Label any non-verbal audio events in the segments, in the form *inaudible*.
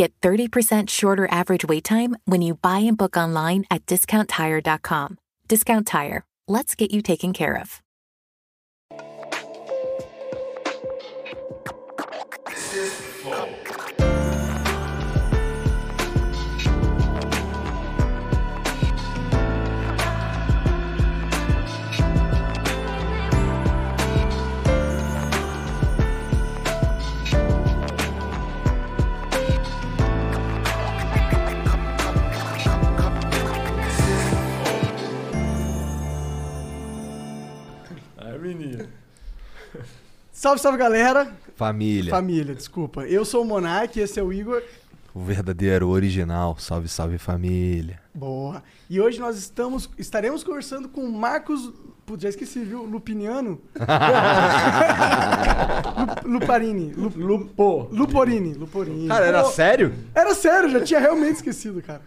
Get 30% shorter average wait time when you buy and book online at discounttire.com. Discount Tire. Let's get you taken care of. Menino. Salve, salve galera. Família. Família, desculpa. Eu sou o Monark, esse é o Igor. O verdadeiro original. Salve, salve família. Boa. E hoje nós estamos, estaremos conversando com o Marcos. Putz, já esqueci, viu? Lupiniano. Lu- *laughs* Luparini. Lu- Lupo. Luporini. Luporini. Cara, era Pô, sério? Era sério, já tinha realmente esquecido, cara.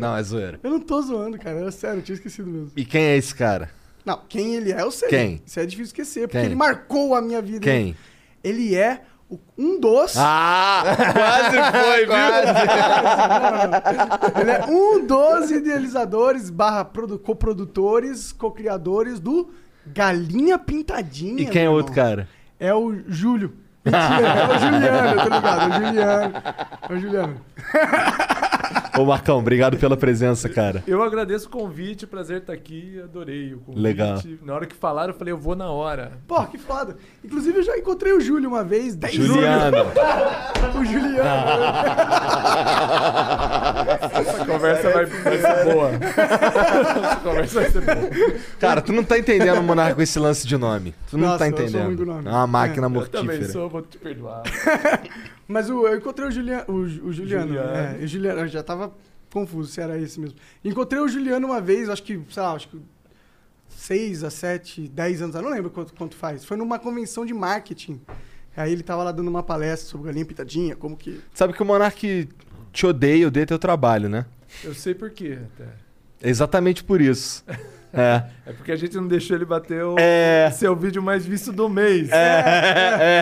Não, é zoeira. Eu não tô zoando, cara. Era sério, eu tinha esquecido mesmo. E quem é esse cara? Não, quem ele é, eu sei. Quem? Isso é difícil esquecer, porque Quem? ele marcou a minha vida. Quem? Ele é o- um dos. Ah! Quase foi, viu? Ele é um dos idealizadores, barra produ- coprodutores, co-criadores do Galinha Pintadinha. E quem é meu outro irmão. cara? É o Júlio. Mentira, é o Juliano, tá ligado? É o Juliano. É o Juliano. *laughs* Ô, Marcão, obrigado pela presença, cara. Eu agradeço o convite, prazer estar aqui, adorei o convite. Legal. Na hora que falaram, eu falei, eu vou na hora. Pô, que foda. Inclusive, eu já encontrei o Júlio uma vez. 10 Juliano. *laughs* O Juliano. Essa conversa vai, vai ser boa. Essa conversa vai ser boa. Cara, tu não tá entendendo, Monarca, com esse lance de nome. Tu não Nossa, tá eu sou entendendo. com nome. É uma máquina Eu também mortífera. sou, vou te perdoar. *laughs* Mas o- eu encontrei o, Julia, o, o Juliano. Juliano. É, o Juliano. Eu já tava confuso se era esse mesmo. Encontrei o Juliano uma vez, acho que, sei lá, acho que 6 a 7, 10 anos, eu não lembro quanto, quanto faz. Foi numa convenção de marketing. Aí ele tava lá dando uma palestra sobre galinha pitadinha, como que. Sabe que o Monark te odeia odeia teu trabalho, né? Eu sei por quê, até. É exatamente por isso. *laughs* É. É porque a gente não deixou ele bater o É. seu vídeo mais visto do mês.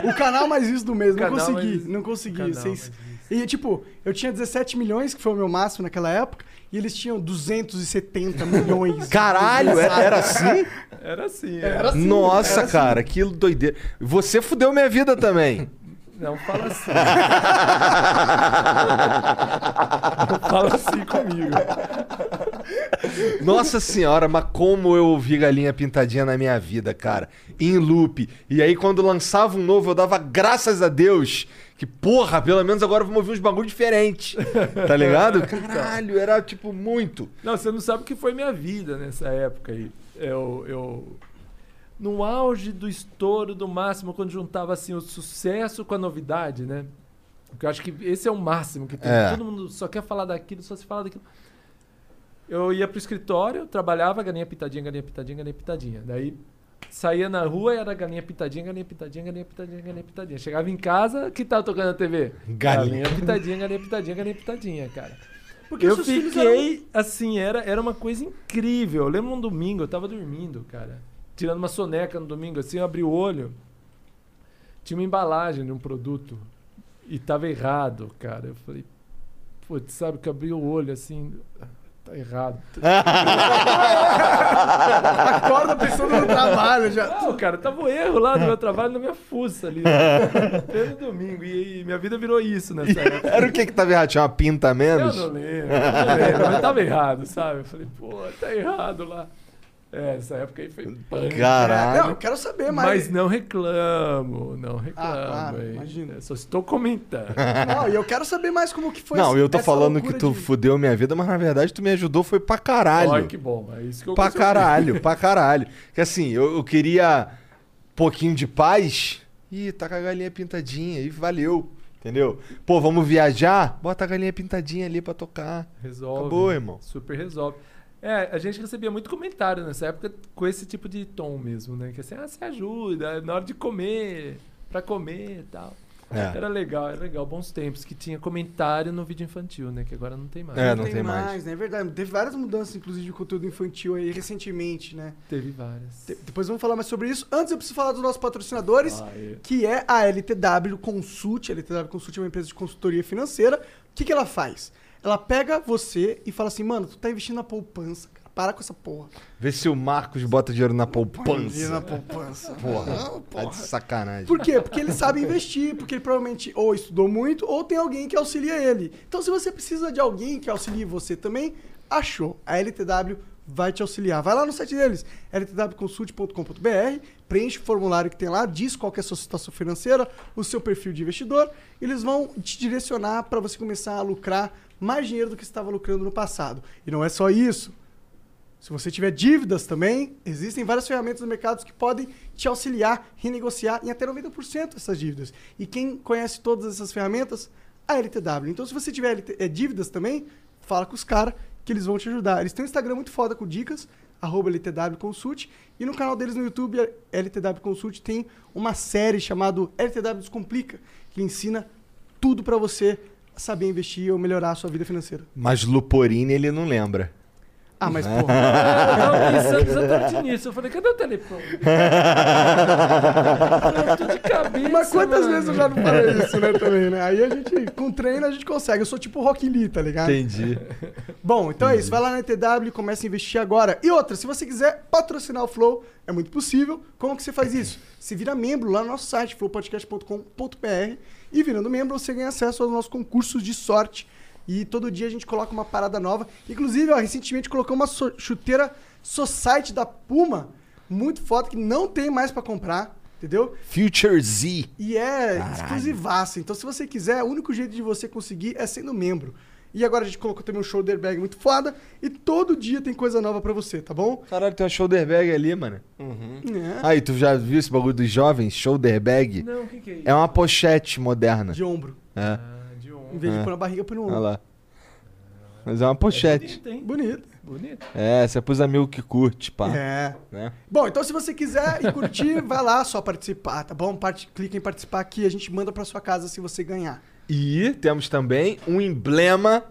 O canal mais visto do mês, não consegui, mais- não consegui. mais visto. E tipo, eu tinha 17 milhões, que foi o meu máximo naquela época, e eles tinham 270 milhões. *laughs* Caralho, era, era assim? Era assim, Era era. assim, Nossa, era assim. cara, que doideira. Você fudeu minha vida também. Não fala assim. *laughs* não fala assim comigo. Nossa senhora, mas como eu ouvi galinha pintadinha na minha vida, cara. Em loop. E aí, quando lançava um novo, eu dava graças a Deus. Que, porra, pelo menos agora vamos ouvir uns bagulho diferentes. Tá ligado? *laughs* Caralho, era tipo muito. Não, você não sabe o que foi minha vida nessa época aí. Eu, eu no auge do estouro do máximo, quando juntava assim o sucesso com a novidade, né? Porque eu acho que esse é o máximo que tem. É. Todo mundo só quer falar daquilo, só se fala daquilo. Eu ia pro escritório, trabalhava, galinha pitadinha, galinha pitadinha, galinha pitadinha. Daí saía na rua e era galinha pitadinha, galinha pitadinha, galinha pitadinha, galinha pitadinha. Chegava em casa, que tava tocando na TV? Galinha. pitadinha, galinha pitadinha, galinha pitadinha, cara. Porque eu fiquei, assim, era, era uma coisa incrível. Eu lembro um domingo, eu tava dormindo, cara. Tirando uma soneca no domingo, assim, eu abri o olho. Tinha uma embalagem de um produto. E tava errado, cara. Eu falei, putz, sabe que eu abri o olho, assim, tá errado. *laughs* Acorda pensando no trabalho já. Não, cara, tava o erro lá no meu trabalho, na minha fuça ali. né? *laughs* Pelo domingo. E, minha vida virou isso nessa época. Era o que que tava errado? Tinha uma pinta a Eu menos? não lembro, eu não lembro, mas tava errado, sabe? Eu falei, pô, tá errado lá. É, essa época aí foi punk. Caralho. Não, eu quero saber mais. Mas não reclamo, não reclamo. Ah, claro, imagina. Eu só estou comentando. *laughs* Não, e eu quero saber mais como que foi Não, essa- eu tô falando que tu de- fudeu minha vida, mas na verdade tu me ajudou foi pra caralho. Olha que bom, é isso que eu Pra consegui. caralho, pra *laughs* caralho. Que assim, eu, eu queria pouquinho de paz. Ih, tá com a galinha pintadinha e valeu. Entendeu? Pô, vamos viajar? Bota a galinha pintadinha ali pra tocar. Resolve. Acabou, irmão. Super resolve. É, a gente recebia muito comentário nessa época com esse tipo de tom mesmo, né? Que assim, ah, você ajuda, na hora de comer, pra comer e tal. É. Era legal, era legal. Bons tempos. Que tinha comentário no vídeo infantil, né? Que agora não tem mais. É, não tem mais. né? É verdade. Teve várias mudanças, inclusive, de conteúdo infantil aí recentemente, né? Teve várias. De- depois vamos falar mais sobre isso. Antes eu preciso falar dos nossos patrocinadores, Ah, é. que é a LTW Consult. A LTW Consult é uma empresa de consultoria financeira. O que, que ela faz? Ela pega você e fala assim, mano, tu tá investindo na poupança, cara. Para com essa porra. Vê se o Marcos bota dinheiro na poupança. Dinheiro na poupança. Porra, Não, tá de sacanagem. Por quê? Porque ele sabe investir, porque ele provavelmente ou estudou muito ou tem alguém que auxilia ele. Então, se você precisa de alguém que auxilie você também, achou. A LTW vai te auxiliar. Vai lá no site deles, ltwconsult.com.br, preenche o formulário que tem lá, diz qual que é a sua situação financeira, o seu perfil de investidor, e eles vão te direcionar para você começar a lucrar mais dinheiro do que estava lucrando no passado. E não é só isso. Se você tiver dívidas também, existem várias ferramentas no mercado que podem te auxiliar, renegociar em até 90% essas dívidas. E quem conhece todas essas ferramentas? A LTW. Então, se você tiver eh, dívidas também, fala com os caras que eles vão te ajudar. Eles têm um Instagram muito foda com dicas, arroba LTW Consult, e no canal deles no YouTube, LTW Consult, tem uma série chamada LTW Descomplica, que ensina tudo para você saber investir ou melhorar a sua vida financeira. Mas Luporini ele não lembra. Ah, mas porra. Eu tava pensando exatamente nisso. Eu falei, cadê o telefone? eu tô de cabeça. Mas quantas mano. vezes eu já não falei isso, né, também, né? Aí a gente, com treino, a gente consegue. Eu sou tipo Rock Lee, tá ligado? Entendi. Bom, então é isso. Vai lá na TW e começa a investir agora. E outra, se você quiser patrocinar o Flow, é muito possível. Como que você faz isso? Você vira membro lá no nosso site, flowpodcast.com.br e virando membro você ganha acesso aos nossos concursos de sorte. E todo dia a gente coloca uma parada nova. Inclusive, ó, recentemente colocou uma so- chuteira Society da Puma, muito foda, que não tem mais pra comprar, entendeu? Future Z. E é exclusivaça. Então, se você quiser, o único jeito de você conseguir é sendo membro. E agora a gente colocou também um shoulder bag muito foda. E todo dia tem coisa nova pra você, tá bom? Caralho, tem uma shoulder bag ali, mano. É. Aí, tu já viu esse bagulho dos jovens? Shoulder bag? Não, o que, que é isso? É uma pochete moderna. De ombro. É, Ah, de Em ombro. vez de É. pôr na barriga, põe no olha ombro. lá. Mas é uma pochete. Bonito, hein? Bonito. Bonito. É, você é pros amigos que curte, pá. É. Né? Bom, então se você quiser e curtir, *laughs* vai lá só participar, tá bom? Parte, clica em participar aqui, a gente manda pra sua casa se você ganhar. E temos também um emblema.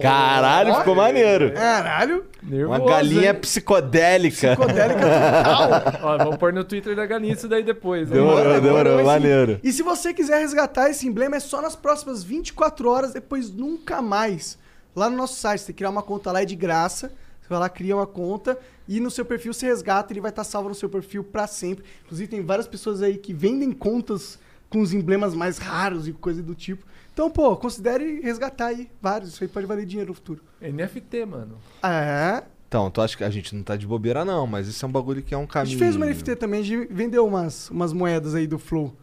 Caralho, ficou maneiro. Caralho, Nervoso, Uma galinha hein? psicodélica. psicodélica *laughs* total. Ó, vamos pôr no Twitter da galinha isso daí depois. hein? Demorou, demorou, maneiro. E se você quiser resgatar esse emblema, é só nas próximas 24 horas, depois nunca mais. Lá no nosso site, você tem que criar uma conta lá, é de graça. Você vai lá, cria uma conta e no seu perfil você resgata, ele vai estar salvo no seu perfil pra sempre. Inclusive, tem várias pessoas aí que vendem contas com os emblemas mais raros e coisa do tipo. Então, pô, considere resgatar aí vários. Isso aí pode valer dinheiro no futuro. NFT, mano. É. Então, tu acha que a gente não tá de bobeira, não, mas isso é um bagulho que é um A caminho. gente fez uma NFT também, a gente vendeu umas, umas moedas aí do Flow.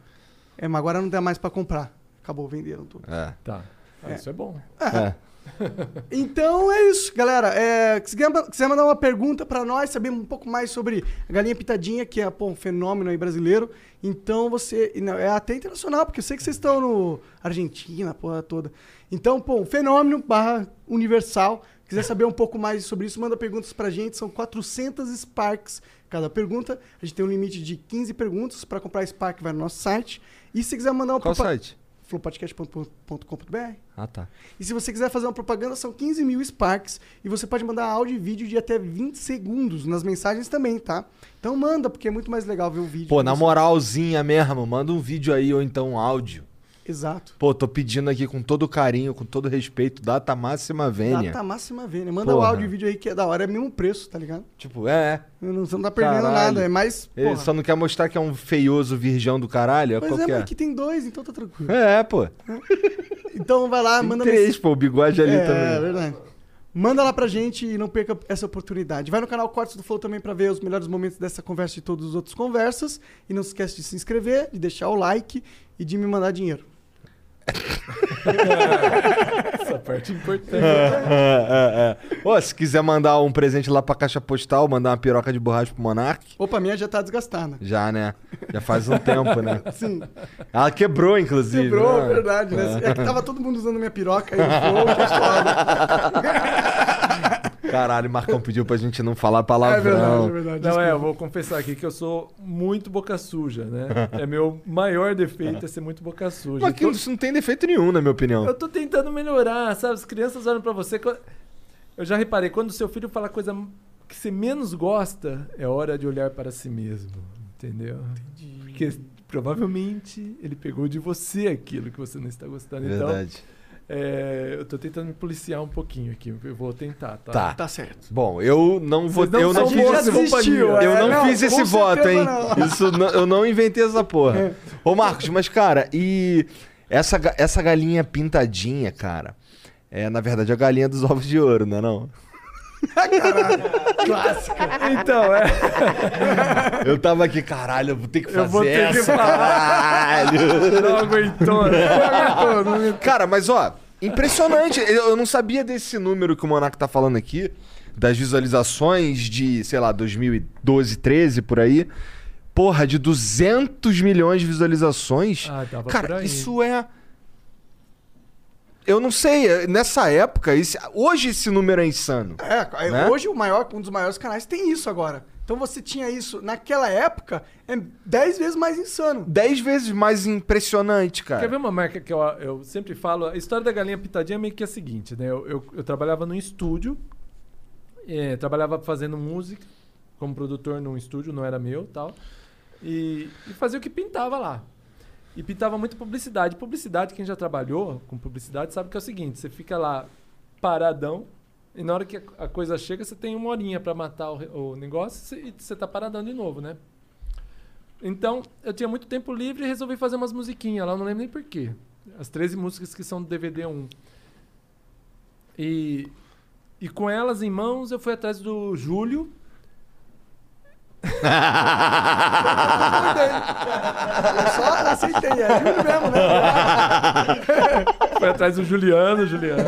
É, mas agora não dá mais pra comprar. Acabou, venderam tudo. É. Tá. Ah, Isso é bom. é. *laughs* Então é isso, galera. É, se quiser, quiser mandar uma pergunta pra nós, saber um pouco mais sobre a galinha pitadinha, que é pô, um fenômeno aí brasileiro. Então você. não, É até internacional, porque eu sei que vocês estão no Argentina, porra toda. Então, pô, um fenômeno barra universal. Quiser saber um pouco mais sobre isso, manda perguntas pra gente. São 400 Sparks cada pergunta. A gente tem um limite de 15 perguntas. Pra comprar Spark, vai no nosso site. E se quiser mandar uma Qual propa- site? flowpodcast.com.br Ah, tá. e se você quiser fazer uma propaganda, são 15 mil Sparks. E você pode mandar áudio e vídeo de até 20 segundos nas mensagens também, tá? Então manda, porque é muito mais legal ver o vídeo. Pô, na você- moralzinha mesmo, manda um vídeo aí ou então um áudio. Exato. Pô, tô pedindo aqui com todo carinho, com todo respeito, data máxima vênia. Data máxima vênia. Manda o áudio e vídeo aí que é da hora, é o mesmo preço, tá ligado? Tipo, é. Não, você não tá perdendo Caralho. nada, é mais. Ele porra. só não quer mostrar que é um feioso virgão do caralho, é Mas é, qualquer. mas aqui tem dois, então tá tranquilo. É, pô. Então vai lá, Tem manda três, mensagem. pô, o bigode ali é, também. É verdade. Manda lá pra gente e não perca essa oportunidade. Vai no canal Cortes do Flow também pra ver os melhores momentos dessa conversa e todos os outros conversas. E não se esquece de se inscrever, de deixar o like e de me mandar dinheiro. Essa parte é importante. É, é, é. Ô, se quiser mandar um presente lá pra caixa postal, mandar uma piroca de borracha pro Monark, Opa, a minha já tá desgastada. já, né? Já faz um tempo, né? *laughs* Sim, Ela quebrou, inclusive. quebrou, né? verdade, né? É que tava todo mundo usando minha piroca que é foda. Caralho, o Marcão pediu pra gente não falar É palavrão. verdade, é verdade. Não, é, eu vou confessar aqui que eu sou muito boca suja, né? É meu maior defeito é ser muito boca suja. Mas aquilo tô- isso não tem defeito nenhum, na minha opinião. Eu tô tentando melhorar, sabe? As crianças olham pra você. Eu já reparei, quando o seu filho fala a coisa que você menos gosta, é hora de olhar para si mesmo. Entendeu? Porque provavelmente ele pegou de você aquilo que você não está gostando. Então, Verdade. É, eu tô tentando me policiar um pouquinho aqui. Eu vou tentar, tá? Tá. Tá certo. Bom, eu não vou. Não eu não companhias. Desistiu, Eu é, não, não, fiz esse voto, hein? não. *laughs* Isso não- eu não inventei essa porra. Ô, Marcos, mas, cara, e essa, essa galinha pintadinha, cara, é, na verdade, a galinha dos ovos de ouro, não é não? Então, é. Eu tava aqui, caralho, eu vou ter que fazer Eu vou ter que essa, falar. caralho. Não aguentou, né? Cara, mas ó, impressionante. Eu não sabia desse número que o Monark tá falando aqui, das visualizações de, sei lá, 2012, 13 por aí. Porra, de 200 milhões de visualizações. Ah, tava por Cara, aí. isso é. Eu não sei, é- nessa época, esse- hoje esse número é insano. É, é, Né? hoje o maior, um dos maiores canais tem isso agora. Então você tinha isso naquela época, é 10 vezes mais insano. 10 vezes mais impressionante, Quer ver cara. uma marca que eu, eu sempre falo? A história da galinha pitadinha é meio que a seguinte, né? Eu, eu, eu trabalhava num estúdio, eh, trabalhava fazendo música, como produtor num estúdio, não era meu tal. E, e fazia o que pintava lá. E pintava muito publicidade. Publicidade, quem já trabalhou com publicidade sabe que é o seguinte: você fica lá paradão, e na hora que a, coisa chega, você tem uma horinha pra matar o, o negócio e você tá paradão de novo, né? Então, eu tinha muito tempo livre e resolvi fazer umas musiquinhas lá, eu não lembro nem porquê. As 13 músicas que são do DVD 1. E, e com elas em mãos, eu fui atrás do Júlio. Eu só aceitei, é Júlio mesmo, né? Fui atrás do Juliano, Juliano.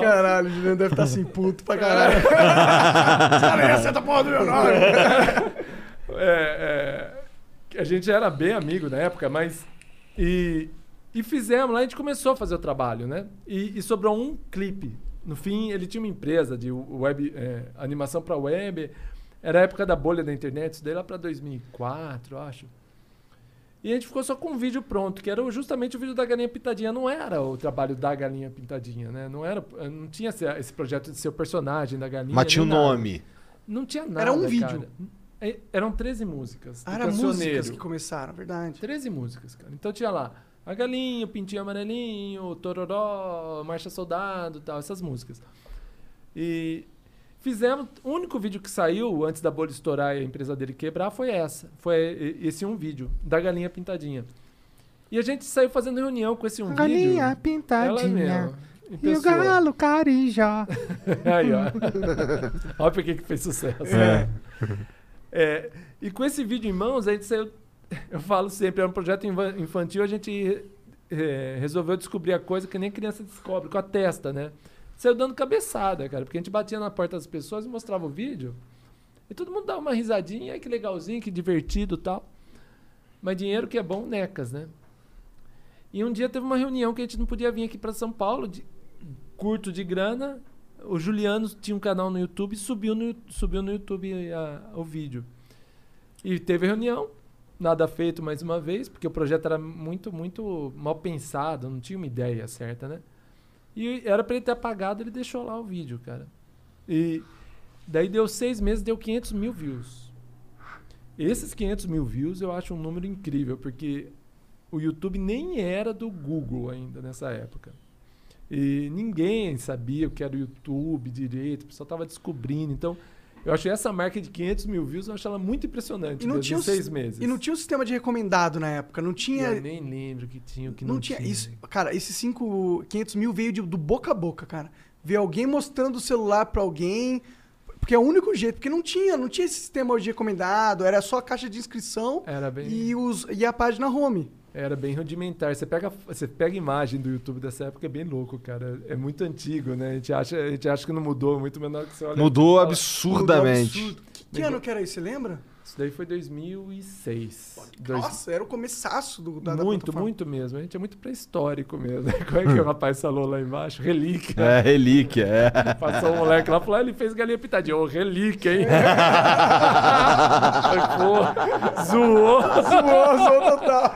Caralho, o Juliano deve estar assim, puto pra caralho. Os caras iam acertar a porra do meu nome. É, é, a gente era bem amigo na época, mas. E, e fizemos lá, a gente começou a fazer o trabalho, né? E, e sobrou um clipe. No fim, ele tinha uma empresa de web, é, animação para web. Era a época da bolha da internet, isso daí lá para 2004, eu acho. E a gente ficou só com um vídeo pronto, que era justamente o vídeo da galinha pintadinha. Não era o trabalho da galinha pintadinha, né? Não, era, não tinha esse, esse projeto de ser o personagem da galinha. Mas tinha o nome. Não tinha nada. Era um cara. vídeo. É, Eram 13 músicas. Ah, era músicas que começaram, verdade. 13 músicas, cara. Então tinha lá a galinha, o pintinho amarelinho, o tororó, Marcha Soldado tal, essas músicas. E fizemos. O único vídeo que saiu antes da bolha estourar e a empresa dele quebrar foi essa. Foi e- esse um vídeo, da galinha pintadinha. E a gente saiu fazendo reunião com esse um vídeo. Ela mesma. em pessoa. carijó. *laughs* Aí, ó. *laughs* Olha por que fez sucesso. É. *laughs* É, e com esse vídeo em mãos, a gente saiu. Eu falo sempre, é um projeto infantil, a gente é, resolveu descobrir a coisa que nem criança descobre, com a testa, né? Saiu dando cabeçada, cara, porque a gente batia na porta das pessoas e mostrava o vídeo. E todo mundo dava uma risadinha, que legalzinho, que divertido tal. Mas dinheiro que é bom, necas, né? E um dia teve uma reunião que a gente não podia vir aqui para São Paulo, de, curto de grana. O Juliano tinha um canal no YouTube subiu no, subiu no YouTube a- o vídeo. E teve reunião, nada feito mais uma vez, porque o projeto era muito, muito mal pensado, não tinha uma ideia certa, né? E era para ele ter apagado, ele deixou lá o vídeo, cara. E daí deu seis meses, deu 500 mil views. Esses 500 mil views eu acho um número incrível, porque o YouTube nem era do Google ainda nessa época. E ninguém sabia o que era o YouTube direito, o pessoal estava descobrindo. Então, eu achei essa marca de 500 mil views, eu acho ela muito impressionante. E não tinha seis meses. E não tinha o sistema de recomendado na época. Não tinha. eu nem lembro o que tinha, o que não, Não tinha isso. Cara, esses 5, 500 mil veio de- do boca a boca, cara. Ver alguém mostrando o celular pra alguém. Porque é o único jeito. Porque não tinha, não tinha esse sistema de recomendado. Era só a caixa de inscrição Era bem, e, os, e a página home. Era bem rudimentar. Você pega, você pega a imagem do YouTube dessa época, é bem louco, cara. É muito antigo, né? A gente acha, a gente acha que não mudou, muito menor que você olha. Mudou fala, absurdamente. "Mudou absurdo." Que ano que era isso, você lembra? Isso daí foi 2006. Dois- Nossa, era o começaço do, da, da muito, plataforma. muito mesmo. A gente é muito pré-histórico mesmo. *laughs* Como é que o rapaz falou lá embaixo? Relíquia. É, relíquia, é. Passou um moleque lá e falou: "Ah, ele fez galinha pitadinha. Ô, relíquia, hein? *laughs* Pô, zoou. *laughs* Zoou, zoou total.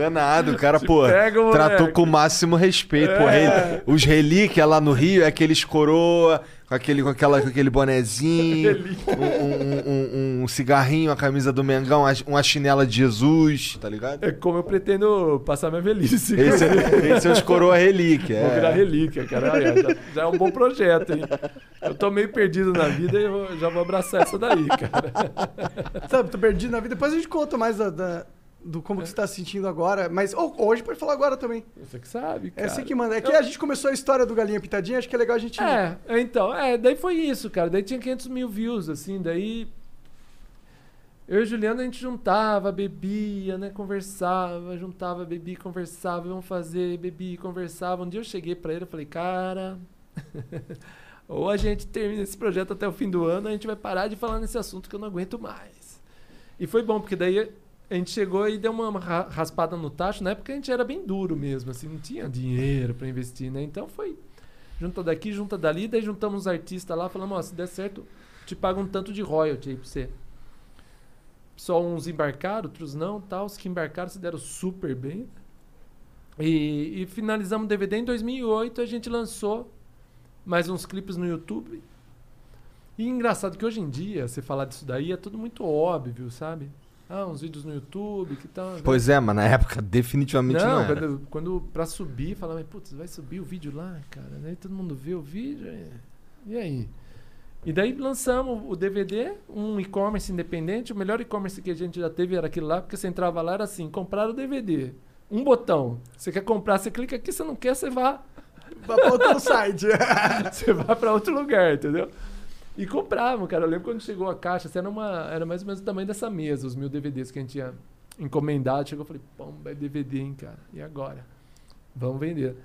É nada, o cara, *laughs* pô, pega, moleque. tratou com o máximo respeito. Pô, É. rel- os relíquias lá no Rio é aqueles coroa, com aquele, com aquela, com aquele bonezinho, *laughs* um, um- um- um cigarrinho, a camisa do Mengão, uma- chinela de Jesus, tá ligado? É como eu pretendo passar minha velhice. Esse, é- esse é os coroa relíquia. Vou virar É. relíquia, cara. Já, já é um bom projeto, hein? Eu tô meio perdido na vida e eu já vou abraçar essa daí, cara. Sabe, tô perdido na vida. Depois a gente conta mais da, da- do como que você tá se sentindo agora. Mas ou- hoje pode falar agora também. Você que sabe, É cara. assim que manda. É que a gente começou a história do Galinha Pitadinha, acho que é legal a gente. É, então, é, daí foi isso, cara. Daí tinha 500 mil views, assim, daí. Eu e o Juliano a gente juntava, bebia, né? Conversava, juntava, bebia, conversava, vamos fazer, bebia, conversava. Um dia eu cheguei pra ele e falei, cara. *laughs* ou a gente termina esse projeto até o fim do ano, a gente vai parar de falar nesse assunto que eu não aguento mais. E foi bom, porque daí a gente chegou e deu uma ra- raspada no tacho. Na época a gente era bem duro mesmo, assim, não tinha dinheiro pra investir, né? Então foi junta daqui, junta dali, daí juntamos os artistas lá, falamos, ó, se der certo, te paga um tanto de royalty aí pra você. Só uns embarcaram, outros não, tal. Os que embarcaram se deram super bem. E, e finalizamos o DVD em 2008, a gente lançou mais uns clipes no YouTube. E engraçado que hoje em dia, você falar disso daí, é tudo muito óbvio, sabe? Ah, uns vídeos no YouTube, que tal. Pois é, mas na época definitivamente não, Não, era. quando, quando pra subir, falava, putz, vai subir o vídeo lá, cara. Daí todo mundo vê o vídeo. e- E aí? E daí lançamos o DVD, um e-commerce independente. O melhor e-commerce que a gente já teve era aquele lá, porque você entrava lá, era assim, comprar o DVD. Um botão. Você quer comprar, você clica aqui, você não quer, você vai. Vai pra outro site. *laughs* Você vai pra outro lugar, entendeu? E comprava, cara. Eu lembro quando chegou a caixa, assim, era, uma, era mais ou menos o tamanho dessa mesa, os mil DVDs que a gente tinha encomendado. Chegou, eu falei, pomba, é DVD, hein, cara. E agora? Vamos vender.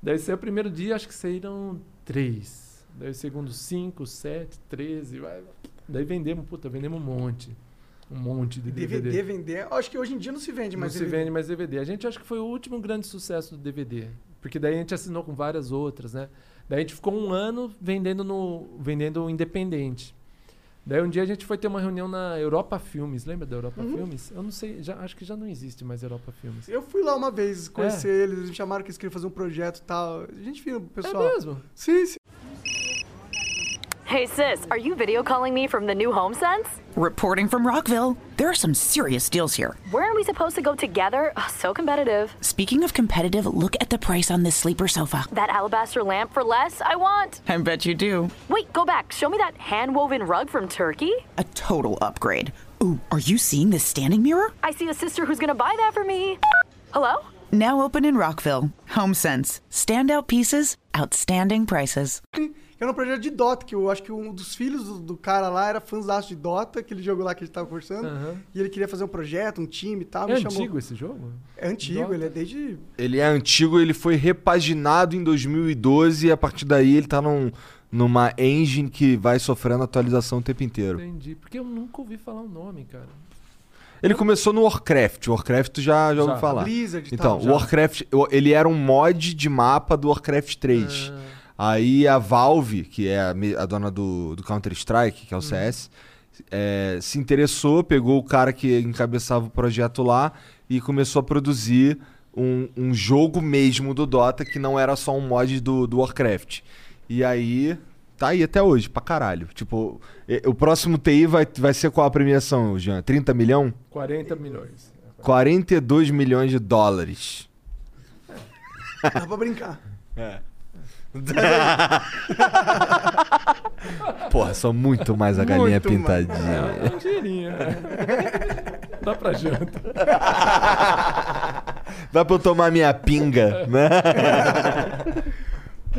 Daí saiu o primeiro dia, acho que saíram três. Daí o segundo, cinco, sete, treze. Vai. Daí vendemos, puta, vendemos um monte. Um monte de DVD. DVD vender. Acho que hoje em dia não se vende Não mais se DVD. vende mais DVD. A gente acha que foi o último grande sucesso do DVD. Porque daí a gente assinou com várias outras, né? Daí a gente ficou um ano vendendo no vendendo independente. Daí um dia a gente foi ter uma reunião na Europa Filmes. Lembra da Europa Uhum. Filmes? Eu não sei, já, acho que já não existe mais Europa Filmes. Eu fui lá uma vez conhecer É. eles, eles me chamaram que eles queriam fazer um projeto e tal. A gente viu o pessoal. É mesmo? Sim, sim. Hey sis, are you video calling me from the new home sense? Reporting from Rockville, there are some serious deals here. Weren't we supposed to go together? Ugh, so competitive. Speaking of competitive, look at the price on this sleeper sofa. That alabaster lamp for less, I want. I bet you do. Wait, go back. Show me that hand woven rug from Turkey. A total upgrade. Ooh, are you seeing this standing mirror? I see a sister who's gonna buy that for me. Hello? Now open in Rockville. HomeSense. Standout pieces, outstanding prices. *laughs* Era um projeto de Dota, que eu acho que um dos filhos do, do cara lá era fãzaço de Dota, aquele jogo lá que a gente tava conversando. Aham. E ele queria fazer um projeto, um time e tal. É me chamou. antigo esse jogo? É antigo, Dota? ele é desde. Ele é antigo, ele foi repaginado em 2012 e a partir daí ele tá num, numa engine que vai sofrendo atualização o tempo inteiro. Entendi. Porque eu nunca ouvi falar o nome, cara. Ele começou no Warcraft. Warcraft tu já, já ouviu Já. falar. Blizzard Então, tal. o Warcraft, o- ele era um mod de mapa do Warcraft 3. Ah. Aí a Valve, que é a, a dona do, do Counter-Strike, Hum. que é o CS, é, se interessou, pegou o cara que encabeçava o projeto lá e começou a produzir um, um jogo mesmo do Dota, que não era só um mod do, do Warcraft. E aí, tá aí até hoje, pra caralho. Tipo, o próximo TI vai, vai ser qual a premiação, Jean? 30 milhão? 40 milhões. 42 milhões de dólares. Dá pra brincar. *laughs* Porra, são muito mais a galinha Muito mais. pintadinha. É um dinheirinho, né? *laughs* Dá pra janta. *laughs* Dá pra eu tomar minha pinga, né?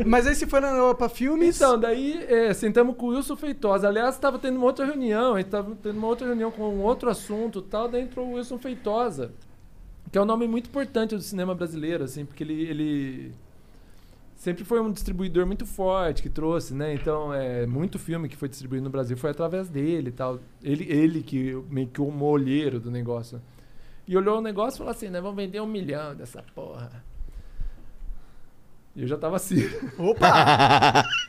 Mas aí você foi na Europa Filmes. Então, daí é, sentamos com o Wilson Feitosa. Aliás, estava tendo uma outra reunião, a gente estava tendo uma outra reunião com um outro assunto e tal, daí entrou o Wilson Feitosa, que é um nome muito importante do cinema brasileiro, assim, porque ele, ele sempre foi um distribuidor muito forte que trouxe, né? Então, é, muito filme que foi distribuído no Brasil foi através dele e tal. Ele, ele que meio que o molheiro do negócio. E olhou o negócio e falou assim, né? Vamos vender um milhão dessa porra. E eu já tava assim. Opa! *laughs*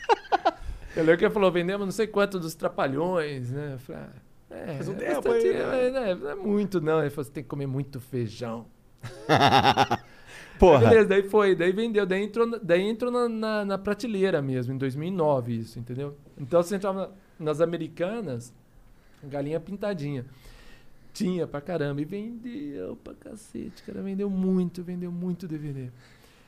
Eu lembro que ele falou, vendemos não sei quanto dos trapalhões, né? Eu falei, ah, é, Faz um é tempo bastante, aí, né? é, né? não é muito não. Ele falou, você tem que comer muito feijão. *laughs* Porra. Beleza, daí foi, daí vendeu, daí entrou, daí entrou na, na, na prateleira mesmo, em 2009 isso, entendeu? Então você entrava na- nas americanas, galinha pintadinha. Tinha pra caramba, e vendeu pra cacete, cara, vendeu muito, vendeu muito DVD.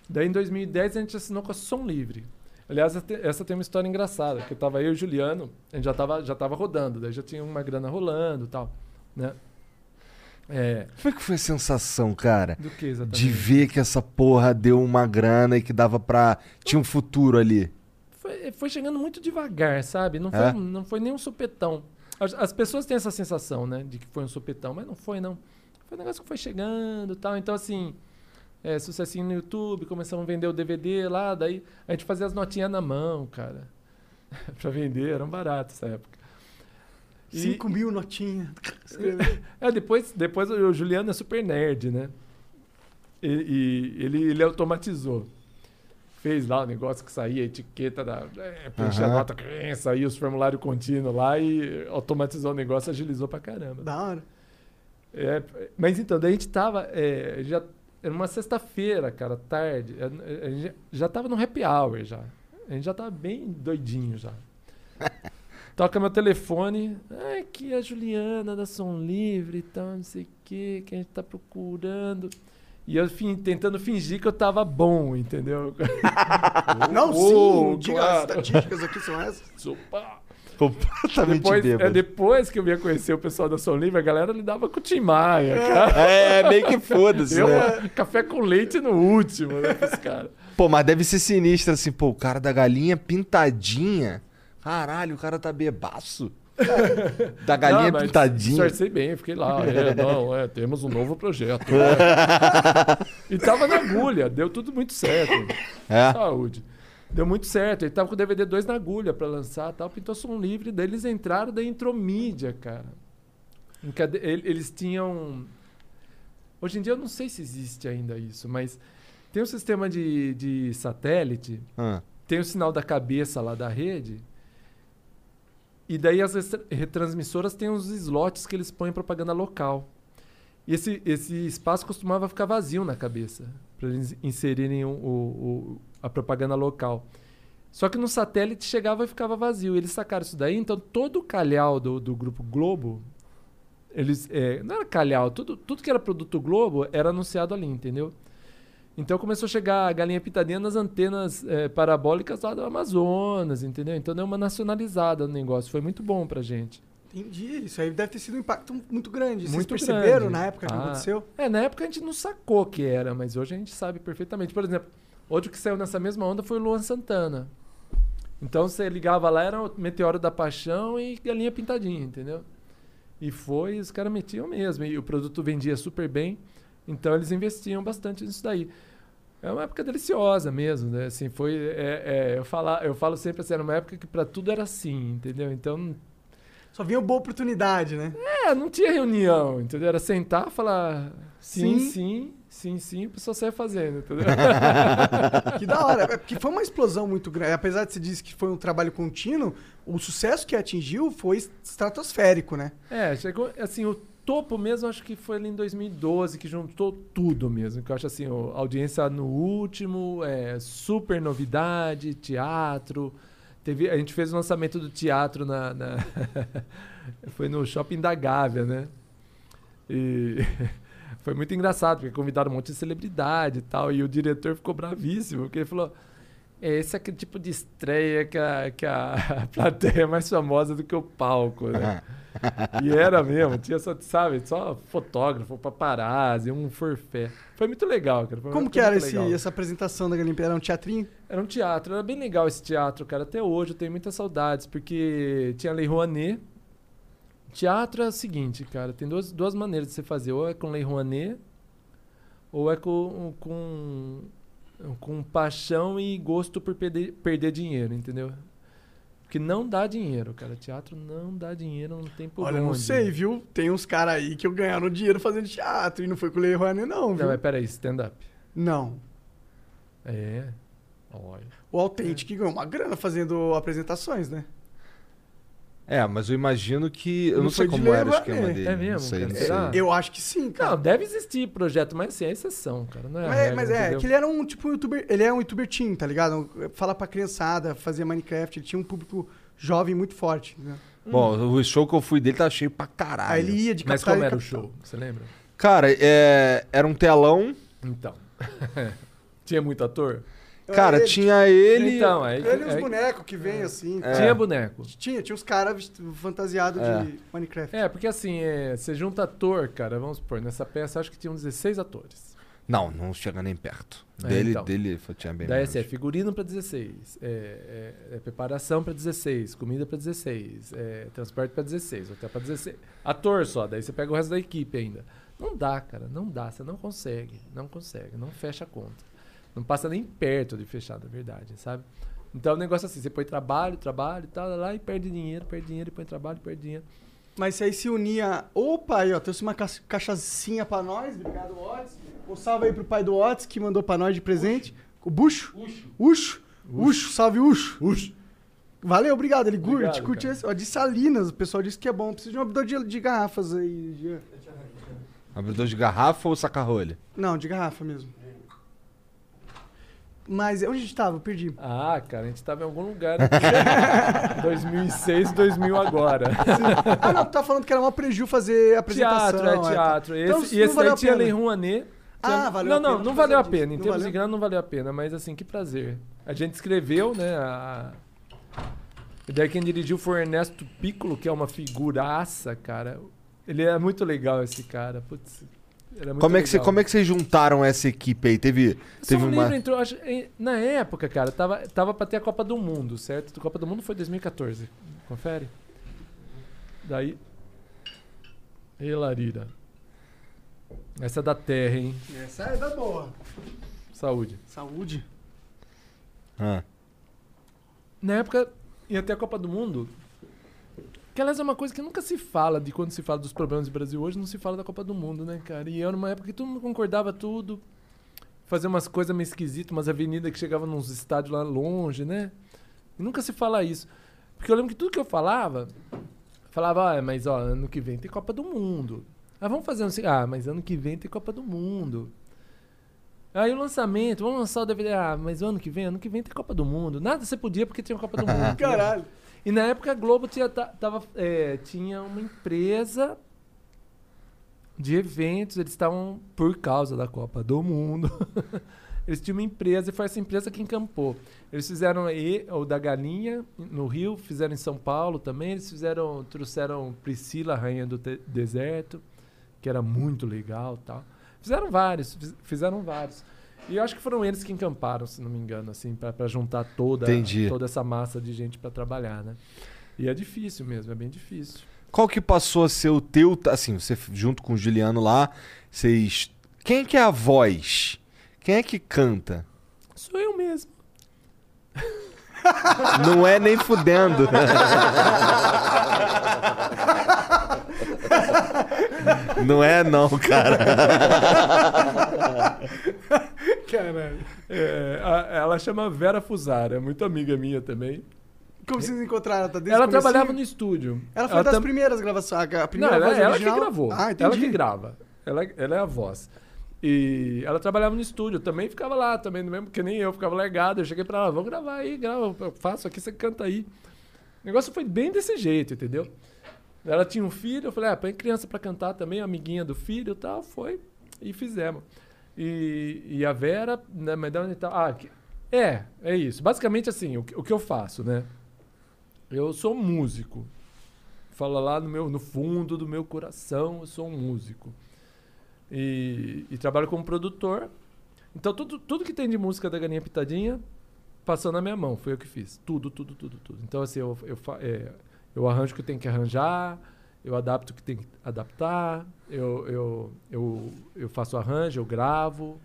Daí em 2010 a gente assinou com a Som Livre. Aliás, essa tem uma história engraçada, que eu tava eu e o Juliano, a gente já tava, já tava rodando, daí já tinha uma grana rolando e tal, né? É, Como é que foi a sensação, cara? do que exatamente? De ver que essa porra deu uma grana e que dava pra. Tinha um futuro ali. Foi, foi chegando muito devagar, sabe? Não foi, É? não foi nem um supetão. As, as pessoas têm essa sensação, né? De que foi um supetão, mas não foi, não. Foi um negócio que foi chegando e tal. Então, assim, é, sucessinho no YouTube, começamos a vender o DVD lá, daí a gente fazia as notinhas na mão, cara. *laughs* pra vender, eram baratos nessa época. E- 5 mil notinha. é, depois, depois o Juliano é super nerd, né? E, e ele, ele automatizou. Fez lá o negócio que saía, a etiqueta da. É, preenchia a nota, saía os formulários contínuos lá e automatizou o negócio, agilizou pra caramba. Da hora. É, mas então, daí a gente tava. É, já, era uma sexta-feira, cara, tarde. A, a gente já tava no happy hour já. A gente já tava bem doidinho já. *laughs* Toca meu telefone. Ah, aqui é a Juliana da Som Livre e tal, não sei o que, que a gente tá procurando. E eu fin- tentando fingir que eu tava bom, entendeu? *laughs* Não, Uou, sim, diga, claro. as estatísticas aqui são essas. Opa! Completamente Depois, é, depois que eu vinha conhecer o pessoal da Som Livre, a galera lidava com o Tim Maia, cara. É, meio que foda-se, né? café com leite no último, né, pros caras. Pô, mas deve ser sinistro assim, pô, o cara da galinha pintadinha. Caralho, o cara tá bebaço. *laughs* Da galinha Não, pintadinha. Disfarcei bem, fiquei lá. *laughs* É, não, é, temos um novo projeto. né? *laughs* e tava na agulha, deu tudo muito certo. É. Saúde. Deu muito certo. Ele tava com o DVD 2 na agulha pra lançar tal, pintou som livre. Daí eles entraram, daí entrou mídia, cara. Eles tinham. Hoje em dia eu não sei se existe ainda isso, mas tem um sistema de, de satélite Ah, tem o sinal da cabeça lá da rede. E daí as retransmissoras têm os slots que eles põem propaganda local. E esse, esse espaço costumava ficar vazio na cabeça, para eles inserirem o- o- a propaganda local. Só que no satélite chegava e ficava vazio. Eles sacaram isso daí, então todo o calhau do, do Grupo Globo, eles, é, não era calhau, tudo, tudo que era produto Globo era anunciado ali, entendeu? Então começou a chegar a galinha pitadinha nas antenas eh, parabólicas lá do Amazonas, entendeu? Então deu uma nacionalizada no negócio. Foi muito bom pra gente. Entendi. Isso aí deve ter sido um impacto muito grande. Vocês Muito perceberam grande. na época que Ah. aconteceu? É, na época a gente não sacou que era, mas hoje a gente sabe perfeitamente. Por exemplo, outro que saiu nessa mesma onda foi o Luan Santana. Então você ligava lá, era o Meteoro da Paixão e Galinha Pintadinha, entendeu? E foi, os caras metiam mesmo. E o produto vendia super bem. Então eles investiam bastante nisso daí. É uma época deliciosa mesmo, né? Assim, foi. é- é, eu, falar, eu falo sempre assim, era uma época que pra tudo era assim, entendeu? Então Só vinha boa oportunidade, né? é, não tinha reunião, entendeu? Era sentar, falar sim, Sim. sim, sim, sim, a pessoa saia fazendo, entendeu? *laughs* Que da hora. É porque foi uma explosão muito grande. Apesar de você dizer que foi um trabalho contínuo, o sucesso que atingiu foi estratosférico, né? é, chegou, assim, o topo mesmo, acho que foi ali em 2012, que juntou tudo mesmo. Que eu acho assim, a audiência no último, é, super novidade, teatro. Teve, a gente fez o lançamento do teatro na. na- *laughs* foi no shopping da Gávea, né? E *laughs* foi muito engraçado, porque convidaram um monte de celebridade e tal. E o diretor ficou bravíssimo, porque ele falou. "É, Esse é aquele tipo de estreia que a, que a *laughs* plateia é mais famosa do que o palco, né? E era mesmo, tinha só, sabe, só fotógrafo, paparazzi, um forfé. Foi muito legal, cara. foi Como que era esse, essa apresentação da Galinha? Era um teatrinho? Era um teatro, era bem legal esse teatro, cara. Até hoje eu tenho muitas saudades, porque tinha Lei Rouanet. Teatro é o seguinte, cara, tem duas, duas maneiras de você fazer. Ou é com Lei Rouanet, ou é com, com Com paixão e gosto por perder, perder dinheiro, entendeu? Porque não dá dinheiro, cara. Teatro não dá dinheiro, não tem por Olha, eu não onde. sei, viu? Tem uns caras aí que ganharam dinheiro fazendo teatro e não foi com o Lei Rouanet, não, viu? Não, mas peraí, stand-up. Não. É. Olha. O Authentic ganhou uma grana fazendo apresentações, né? É, mas eu imagino que. Eu Não não, sei como era o esquema é. dele. É mesmo, não sei, não sei. Eu acho que sim, cara. Não, deve existir projeto, mas assim, é exceção, cara. Não é, Mas, regra, mas é, entendeu? que ele era um tipo um youtuber. Ele é um youtuber teen, tá ligado? Fala pra criançada, fazia Minecraft, ele tinha um público jovem muito forte. Né? Bom, o show que eu fui dele tá cheio pra caralho. Aí ele ia de Mas como era o show? Você lembra? Cara, é, era um telão. Então. *laughs* Tinha muito ator? Cara, ele, tinha ele. Então, aí. Ele e os aí- bonecos que vem assim. É. Tinha boneco. Tinha, tinha uns caras fantasiados É. de Minecraft. É, porque assim, é, você junta ator, cara, vamos supor, nessa peça acho que tinham 16 atores. Não, não chega nem perto. É, Dele, então. dele tinha bem Daí menos. assim, é figurino pra 16, é, é- é preparação pra 16, comida pra 16, é, transporte pra 16, hotel pra 16. Ator só, daí você pega o resto da equipe ainda. Não dá, cara, não dá, você não consegue, não consegue, não fecha a conta. Não passa nem perto de fechar, na verdade, sabe? Então o negócio é assim, você põe trabalho, trabalho e tal, lá e perde dinheiro, perde dinheiro, e põe trabalho, perde dinheiro. Mas se aí se unia. Opa, aí, ó, trouxe uma ca cachaçinha pra nós. Obrigado, Otis. Um salve aí pro pai do Otis que mandou pra nós de presente. O Bucho? Ucho. Ucho. Ucho, salve Ucho. Ucho. Valeu, obrigado. Ele curte, Obrigado, curte cara. esse. Ó, de Salinas, o pessoal disse que é bom. Precisa de um abridor de, de garrafas aí, Jean. Abridor de garrafa ou saca-rolha? Não, de garrafa mesmo. Mas onde a gente tava? Eu perdi. Ah, cara, a gente tava em algum lugar aqui. *laughs* 2006, 2000 agora. Ah, não, tu tá falando que era uma preju fazer apresentação. Teatro, é teatro. Esse, Então, e não esse daí tinha. Lei Rouanet. Ah, Tinha- valeu Não, a pena não, não valeu a disso. pena. Em Não termos valeu? de grana, não valeu a pena. Mas assim, que prazer. A gente escreveu, né? A... E daí quem dirigiu foi o Ernesto Piccolo, que é uma figuraça, cara. Ele é muito legal, esse cara. Putz, Como é, que você, como é que vocês juntaram essa equipe aí? Teve, teve uma. Livre entrou, acho, em- na época, cara, tava, tava pra ter a Copa do Mundo, certo? A Copa do Mundo foi 2014. Confere. Daí. Ei, Larira. Essa é da terra, hein? Essa é da boa. Saúde. Saúde. Ah. Na época, ia ter a Copa do Mundo. Que, aliás, é uma coisa que nunca se fala de quando se fala dos problemas do Brasil hoje, não se fala da Copa do Mundo, né, cara? E era uma época que todo mundo concordava tudo. Fazer umas coisas meio esquisitas, umas avenidas que chegavam nos estádios lá longe, né? E nunca se fala isso. Porque eu lembro que tudo que eu falava, falava, ah, mas ó, ano que vem tem Copa do Mundo. Ah, vamos fazer assim, ah, mas ano que vem tem Copa do Mundo. Aí o lançamento, vamos lançar o DVD, ah, mas ano que vem, ano que vem tem Copa do Mundo. Nada você podia porque tinha Copa do *laughs* Mundo. entendeu? Caralho. E na época a Globo tinha, ta- tava, é, tinha uma empresa de eventos, eles estavam por causa da Copa do Mundo. *laughs* eles tinham uma empresa e foi essa empresa que encampou. Eles fizeram aí o da Galinha no Rio, fizeram em São Paulo também, eles fizeram, trouxeram Priscila, Rainha do Deserto, que era muito legal, tal. Fizeram vários, fiz- fizeram vários. E eu acho que foram eles que encamparam, se não me engano, assim, pra pra juntar toda, Entendi. toda essa massa de gente pra trabalhar, né? E é difícil mesmo, é bem difícil. Qual que passou a ser o teu. Assim, você junto com o Juliano lá, vocês. Quem que é a voz? Quem é que canta? Sou eu mesmo. *laughs* Não é nem fudendo. *laughs* Não é não, cara. *laughs* *laughs* Caralho. É, a- ela chama Vera Fusara, é muito amiga minha também. Como vocês encontraram? Tá desde ela trabalhava no estúdio. Ela foi das tam- primeiras gravações. A Não, primeira ela, voz ela que gravou. Ah, entendi. ela que grava. Ela, ela é a voz. E ela trabalhava no estúdio, também ficava lá, também, do mesmo que nem eu, ficava largado. Eu cheguei pra ela, vamos gravar aí, grava, eu faço aqui, você canta aí. O negócio foi bem desse jeito, entendeu? Ela tinha um filho, eu falei, ah, põe criança pra cantar também, amiguinha do filho e tal, foi, e fizemos. E, e a Vera, né, mas da onde tá? Ah, é, é isso. Basicamente assim, o, o que eu faço, né? Eu sou músico. Fala lá no, meu, no fundo do meu coração, eu sou um músico. E, e trabalho como produtor. Então, tudo, tudo que tem de música da Galinha Pitadinha passou na minha mão. Foi eu que fiz. Tudo, tudo, tudo, tudo. Então, assim, eu, eu, é, eu arranjo o que tem que arranjar, eu adapto o que tem que adaptar, eu, eu, eu, eu faço arranjo, eu gravo,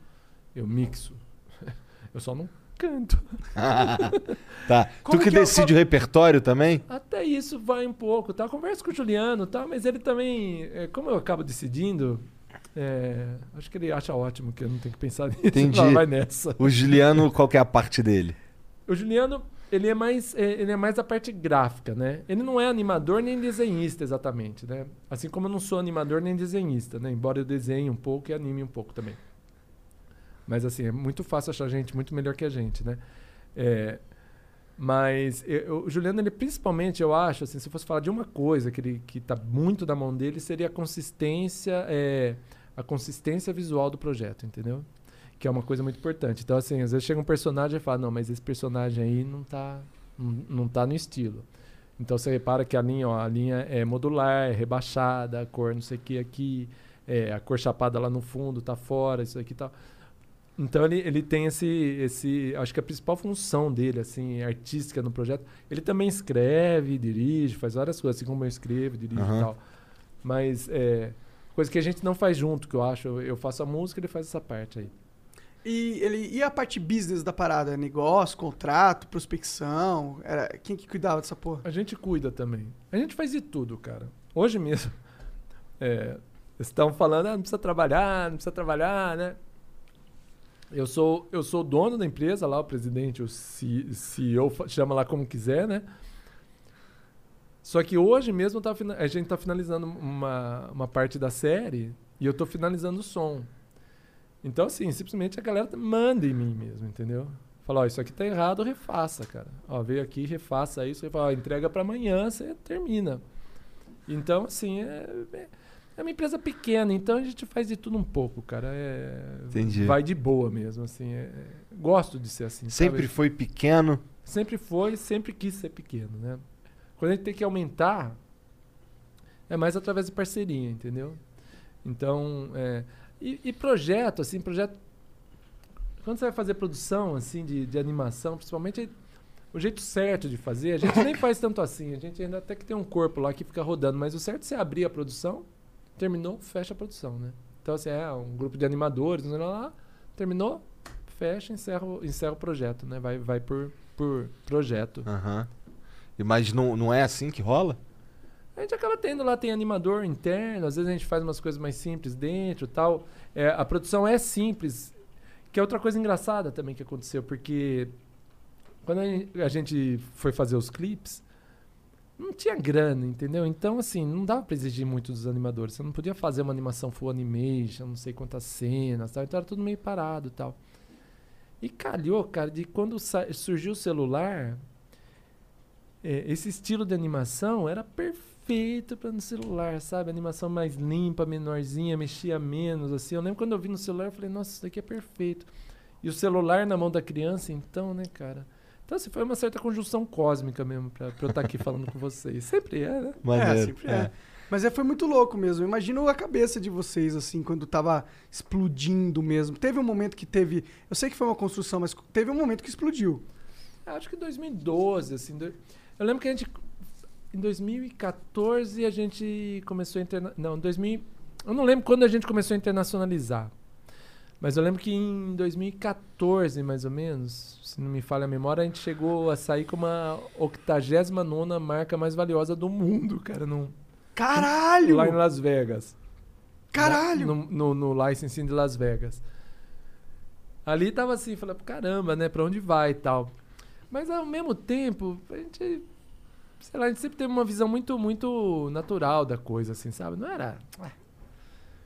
eu mixo. *laughs* Eu só não canto. *laughs* Tá. Como tu que, que é decide o repertório também? Até isso vai um pouco, tá? Eu converso com o Juliano, tá? Mas ele também, é, como eu acabo decidindo, é, acho que ele acha ótimo que eu não tenho que pensar *laughs* nisso. Entendi. Não, vai nessa. O Juliano, qual que é a parte dele? O Juliano, ele é mais, é, ele é mais a parte gráfica, né? Ele não é animador nem desenhista exatamente, né? Assim como eu não sou animador nem desenhista, né? Embora eu desenhe um pouco e anime um pouco também. Mas assim, é muito fácil achar gente muito melhor que a gente, né? É, mas eu- o Juliano, ele principalmente, eu acho, assim, se eu fosse falar de uma coisa que ele que tá muito na mão dele, seria a consistência, é, a consistência visual do projeto, entendeu? Que é uma coisa muito importante. Então, assim, às vezes chega um personagem e fala, não, mas esse personagem aí não tá, não, não tá no estilo. Então você repara que a linha, ó, a linha é modular, é rebaixada, a cor não sei o que aqui, é, a cor chapada lá no fundo tá fora, isso aqui tal. Então ele, ele tem esse, esse. Acho que a principal função dele, assim, artística no projeto. Ele também escreve, dirige, faz várias coisas, assim como eu escrevo, dirijo Aham. e tal. Mas é. Coisa que a gente não faz junto, que eu acho. Eu, eu faço a música ele faz essa parte aí. E, ele, e a parte business da parada? Negócio, contrato, prospecção? Era, quem que cuidava dessa porra? A gente cuida também. A gente faz de tudo, cara. Hoje mesmo. *laughs* É, estão falando, ah, não precisa trabalhar, não precisa trabalhar, né? Eu sou, eu sou dono da empresa lá, o presidente, o CEO, chama lá como quiser, né? Só que hoje mesmo tá a gente tá finalizando uma, uma parte da série e eu tô finalizando o som. Então, assim, simplesmente a galera manda em mim mesmo, entendeu? Fala, ó, isso aqui tá errado, refaça, cara. Ó, veio aqui, refaça isso, e fala, ó, entrega para amanhã, você termina. Então, assim, é, é- é uma empresa pequena, então a gente faz de tudo um pouco, cara. É, Entendi. Vai de boa mesmo, assim. é- é- gosto de ser assim. Sempre sabe? foi pequeno. Sempre foi, sempre quis ser pequeno, né? Quando a gente tem que aumentar, é mais através de parceria, entendeu? Então, é, e, e projeto, assim, projeto. Quando você vai fazer produção, assim, de, de animação, principalmente, o jeito certo de fazer, a gente nem faz tanto assim. A gente ainda até que tem um corpo lá que fica rodando, mas o certo é você abrir a produção, terminou, fecha a produção, né? Então, assim, é um grupo de animadores, lá, lá, lá, terminou, fecha, encerra, encerra o projeto, né? Vai, vai por, por projeto. E Mas não, não é assim que rola? A gente acaba tendo lá, tem animador interno, às vezes a gente faz umas coisas mais simples dentro tal. É, a produção é simples, que é outra coisa engraçada também que aconteceu, porque quando a gen- a gente foi fazer os clipes, não tinha grana, entendeu? Então, assim, não dava pra exigir muito dos animadores. Você não podia fazer uma animação full animation, não sei quantas cenas tal. Então era tudo meio parado tal. E calhou, cara, de quando surgiu o celular, é, esse estilo de animação era perfeito para no celular, sabe? Animação mais limpa, menorzinha, mexia menos, assim. Eu lembro quando eu vi no celular, eu falei, nossa, isso daqui é perfeito. E o celular na mão da criança, então, né, cara? Então, assim, foi uma certa conjunção cósmica mesmo pra, pra eu estar aqui falando com vocês. Sempre é, né? É, sempre é. Mas é, foi muito louco mesmo. Imagina a cabeça de vocês, assim, quando tava explodindo mesmo. Teve um momento que teve. Eu sei que foi uma construção, mas teve um momento que explodiu. Acho que 2012, assim. Eu lembro que a gente. Em 2014 a gente começou a interna... Não, 2000. Eu não lembro quando a gente começou a internacionalizar. Mas eu lembro que em 2014, mais ou menos, se não me falha a memória, a gente chegou a sair como a 89 marca mais valiosa do mundo, cara, num, Caralho! lá em Las Vegas. Caralho! No, no, no licensing de Las Vegas. Ali tava assim, falando, caramba, né? Pra onde vai e tal. Mas ao mesmo tempo, a gente. Sei lá, a gente sempre teve uma visão muito, muito natural da coisa, assim, sabe? Não era. ah,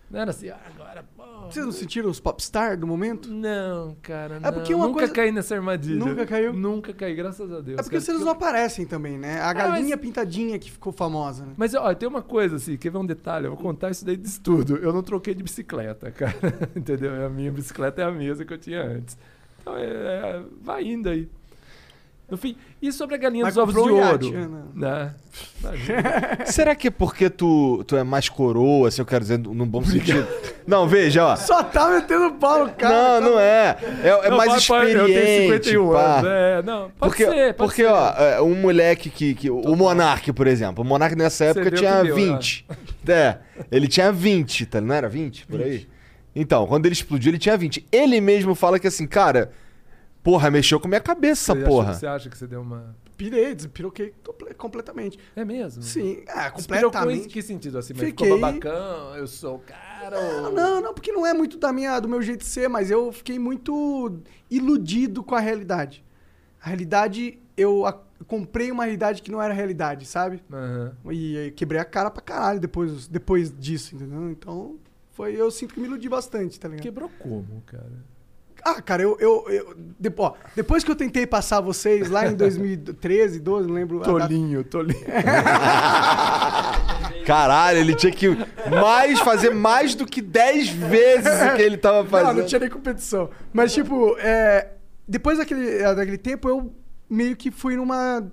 Não era assim, ah, agora, pô. Vocês não sentiram os popstar do momento? Não, cara. É não. porque uma Nunca coisa- caí nessa armadilha. Nunca caiu? Nunca caí, graças a Deus. É porque cara, vocês não aparecem também, né? A Ah, galinha pintadinha que ficou famosa, né? Mas, ó, tem uma coisa assim, quer ver um detalhe? Eu vou contar isso daí de estudo. Eu não troquei de bicicleta, *laughs* cara. Entendeu? A minha bicicleta é a mesma que eu tinha antes. Então, é, é, vai indo aí. No fim, e sobre a galinha Mas dos ovos de ouro? né? Né? *laughs* Será que é porque tu, tu é mais coroa, assim, eu quero dizer, num bom sentido? Não, veja, ó. Só tá metendo pau no cara. não, não é. É, é Não, mais pode- pode- experiente. Eu tenho 51 pá. anos. É, não, pode Porque, ser, pode porque ser. ó, é, um moleque que. que o Monark, por exemplo. O Monark nessa época tinha que deu, 20. É, ele tinha 20, tá? Não era 20? Por aí? Então, quando ele explodiu, ele tinha 20. Ele mesmo fala que assim, cara, Porra, mexeu com minha cabeça, Você essa acha- porra. Você acha que você deu uma. Pirei, despiroquei comple- completamente. É mesmo? Sim, ah, Despirocou em completamente. que sentido? Assim, mas Fiquei- ficou babacão, eu sou o cara. Não, não, não, porque não é muito da minha, do meu jeito de ser, mas eu fiquei muito iludido com a realidade. A realidade, eu a- comprei uma realidade que não era realidade, sabe? Aham. E aí quebrei a cara pra caralho depois, depois disso, entendeu? Então, foi, eu sinto que me iludi bastante, tá ligado? Quebrou como, cara? Ah, cara, eu, eu, eu depo- ó, depois que eu tentei passar vocês lá em 2013, 12, não lembro. a data- Tolinho, tolinho. *laughs* Caralho, ele tinha que mais fazer mais do que 10 vezes o que ele tava Não, fazendo. não tinha nem competição. Mas, tipo, é, depois daquele, é, daquele tempo, eu meio que fui numa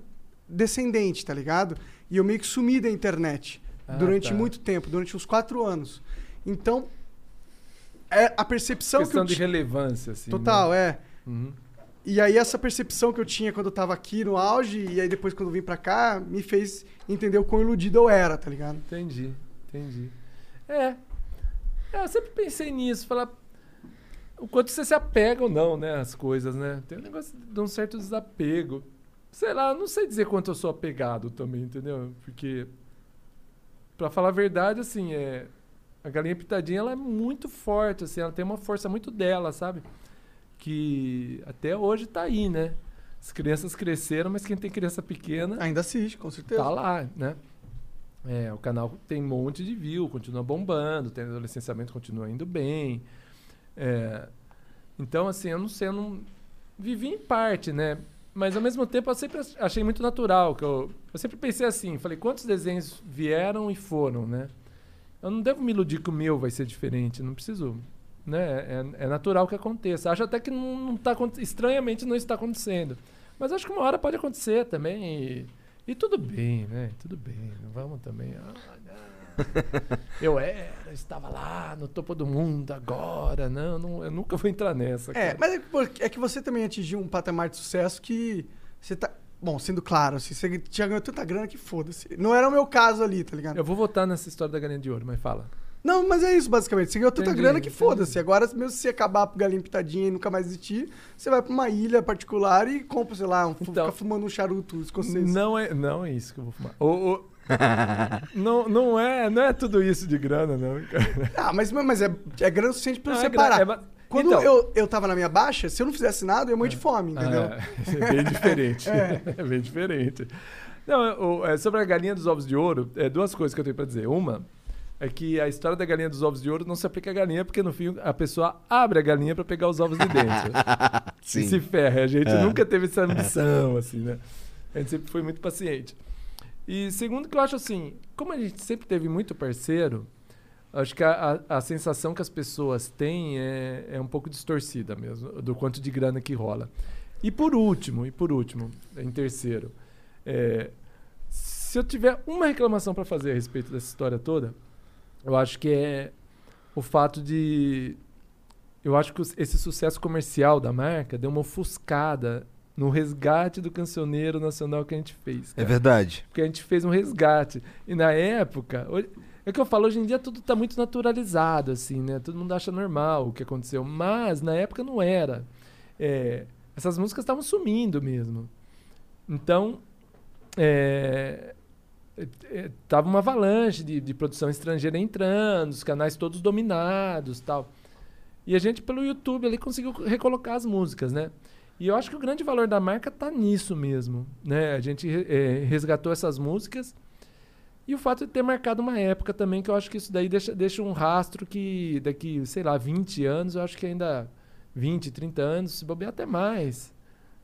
descendente, tá ligado? E eu meio que sumi da internet Ah, durante tá. muito tempo, durante uns quatro anos. Então, é a percepção Questão que de eu tinha... relevância, assim. Total, né? é. Uhum. E aí essa percepção que eu tinha quando eu tava aqui no auge, e aí depois quando eu vim pra cá, me fez entender o quão iludido eu era, tá ligado? Entendi, entendi. É. É, Eu sempre pensei nisso, falar o quanto você se apega ou não, né, às coisas, né? Tem um negócio de um certo desapego. Sei lá, não sei dizer quanto eu sou apegado também, entendeu? Porque, pra falar a verdade, assim, é... A galinha pitadinha, ela é muito forte, assim, ela tem uma força muito dela, sabe? Que até hoje tá aí, né? As crianças cresceram, mas quem tem criança pequena Ainda assiste, com certeza. tá lá, né? É, o canal tem um monte de view, continua bombando, tem o licenciamento continua indo bem. É, então, assim, eu não sei, eu não vivi em parte, né? Mas ao mesmo tempo eu sempre ach- achei muito natural, que eu, eu sempre pensei assim, falei, quantos desenhos vieram e foram, né? Eu não devo me iludir que o meu vai ser diferente, não preciso, né? É, é natural que aconteça. Acho até que não, não tá, estranhamente não está acontecendo. Mas acho que uma hora pode acontecer também e, e tudo bem, né? Tudo bem, vamos também... ah, não. Eu era, estava lá no topo do mundo agora. Não, não eu nunca vou entrar nessa. É, cara. mas é que, pô, é que você também atingiu um patamar de sucesso que você tá. Bom, sendo claro, assim, você já ganhou tanta grana que foda-se. Não era o meu caso ali, tá ligado? Eu vou votar nessa história da galinha de ouro, mas fala. Não, mas é isso, basicamente. Você ganhou tanta Entendi, grana que foda-se. Agora, mesmo se você acabar pro galinha pitadinha e nunca mais existir, você vai pra uma ilha particular e compra, sei lá, um, Então- fica fumando um charuto escocês. Não é, não é isso que eu vou fumar. O- o- *laughs* não, não, é, não é tudo isso de grana, não. cara. Ah, mas, mas é, é grana o suficiente pra Não, você é parar. é Quando Então- eu, eu tava na minha baixa, se eu não fizesse nada, eu ia morrer de fome, entendeu? Ah, *laughs* é bem diferente. *laughs* É. bem diferente. Não, é, sobre a galinha dos ovos de ouro, é duas coisas que eu tenho pra dizer. Uma é que a história da galinha dos ovos de ouro não se aplica à galinha, porque no fim a pessoa abre a galinha pra pegar os ovos de dentro. *laughs* Sim. E se ferra. A gente É. nunca teve essa ambição, assim, né? A gente sempre foi muito paciente. E segundo que eu acho assim, como a gente sempre teve muito parceiro, acho que a, a, a sensação que as pessoas têm é, é um pouco distorcida mesmo, do quanto de grana que rola. E por último, e por último, em terceiro, é, se eu tiver uma reclamação para fazer a respeito dessa história toda, eu acho que é o fato de. Eu acho que esse sucesso comercial da marca deu uma ofuscada no resgate do cancioneiro nacional que a gente fez. É cara. verdade. Porque a gente fez um resgate. E na época. É que eu falo, hoje em dia tudo tá muito naturalizado, assim, né? Todo mundo acha normal o que aconteceu. Mas na época não era. É, essas músicas estavam sumindo mesmo. Então. É, é, é, tava uma avalanche de, de produção estrangeira entrando, os canais todos dominados tal. E a gente, pelo YouTube, ali conseguiu recolocar as músicas, né? E eu acho que o grande valor da marca tá nisso mesmo, né? A gente eh, resgatou essas músicas e o fato de ter marcado uma época também, que eu acho que isso daí deixa, deixa um rastro que daqui, sei lá, 20 anos, eu acho que ainda 20, 30 anos, se bobear até mais.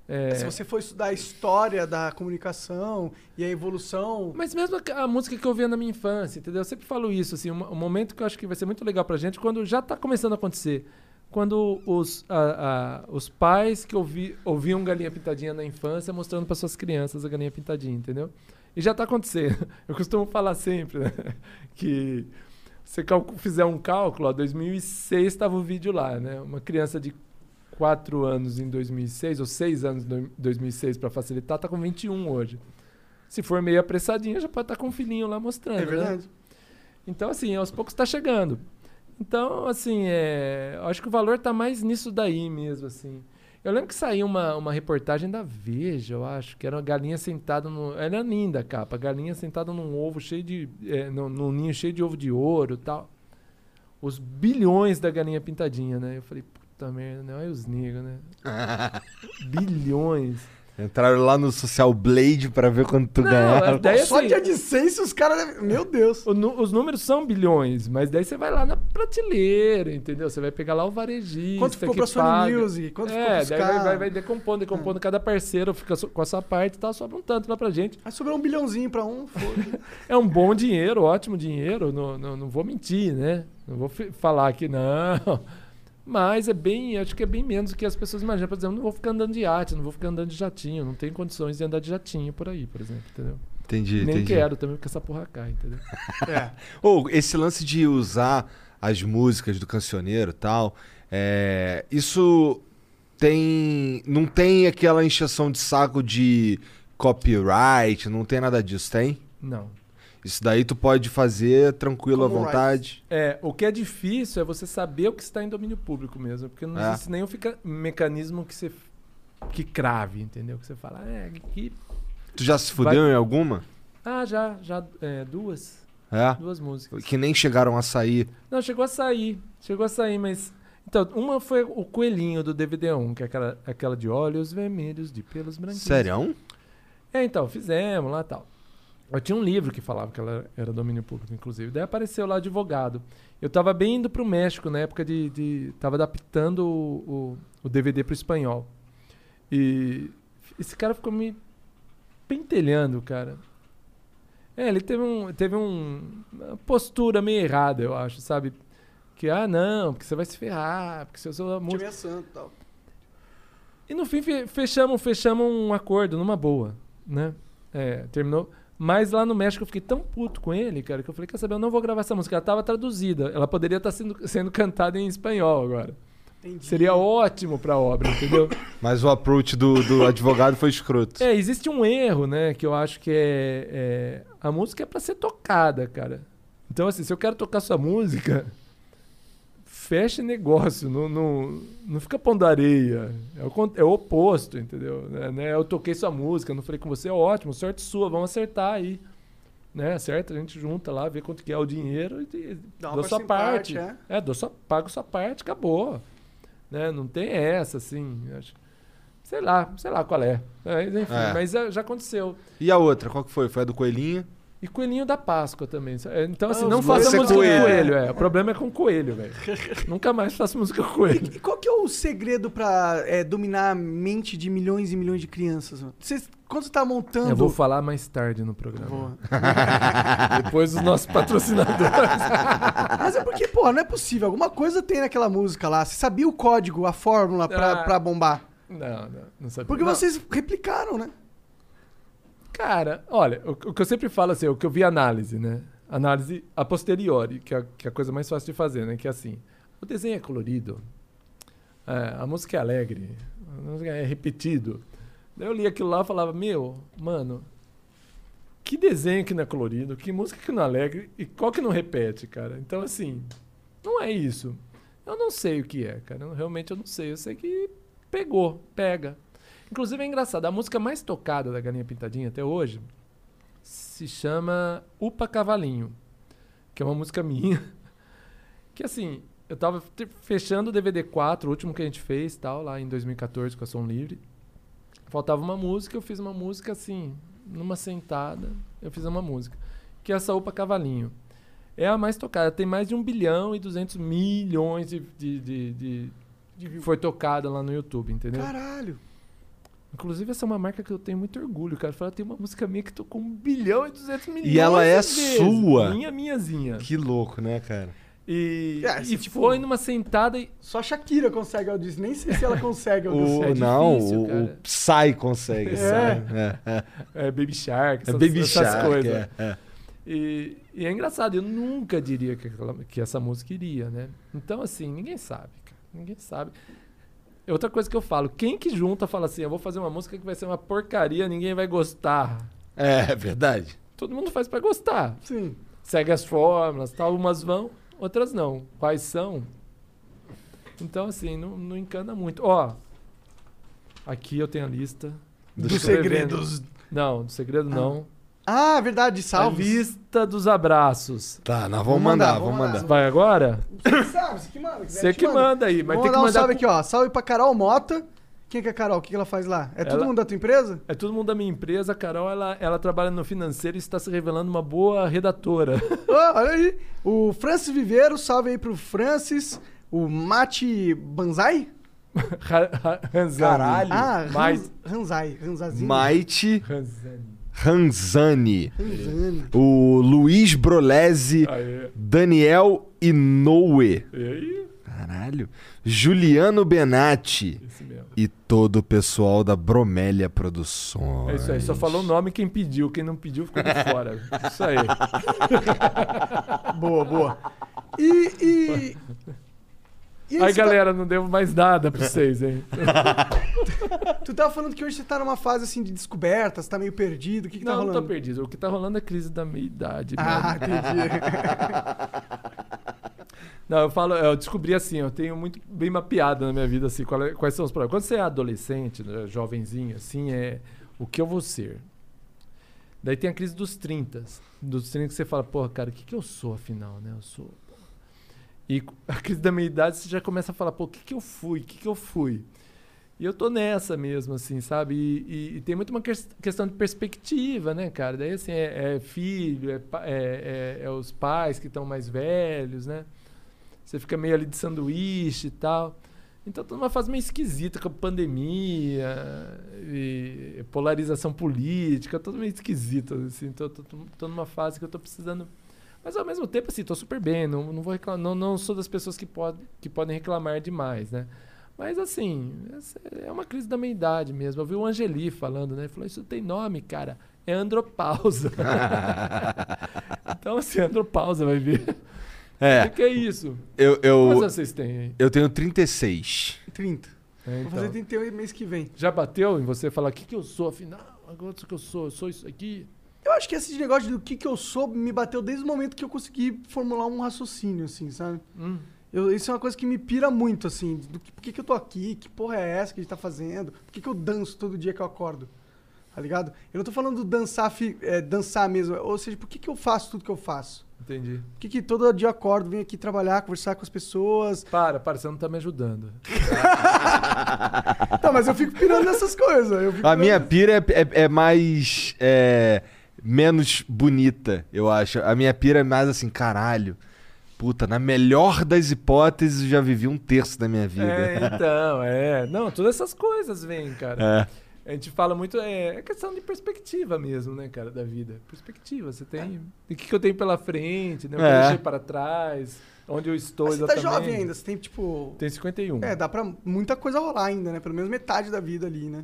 É, Se você for estudar a história da comunicação e a evolução. Mas mesmo a, a música que eu ouvia na minha infância, entendeu? Eu sempre falo isso, assim, um, um momento que eu acho que vai ser muito legal pra gente, quando já tá começando a acontecer. Quando os, a- a- os pais que ouvi, ouviam Galinha Pintadinha na infância mostrando para suas crianças a Galinha Pintadinha, entendeu? E já tá acontecendo. *laughs* Eu costumo falar sempre, né? *laughs* Que você fizer um cálculo, ó, 2006 estava o vídeo lá, né? Uma criança de 4 anos em 2006, ou 6 anos em 2006 para facilitar, tá com 21 hoje. Se for meio apressadinho, já pode estar com um filhinho lá mostrando. É né? verdade. Então, assim, aos poucos está chegando. Então, assim, é, eu acho que o valor tá mais nisso daí mesmo, assim. Eu lembro que saiu uma, uma reportagem da Veja, eu acho, que era uma galinha sentada no. Era linda a capa, galinha sentada num ovo cheio de. É, num, num ninho cheio de ovo de ouro e tal. Os bilhões da galinha pintadinha, né? Eu falei, puta merda, né? Olha os negros, né? *laughs* bilhões. Entraram lá no Social Blade pra ver quanto tu Não, ganhava. daí Só assim, de AdSense os caras... devem- Meu Deus. os números são bilhões, mas daí você vai lá na prateleira, entendeu? Você vai pegar lá o varejista. Quanto ficou que pra Sony paga. Music? Quanto ficou é, pros daí vai, vai, vai decompondo, decompondo. Cada parceiro fica com a sua parte e tal, sobra um tanto lá pra gente. Aí sobrou um bilhãozinho pra um, foda *laughs* É um bom dinheiro, ótimo dinheiro, não, não, não vou mentir, né? Não vou falar que não. Mas é bem, acho que é bem menos do que as pessoas imaginam. Por exemplo, não vou ficar andando de iate, não vou ficar andando de jatinho, não tenho condições de andar de jatinho por aí, por exemplo, entendeu? Entendi, Nem entendi. quero também, porque essa porra cai, entendeu? *laughs* É. Ou esse lance de usar as músicas do cancioneiro e tal, é, isso tem. Não tem aquela encheção de saco de copyright, não tem nada disso, tem? Não. Isso daí tu pode fazer tranquilo à Common vontade. É, o que é difícil é você saber o que está em domínio público mesmo, porque não É. existe nenhum fica- mecanismo que você que crave, entendeu? Que você fala, é, aqui. Tu já se fudeu em alguma? Ah, já, já, é, duas, É. duas músicas. Que nem chegaram a sair. Não, chegou a sair. Chegou a sair, mas. Então, uma foi o coelhinho do DVD1, que é aquela, aquela de olhos vermelhos, de pelos branquinhos. Sério? É, então, fizemos lá e tal. Eu tinha um livro que falava que ela era domínio público, inclusive. Daí apareceu lá advogado. Eu tava bem indo pro México na época de. de tava adaptando o, o, o DVD pro espanhol. E esse cara ficou me pentelhando, cara. É, ele teve, um, teve um, uma postura meio errada, eu acho, sabe? Que, ah, não, porque você vai se ferrar, porque você usou a música. Time é santo e tal. E no fim fe- fechamos, fechamos um acordo numa boa, né? É, terminou. Mas lá no México eu fiquei tão puto com ele, cara, que eu falei, quer saber, eu não vou gravar essa música. Ela tava traduzida. Ela poderia estar sendo, sendo cantada em espanhol agora. Entendi. Seria ótimo pra obra, entendeu? *laughs* Mas o approach do, do advogado foi escroto. é, existe um erro, né? Que eu acho que é. é- a música é pra ser tocada, cara. Então, assim, se eu quero tocar sua música, fecha negócio, não, não, não fica pondo areia. É o, é o oposto, entendeu? Né, né? Eu toquei sua música, não falei com você, ótimo, sorte sua, vamos acertar aí. Né? Acerta, a gente junta lá, vê quanto que é o dinheiro e, Dá dou sua porcentagem, parte. é. É, dou sua, pago sua parte, acabou. Né? Não tem essa, assim. acho- Sei lá, sei lá qual é. Mas, enfim, É. mas já já aconteceu. E a outra, qual que foi? Foi a do coelhinho? E coelhinho da Páscoa também. É, Então, assim, Ah, não os faça é música coelho. com coelho. É. O problema é com coelho, velho. *laughs* Nunca mais faça música com coelho. E qual que é o segredo pra é, dominar a mente de milhões e milhões de crianças? mano? Vocês, quando você tá montando... Eu vou falar mais tarde no programa. *laughs* Depois dos nossos patrocinadores. *laughs* Mas é porque, pô, não é possível. Alguma coisa tem naquela música lá. Você sabia o código, a fórmula pra, Ah. pra bombar. Não, não, não sabia. Porque Não. vocês replicaram, né? Cara, olha, o, o que eu sempre falo assim, o que eu vi análise, né? Análise a posteriori, que é, que é a coisa mais fácil de fazer, né? Que é assim, o desenho é colorido, é, a música é alegre, a música é repetido. Daí eu li aquilo lá e falava, meu, mano, que desenho que não é colorido, que música que não é alegre e qual que não repete, cara? Então, assim, não é isso. Eu não sei o que é, cara. Eu, realmente eu não sei. Eu sei que pegou, pega. Inclusive é engraçado, a música mais tocada da Galinha Pintadinha até hoje se chama Upa Cavalinho, que é uma música minha. *laughs* Que assim, eu tava fechando o DVD 4, o último que a gente fez, tal, lá em 2014 com a Som Livre. Faltava uma música, eu fiz uma música assim, numa sentada, eu fiz uma música, que é essa Upa Cavalinho. É a mais tocada, tem mais de 1 bilhão e 200 milhões de, de, de, de- de- foi tocada lá no YouTube, entendeu? Caralho. Inclusive, essa é uma marca que eu tenho muito orgulho, cara. Fala, tem uma música minha que tocou 1 bilhão e 200 milhões. ela é vezes. sua? Minha, minhazinha. Que louco, né, cara? E, É, e tipo- foi numa sentada e. Só a Shakira consegue audição. Nem sei se ela consegue. O, é não, difícil, o, o. Psy consegue. É. sabe? É, é. É, Baby Shark, É essas, Baby essas Shark. coisas. é, é. E, e é engraçado, eu nunca diria que, que essa música iria, né? Então, assim, ninguém sabe, cara. Ninguém sabe. Outra coisa que eu falo, quem que junta fala assim, eu vou fazer uma música que vai ser uma porcaria, ninguém vai gostar. É, é verdade. Todo mundo faz pra gostar. Sim. segue as fórmulas, tal, umas vão, outras não. Quais são? Então, assim, não, não encana muito. Ó, Aqui eu tenho a lista. Dos segredos. Não, do segredo não. Ah, verdade, A salve. lista dos abraços. Tá, nós vamos mandar, vamos vamos mandar. Vai agora? Você sabe, você que manda. Você que manda aí, mas Vamos tem que dar um mandar. salve com- aqui, ó. Salve pra Carol Mota. Quem que é a Carol? O que ela faz lá? É todo Ela- mundo da tua empresa? É todo mundo da minha empresa. A Carol, ela, ela trabalha no financeiro e está se revelando uma boa redatora. *laughs* Ô, olha aí. O Francis Viveiro, salve aí pro Francis. O Mate Banzai? *laughs* Caralho. Ah, Ranz, Ranzai. Ranzazinho. Maite Ranzani. O Luiz Brolese. Aê. Daniel Inoue. E aí? Caralho. Juliano Benatti. Esse mesmo. E todo o pessoal da Bromélia Produções. É isso aí. Só falou o nome quem pediu. Quem não pediu ficou de fora. *laughs* Isso aí. Boa, boa. E. e... Aí, você tá- galera, não devo mais nada pra vocês, hein? *laughs* tu tava falando que hoje você tá numa fase assim de descoberta, você tá meio perdido. O que, que tá não, não rolando? tô perdido. O que tá rolando é crise da meia idade. Ah, mesmo. entendi. *laughs* Não, eu falo, eu descobri assim, eu tenho muito bem mapeado na minha vida assim, é- quais são os problemas. Quando você é adolescente, né, jovenzinho, assim, é o que eu vou ser. Daí tem a crise dos 30. Dos 30 que você fala, porra, cara, o que, que eu sou afinal, né? Eu sou. E *laughs* a crise da meia idade você já começa a falar, pô, o que, que eu fui? O que, que eu fui? E eu tô nessa mesmo, assim, sabe? E, e- e tem muito uma ques- questão de perspectiva, né, cara? Daí, assim, é, é filho, é, é- é- é os pais que estão mais velhos, né? Você fica meio ali de sanduíche e tal. Então, tô numa fase meio esquisita com a pandemia e polarização política, tudo meio esquisito, assim. Tô, tô, tô- tô numa fase que eu tô precisando... Mas, ao mesmo tempo, assim, tô super bem. Não, não vou reclamar, não, não sou das pessoas que, pode, que podem reclamar demais, né? Mas assim, é uma crise da meia-idade mesmo. Eu vi o Angeli falando, né? Ele falou, isso tem nome, cara. É andropausa. *laughs* então, assim, andropausa vai ver. O É, que, que é isso? eu, Quantos eu, anos vocês têm aí? eu tenho 36. 30. É, Vou então. fazer 31 mês que vem. Já bateu em você falar o que, que eu sou, afinal? Agora o que eu sou? Eu sou isso aqui? Eu acho que esse negócio do que, que eu sou me bateu desde o momento que eu consegui formular um raciocínio, assim, sabe? Hum. Eu, isso é uma coisa que me pira muito, assim. Do que, por que, que eu tô aqui? Que porra é essa que a gente tá fazendo? Por que, que eu danço todo dia que eu acordo? Tá ligado? Eu não tô falando do dançar, fi- é, dançar mesmo. Ou seja, por que, que eu faço tudo que eu faço? Entendi. Por que, que todo dia eu acordo, venho aqui trabalhar, conversar com as pessoas? Para, para, você não tá me ajudando. *laughs* Tá, mas eu fico pirando nessas coisas. Eu fico A minha pirando- pira é, é- é mais. é, menos bonita, eu acho. A minha pira é mais assim, caralho. Puta, na melhor das hipóteses, eu já vivi um terço da minha vida. É, então, é. Não, todas essas coisas vêm, cara. É. A gente fala muito, é, é questão de perspectiva mesmo, né, cara, da vida. Perspectiva, você tem. O que, que eu tenho pela frente, né? O que eu É. deixei para trás, onde eu estou Mas você tá exatamente. jovem ainda, você tem, tipo... Tem 51. É, dá pra muita coisa rolar ainda, né? Pelo menos metade da vida ali, né?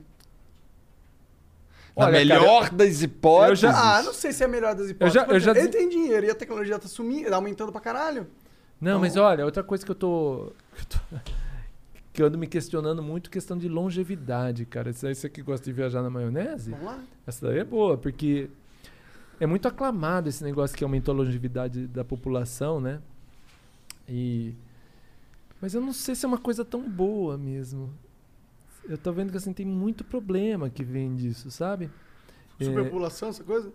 Na Olha, melhor das hipóteses. eu já- Ah, não sei se é a melhor das hipóteses. já- eu já exemplo, desen- Ele tem dinheiro e a tecnologia tá sumindo, aumentando pra caralho. Não, mas Então- olha, outra coisa que eu tô. *laughs* Que eu, tô- que eu ando me questionando muito, questão de longevidade, cara. Isso aí você que gosta de viajar na maionese? Vamos lá. Essa daí é boa, porque é muito aclamado esse negócio que aumentou a longevidade da população, né? E mas eu não sei se é uma coisa tão boa mesmo. Eu tô vendo que assim tem muito problema que vem disso, sabe? É, Superpopulação, essa coisa?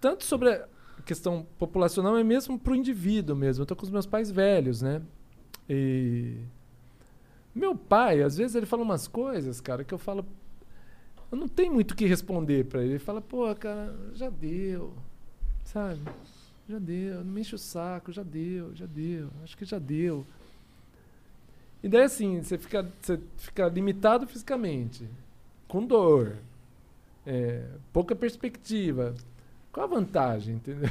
tanto sobre a questão populacional, mas mesmo pro indivíduo mesmo. Eu tô com os meus pais velhos, né? E meu pai, às vezes ele fala umas coisas, cara, que eu falo eu não tenho muito o que responder pra ele. Ele fala: "Pô, cara, já deu". Sabe? Já deu, não me enche o saco, já deu, já deu, acho que já deu. E daí assim, você fica, você fica limitado fisicamente, com dor, é, pouca perspectiva. Qual a vantagem, entendeu?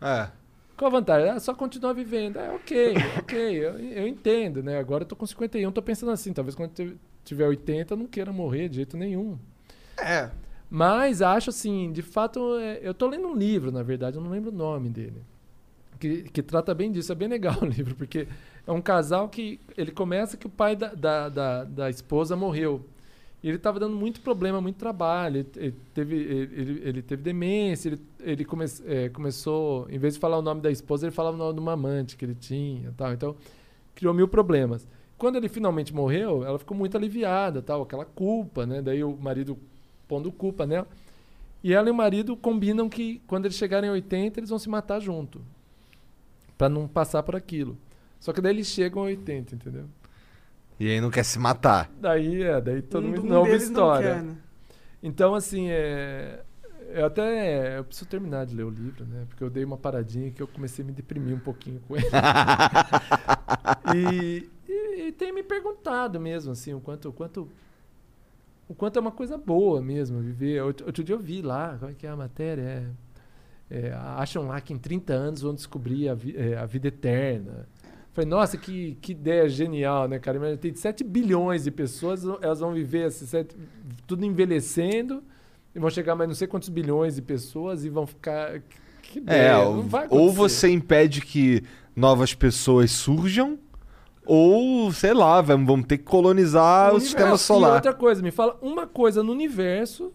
É. Qual a vantagem? Ah, só continuar vivendo. É, ok, ok, eu, eu entendo, né? Agora eu tô com 51, tô pensando assim, talvez quando tiver 80 eu não queira morrer de jeito nenhum. É. Mas acho assim, de fato, é, eu tô lendo um livro, na verdade, eu não lembro o nome dele. Que, que trata bem disso, é bem legal *laughs* o livro, porque é um casal que ele começa que o pai da, da, da, da esposa morreu. E ele estava dando muito problema, muito trabalho. Ele, ele teve, ele, ele- teve demência, ele, ele come, é, começou, em vez de falar o nome da esposa, ele falava o nome de uma amante que ele tinha tal. Então, criou mil problemas. quando ele finalmente morreu, ela ficou muito aliviada, tal, aquela culpa, né? Daí o marido pondo culpa nela. E ela e o marido combinam que quando eles chegarem a 80, eles vão se matar junto. Pra não passar por aquilo. Só que daí eles chegam a 80, entendeu? E aí não quer se matar. Daí é, daí todo Um- mundo um não é deles história. quer, né? Então, assim, é. Eu até. Eu preciso terminar de ler o livro, né? Porque eu dei uma paradinha que eu comecei a me deprimir um pouquinho com ele. *laughs* e, e, e tem me perguntado mesmo, assim, o quanto. O quanto o quanto é uma coisa boa mesmo viver. Outro, outro dia eu vi lá, como é que é a matéria? É, é, acham lá que em 30 anos vão descobrir a, vi- é, a vida eterna. Falei, nossa, que, que ideia genial, né, cara? Imagina, Tem 7 bilhões de pessoas, elas vão viver esses sete- tudo envelhecendo, e vão chegar mais não sei quantos bilhões de pessoas e vão ficar. Que, É, ideia, ou, não vai ou você impede que novas pessoas surjam, ou, sei lá, vamos, ter que colonizar o, universo. sistema E solar. outra coisa, me fala uma coisa no universo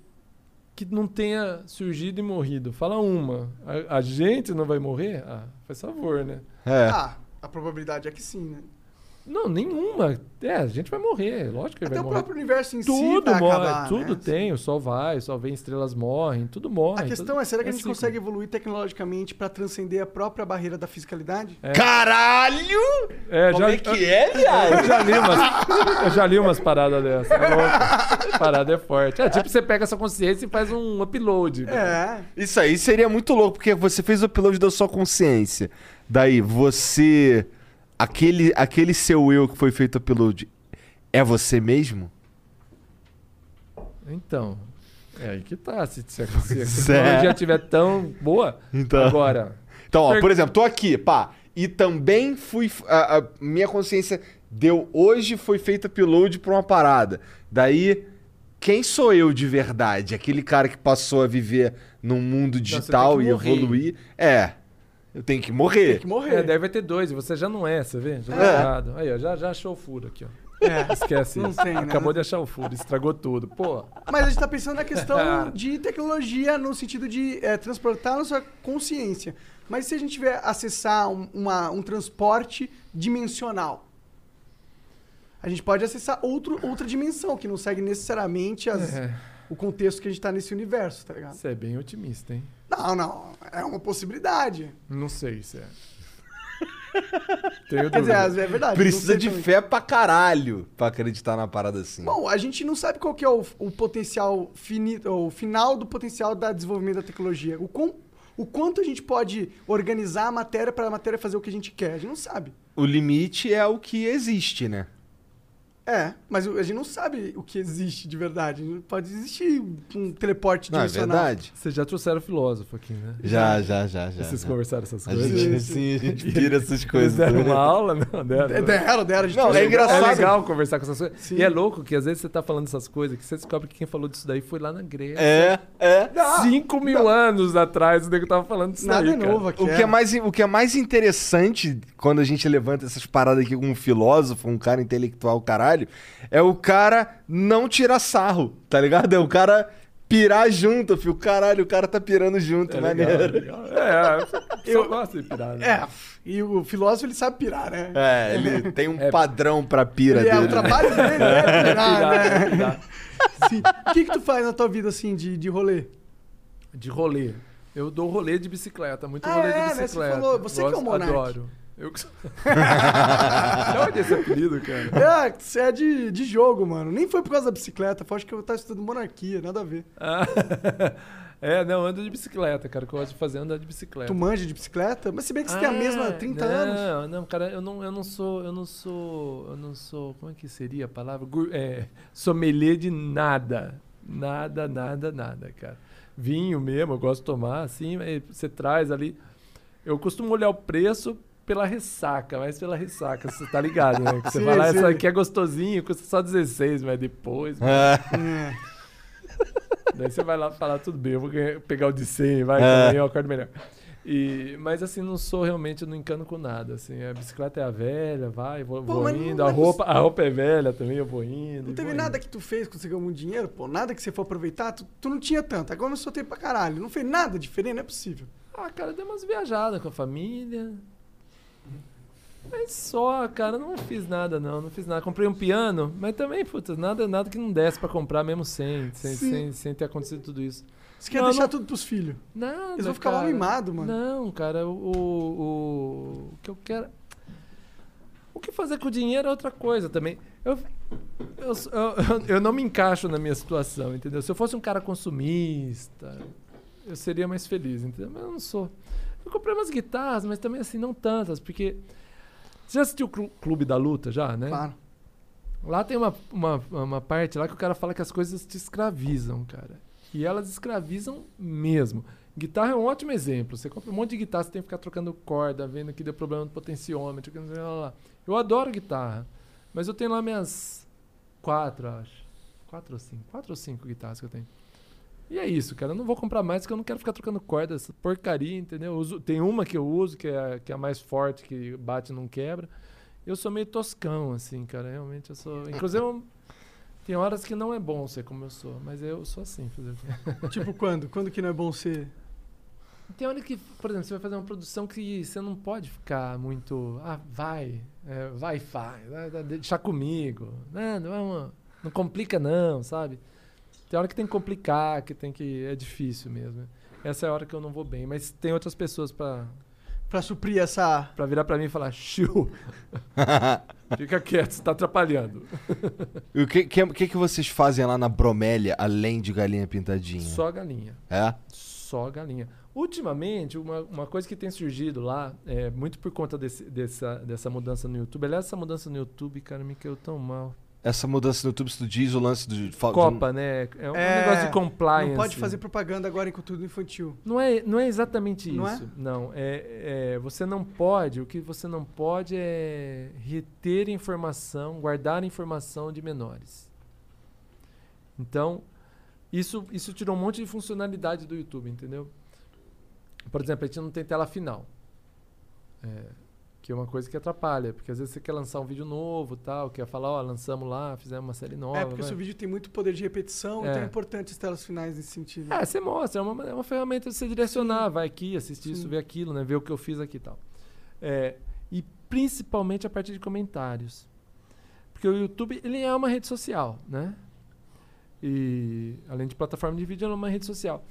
que não tenha surgido e morrido. Fala uma. A, a gente não vai morrer? Ah, faz favor, né? É. Ah, a probabilidade é que sim, né? Não, nenhuma. É, a gente vai morrer, lógico que Até vai o morrer. próprio universo em si Tudo vai morre, acabar, tudo né? tem, o sol vai, o sol vem, estrelas morrem, tudo morre. A questão tudo- é, será que a gente ciclo. consegue evoluir tecnologicamente pra transcender a própria barreira da fiscalidade? Caralho! É, Como já, é que é, viado? Eu já li umas, eu já li umas paradas dessas. É louco. *laughs* Parada é forte. É tipo, você pega essa consciência e faz um upload. É. Isso aí seria muito louco, porque você fez o upload da sua consciência. Daí, você. Aquele, aquele seu eu que foi feito upload é você mesmo? Então, é aí que tá. Se, *laughs* se, a- se a tecnologia estiver tão boa, Então. agora. Então, ó, Per- por exemplo, tô aqui, pá, e também fui. A, a minha consciência deu hoje foi feito upload pra uma parada. Daí, quem sou eu de verdade? Aquele cara que passou a viver num mundo digital e evoluir? É. Eu tenho que morrer. Tem que morrer. É, daí vai ter dois, e você já não é, você vê? Já tá É. errado. Aí, ó, já, já achou o furo aqui, ó. É. Esquece Não isso. tem, né? Acabou de achar o furo, estragou tudo. Pô, Mas a gente tá pensando na questão *laughs* de tecnologia no sentido de é, transportar a nossa consciência. Mas se a gente tiver acessar um, uma- um transporte dimensional, a gente pode acessar outro, outra dimensão que não segue necessariamente as- é, o contexto que a gente tá nesse universo, tá ligado? você é bem otimista, hein? Não, não. É uma possibilidade. Não sei se é. *laughs* Tenho Quer dizer, dúvida. é verdade. Precisa de também. fé pra caralho pra acreditar na parada assim. Bom, a gente não sabe qual que é o, o potencial finito, o final do potencial da desenvolvimento da tecnologia. O, quão- o quanto a gente pode organizar a matéria para a matéria fazer o que a gente quer. A gente não sabe. O limite é o que existe, né? É, mas a gente não sabe o que existe de verdade. Pode existir um teleporte Não, é dimensional. verdade? Vocês já trouxeram filósofo aqui, né? Já, já, já, já. Vocês já. conversaram essas A coisas? gente, *laughs* sim, a gente pira essas coisas. Eles deram né? uma aula? Não, deram. É, deram, deram. a gente Não, é engraçado. É legal conversar com essas coisas. Sim. E é louco que às vezes você tá falando essas coisas que você descobre que quem falou disso daí foi lá na Grécia. É, é. Cinco mil anos atrás o nego tava falando disso Nada daí, é cara. novo aqui. O que, é mais, o que é mais interessante quando a gente levanta essas paradas aqui com um filósofo, um cara intelectual, caralho, é o cara não tirar sarro, tá ligado? É o cara pirar junto, filho. Caralho, o cara tá pirando junto, É legal, maneiro. legal. É, *laughs* eu gosto de pirar. né? É, e o filósofo ele sabe pirar, né? É, ele tem um É. padrão pra pira Ele é, dele. o trabalho dele *laughs* é pirar, né? Pirar. Sim. O que, que tu faz na tua vida assim de, de rolê? De rolê. Eu dou rolê de bicicleta, muito Ah, rolê é, de né? Você bicicleta. falou, você que é o Gosto, monarca. Adoro. Eu que sou... *laughs* De onde é esse apelido, cara? É, você é de, de jogo, mano. Nem foi por causa da bicicleta. Foi acho que eu tava estudando monarquia, nada a ver. Ah, *laughs* é, não, ando de bicicleta, cara. O que eu gosto de fazer é andar de bicicleta. Tu manja de bicicleta? Mas se bem que você tem a mesma há 30 não, anos. Não, não, cara, eu não, eu não sou, eu não sou, eu não sou, como é que seria a palavra? É, sommelier de nada. Nada, nada, nada, cara. Vinho mesmo, eu gosto de tomar, assim, você traz ali. Eu costumo olhar o preço pela ressaca, mas pela ressaca, você tá ligado, né? Que você *laughs* Sim, vai lá, sim. isso aqui é gostosinho, custa só 16, mas depois... É. É. *laughs* Daí você vai lá falar, tudo bem, eu vou pegar o de 100, vai, É. eu acordo melhor. E, mas assim, não sou realmente, eu não encano com nada. Assim, a bicicleta é a velha, vai, vou, Pô, vou mas indo. é A roupa, a roupa é velha também, eu vou indo. Não teve nada indo. que tu fez quando você ganhou muito dinheiro, pô? Nada que você for aproveitar? Tu, tu não tinha tanto. Agora eu soltei pra caralho. Não fez nada diferente, não é possível. Ah, cara, deu umas viajadas com a família. Mas só, cara, não fiz nada não, não fiz nada. Comprei um piano, mas também, puta, nada, nada que não desse pra comprar mesmo sem, sem, sem, sem ter acontecido tudo isso. Você quer Não, deixar não- tudo pros filhos. Nada, Eles vão ficar cara. mimados, mano. Não, cara, o, o, o que eu quero. O que fazer com o dinheiro é outra coisa também. Eu, eu, *laughs* eu, eu não me encaixo na minha situação, entendeu? Se eu fosse um cara consumista, eu seria mais feliz, entendeu? Mas eu não sou. Eu comprei umas guitarras, mas também assim, não tantas, porque. Você já assistiu o Clu- Clube da Luta já, né? Claro. Lá tem uma, uma, uma parte lá que o cara fala que as coisas te escravizam, cara. E elas escravizam mesmo. Guitarra é um ótimo exemplo. Você compra um monte de guitarra, você tem que ficar trocando corda, vendo que deu problema no potenciômetro. que lá, lá. Eu adoro guitarra. Mas eu tenho lá minhas quatro, acho. Quatro ou cinco. Quatro ou cinco guitarras que eu tenho. E é isso, cara. Eu não vou comprar mais porque eu não quero ficar trocando corda, essa porcaria, entendeu? Eu uso- tem uma que eu uso, que é, a- que é a mais forte, que bate e não quebra. Eu sou meio toscão, assim, cara. Realmente eu sou. Inclusive, eu- *laughs* tem horas que não é bom ser como eu sou, mas eu sou assim, *laughs* tipo, quando? Quando que não é bom ser. Tem hora que, por exemplo, você vai fazer uma produção que você não pode ficar muito. Ah, vai, é, vai, faz, deixa comigo. Não, não, é uma- não complica, não, sabe? Tem hora que tem que complicar, que tem que. É difícil mesmo. Essa é a hora que eu não vou bem. Mas tem outras pessoas pra, Pra suprir essa. pra virar pra mim e falar: Chiu, *laughs* fica quieto, você tá atrapalhando. E o que, que, que que vocês fazem lá na Bromélia, além de galinha pintadinha? Só galinha. É? Só galinha. Ultimamente, uma, uma coisa que tem surgido lá, é, muito por conta desse- dessa, dessa mudança no YouTube. Aliás, essa mudança no YouTube, cara, me caiu tão mal. Essa mudança no YouTube, se tu diz o lance do... Copa, né? É um É, negócio de compliance. Não pode fazer propaganda agora em conteúdo infantil. Não é, não é exatamente Não é? isso. Não, é, é, você não pode, o que você não pode é reter informação, guardar informação de menores. Então, isso, isso tirou um monte de funcionalidade do YouTube, entendeu? Por exemplo, a gente não tem tela final. É, que é uma coisa que atrapalha, porque às vezes você quer lançar um vídeo novo tal, quer falar, ó, lançamos lá, fizemos uma série nova. é, porque o vai. seu vídeo tem muito poder de repetição, É. então é importante as telas finais nesse sentido. É, você mostra, é uma, é uma ferramenta de você direcionar, vai aqui, assistir isso, Sim. ver aquilo, né? Ver o que eu fiz aqui e tal. É, e principalmente a partir de comentários. Porque o YouTube, ele é uma rede social, né? E além de plataforma de vídeo, ele é uma rede social.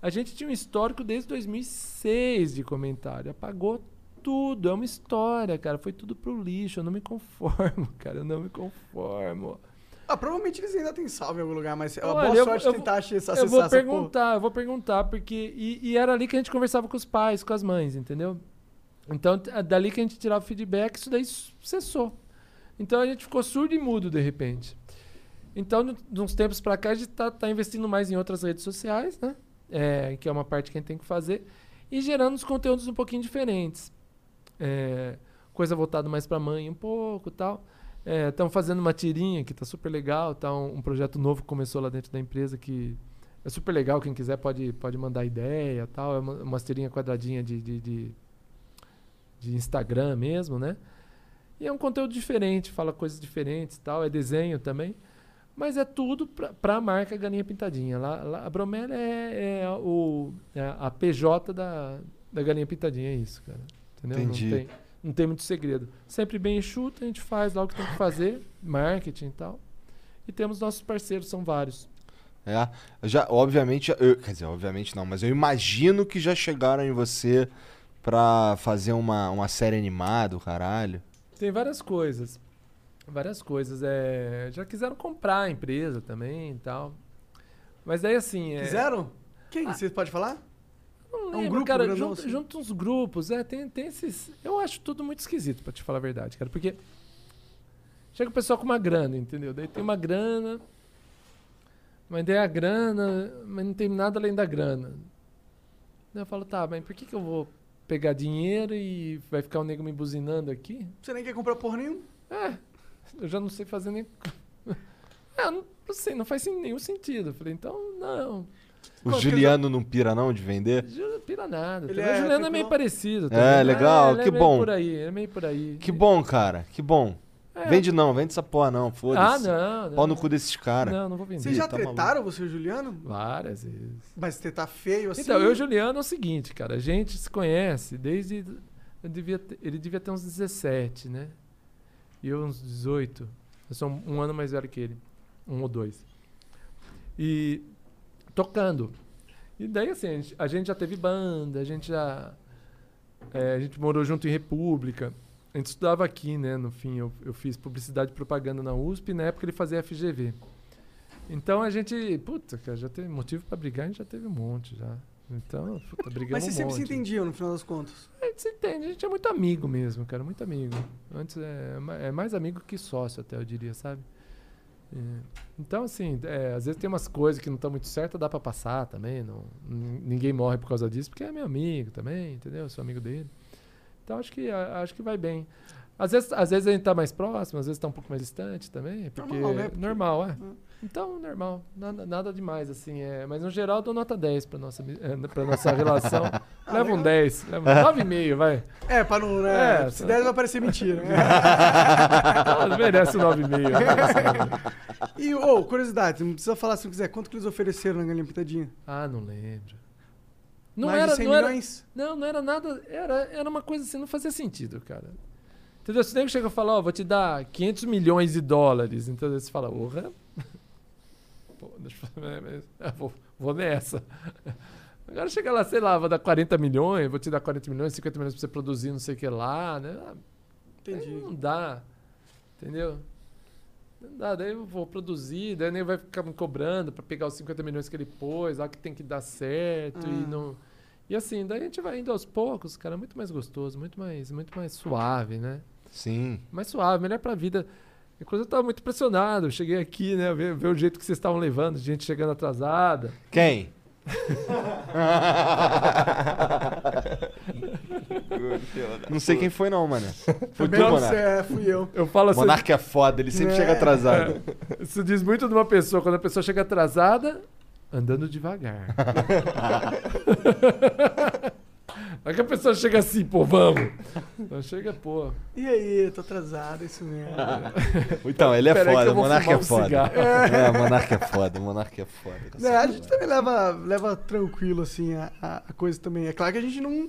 A gente tinha um histórico desde 2006 de comentário, apagou tudo, é uma história, cara, foi tudo pro lixo, eu não me conformo, *laughs* cara, eu não me conformo. Ah, provavelmente eles ainda têm salvo em algum lugar, mas é uma Olha, boa eu- sorte eu tentar achar essa Eu vou acessar essa porra. perguntar, eu vou perguntar, porque. E, e era ali que a gente conversava com os pais, com as mães, entendeu? Então, t- dali que a gente tirava o feedback, isso daí cessou. Então a gente ficou surdo e mudo de repente. Então, de uns tempos pra cá, a gente tá, tá investindo mais em outras redes sociais, né? É, que é uma parte que a gente tem que fazer. E gerando uns conteúdos um pouquinho diferentes. É, coisa voltada mais pra mãe um pouco tal. Estamos fazendo uma tirinha que tá super legal, tá um, um projeto novo que começou lá dentro da empresa que é super legal, quem quiser pode, pode mandar ideia tal. É uma, uma tirinha quadradinha de, de, de, de Instagram mesmo, né? E é um conteúdo diferente, fala coisas diferentes tal, é desenho também. Mas é tudo pra, pra marca Galinha Pintadinha. Lá, lá- a Bromélia é, é o, é a PJ da, da Galinha Pintadinha, é isso, cara. Entendeu? Entendi. Não tem, não tem muito segredo. Sempre bem enxuto, a gente faz lá o que tem que fazer, marketing e tal. E temos nossos parceiros, são vários. É. Já, obviamente, eu- quer dizer, obviamente não, mas eu imagino que já chegaram em você pra fazer uma, uma série animada, o caralho. Tem várias coisas. Várias coisas. É, já quiseram comprar a empresa também e tal. Mas daí assim. É, Quiseram? Quem? Você pode falar? Não É um lembro, grupo cara. grandão, Junto, assim? junto uns grupos. É, tem, tem esses. Eu acho tudo muito esquisito, pra te falar a verdade, cara. Porque. Chega o pessoal com uma grana, entendeu? Daí tem uma grana. Mas daí a grana. Mas não tem nada além da grana. Daí eu falo, tá, mas por que, que eu vou pegar dinheiro e vai ficar o nego me buzinando aqui? Você nem quer comprar porra nenhuma? É, eu já não sei fazer nem. *laughs* É, não, não sei, não faz nenhum sentido. Eu falei, então, não. O Quanto Juliano não pira não de vender? Ju- Pira nada. Ele é o Juliano é meio parecido. É, também. legal, ele que é bom. por aí, ele é meio por aí. Que bom, cara, que bom. É. Vende não, vende essa porra não, Ah, foda-se. não, não. Pau no cu desses caras. Não, não vou vender. Vocês já tá tretaram, você e o Juliano? Várias vezes. Mas tretar feio assim? Então, eu e o Juliano é o seguinte, cara. A gente se conhece desde eu devia ter- ele devia ter uns 17, né? E eu uns 18. Eu sou um ano mais velho que ele. Um ou dois. E tocando. E daí, assim, a gente, a gente já teve banda, a gente já. é, a gente morou junto em República. A gente estudava aqui, né? No fim, eu, eu fiz publicidade e propaganda na USP, e na época ele fazia FGV. Então a gente. Puta, cara, já teve motivo pra brigar, a gente já teve um monte já. Então, puta, brigamos Mas vocês um sempre se monte. entendiam, no final das contas. A gente se entende, a gente é muito amigo mesmo, cara, muito amigo. Antes é, ma- é mais amigo que sócio, até eu diria, sabe? É, Então, assim, é, às vezes tem umas coisas que não estão muito certas, dá pra passar também. Não, nin- ninguém morre por causa disso, porque é meu amigo também, entendeu? Eu sou amigo dele. Então, acho que, acho que vai bem. Às vezes, às vezes a gente tá mais próximo, às vezes tá um pouco mais distante também. Porque Normal, né? Porque- normal, é. Hum. Então, normal. Nada, nada demais, assim. É, mas no geral, eu dou nota 10 pra nossa, eh, pra nossa relação. *laughs* leva um 10, leva um 9,5, vai. É, pra não, né? É, se só- der, vai parecer mentira. *laughs* Ela merece o 9,5. e, ô, curiosidade, não precisa falar se não quiser. Quanto que eles ofereceram na galinha pintadinha? ah, não lembro. Não Mais era, de 100 não era, milhões? não, não era nada. Era, era uma coisa assim, não fazia sentido, cara. Entendeu? Se o nego chega e fala, ó, vou te dar 500 milhões de dólares. Então você fala, porra. Pô, deixa eu é, mas- ah, vou, vou nessa. Agora chega lá, sei lá, vou dar 40 milhões, vou te dar 40 milhões, 50 milhões pra você produzir não sei o que lá, né? Ah, Aí Entendi. Não dá. Entendeu? Não dá. Daí eu vou produzir, daí nem vai ficar me cobrando pra pegar os 50 milhões que ele pôs, lá que tem que dar certo e Ah. não. E assim, daí a gente vai indo aos poucos, cara, muito mais gostoso, muito mais, muito mais suave, né? Sim. Mais suave, melhor pra vida. Inclusive eu tava muito impressionado. Eu cheguei aqui, né? Ver, ver o jeito que vocês estavam levando, gente chegando atrasada. Quem? *laughs* não sei quem foi, não, mano. Foi tu, Monark. é, fui eu. Eu falo assim. Monark é foda, ele sempre É. chega atrasado. Isso diz muito de uma pessoa. Quando a pessoa chega atrasada, andando devagar. *laughs* Aí que a pessoa chega assim, pô, vamos. Então chega, pô. E aí, tô atrasado, é isso mesmo. *laughs* Então, ele é Pera foda, vou Monark fumar é um foda. cigarro. É, Monark é foda, Monark é foda. É, a gente também leva, leva tranquilo, assim, a, a- coisa também. É claro que a gente não,